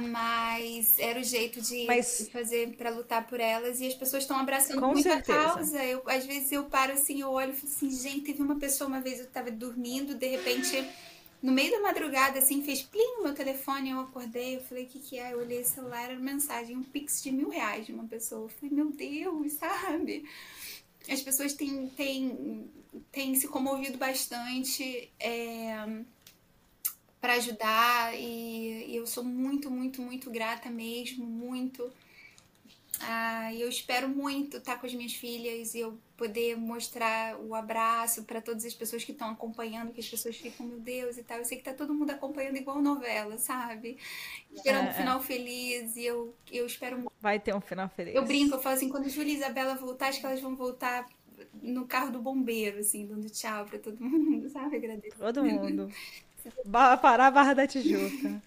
Mas era o jeito de Mas... fazer para lutar por elas e as pessoas estão abraçando Com muita certeza. causa. Eu, às vezes eu paro assim, eu olho e falo assim, gente, teve uma pessoa uma vez eu estava dormindo, de repente, no meio da madrugada, assim, fez plim no meu telefone, eu acordei, eu falei, o que, que é? Eu olhei o celular, era mensagem, um pix de mil reais de uma pessoa. Eu falei, meu Deus, sabe? As pessoas têm, têm tem se comovido bastante é, para ajudar e, e, eu sou muito, muito, muito grata mesmo, muito. Ah, eu espero muito estar com as minhas filhas e eu poder mostrar o abraço para todas as pessoas que estão acompanhando, que as pessoas ficam, meu Deus e tal. Eu sei que tá todo mundo acompanhando igual novela, sabe? Esperando é, um final é. feliz e eu, eu espero muito. Vai ter um final feliz. Eu brinco, eu falo assim, quando Júlia e Isabela voltar, acho que elas vão voltar no carro do bombeiro, assim, dando tchau para todo mundo, sabe? Agradeço. Todo mundo. Parar a Barra da Tijuca.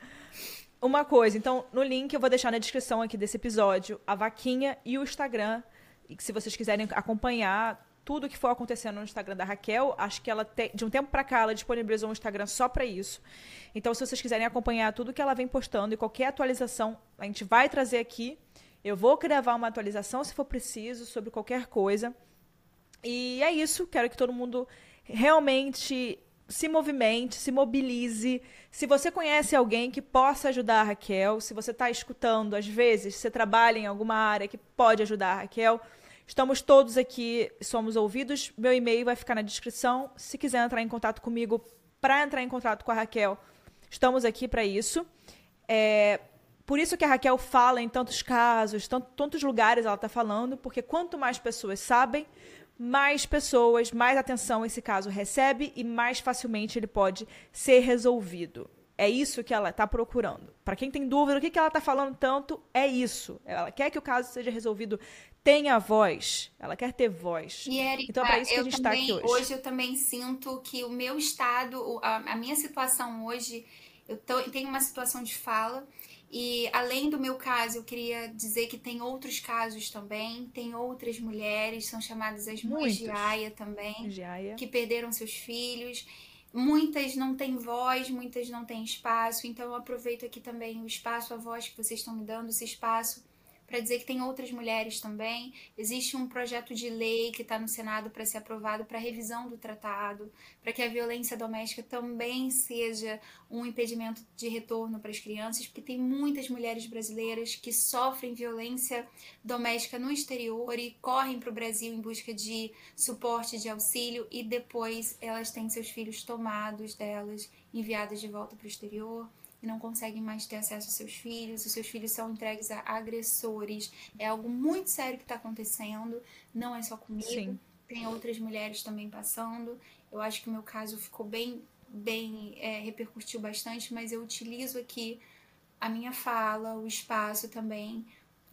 Uma coisa, então, no link eu vou deixar na descrição aqui desse episódio a vaquinha e o Instagram. E se vocês quiserem acompanhar tudo que for acontecendo no Instagram da Raquel, acho que ela tem, de um tempo para cá ela disponibilizou um Instagram só para isso. Então, se vocês quiserem acompanhar tudo que ela vem postando e qualquer atualização, a gente vai trazer aqui. Eu vou gravar uma atualização se for preciso sobre qualquer coisa. E é isso, quero que todo mundo realmente se movimente, se mobilize. Se você conhece alguém que possa ajudar a Raquel, se você está escutando, às vezes, você trabalha em alguma área que pode ajudar a Raquel, estamos todos aqui, somos ouvidos. Meu e-mail vai ficar na descrição. Se quiser entrar em contato comigo para entrar em contato com a Raquel, estamos aqui para isso. É, por isso que a Raquel fala em tantos casos, tantos lugares ela está falando, porque quanto mais pessoas sabem, mais pessoas, mais atenção esse caso recebe e mais facilmente ele pode ser resolvido. É isso que ela está procurando. Para quem tem dúvida, o que, que ela está falando tanto é isso. Ela quer que o caso seja resolvido, tenha voz. Ela quer ter voz. E Erika, então é para isso que a gente está aqui hoje. Hoje eu também sinto que o meu estado, a, minha situação hoje, eu tô, tenho uma situação de fala e além do meu caso, eu queria dizer que tem outros casos também, tem outras mulheres, são chamadas as mães de Aia também, que perderam seus filhos. Muitas não têm voz, muitas não têm espaço, então eu aproveito aqui também o espaço, a voz que vocês estão me dando, esse espaço para dizer que tem outras mulheres também. Existe um projeto de lei que está no Senado para ser aprovado para revisão do tratado, para que a violência doméstica também seja um impedimento de retorno para as crianças, porque tem muitas mulheres brasileiras que sofrem violência doméstica no exterior e correm para o Brasil em busca de suporte, de auxílio e depois elas têm seus filhos tomados delas, enviados de volta para o exterior e não conseguem mais ter acesso aos seus filhos, os seus filhos são entregues a agressores. É algo muito sério que está acontecendo, não é só comigo, Sim. tem outras mulheres também passando. Eu acho que o meu caso ficou bem, bem, é, repercutiu bastante, mas eu utilizo aqui a minha fala, o espaço também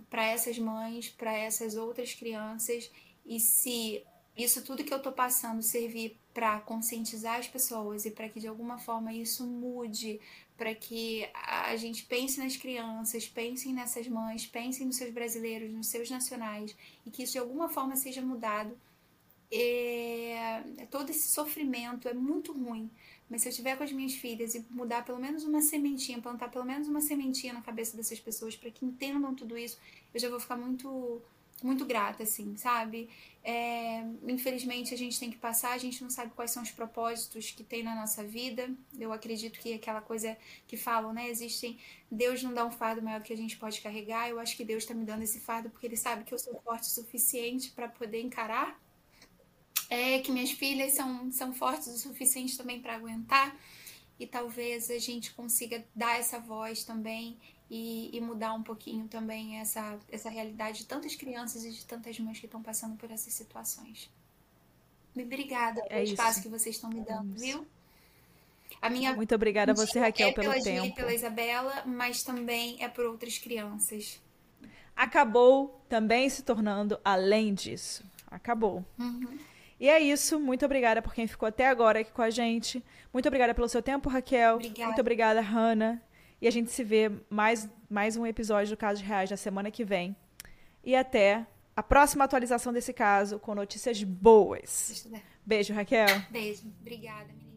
para essas mães, para essas outras crianças. E se isso tudo que eu estou passando servir para conscientizar as pessoas e para que de alguma forma isso mude, para que a gente pense nas crianças, pense nessas mães, pense nos seus brasileiros, nos seus nacionais e que isso de alguma forma seja mudado. É... Todo esse sofrimento é muito ruim, mas se eu estiver com as minhas filhas e mudar pelo menos uma sementinha, plantar pelo menos uma sementinha na cabeça dessas pessoas para que entendam tudo isso, eu já vou ficar muito muito grata, assim, sabe? É, infelizmente a gente tem que passar, a gente não sabe quais são os propósitos que tem na nossa vida. Eu acredito que aquela coisa que falam, né? Existem. Deus não dá um fardo maior do que a gente pode carregar. Eu acho que Deus está me dando esse fardo porque Ele sabe que eu sou forte o suficiente para poder encarar. É que minhas filhas são, são fortes o suficiente também para aguentar. E talvez a gente consiga dar essa voz também e, e, mudar um pouquinho também essa, essa realidade de tantas crianças e de tantas mães que estão passando por essas situações. Obrigada é pelo isso. espaço que vocês estão me dando, viu? A minha Muito obrigada a você, Raquel, é pelo pela tempo. e pela Isabela, mas também é por outras crianças. Acabou também se tornando além disso. Acabou. Uhum. E é isso. Muito obrigada por quem ficou até agora aqui com a gente. Muito obrigada pelo seu tempo, Raquel. Obrigada. Muito obrigada, Hannah. E a gente se vê mais, mais um episódio do Casos Reais na semana que vem. E até a próxima atualização desse caso com notícias boas. Beijo, Raquel. Beijo. Obrigada, menina.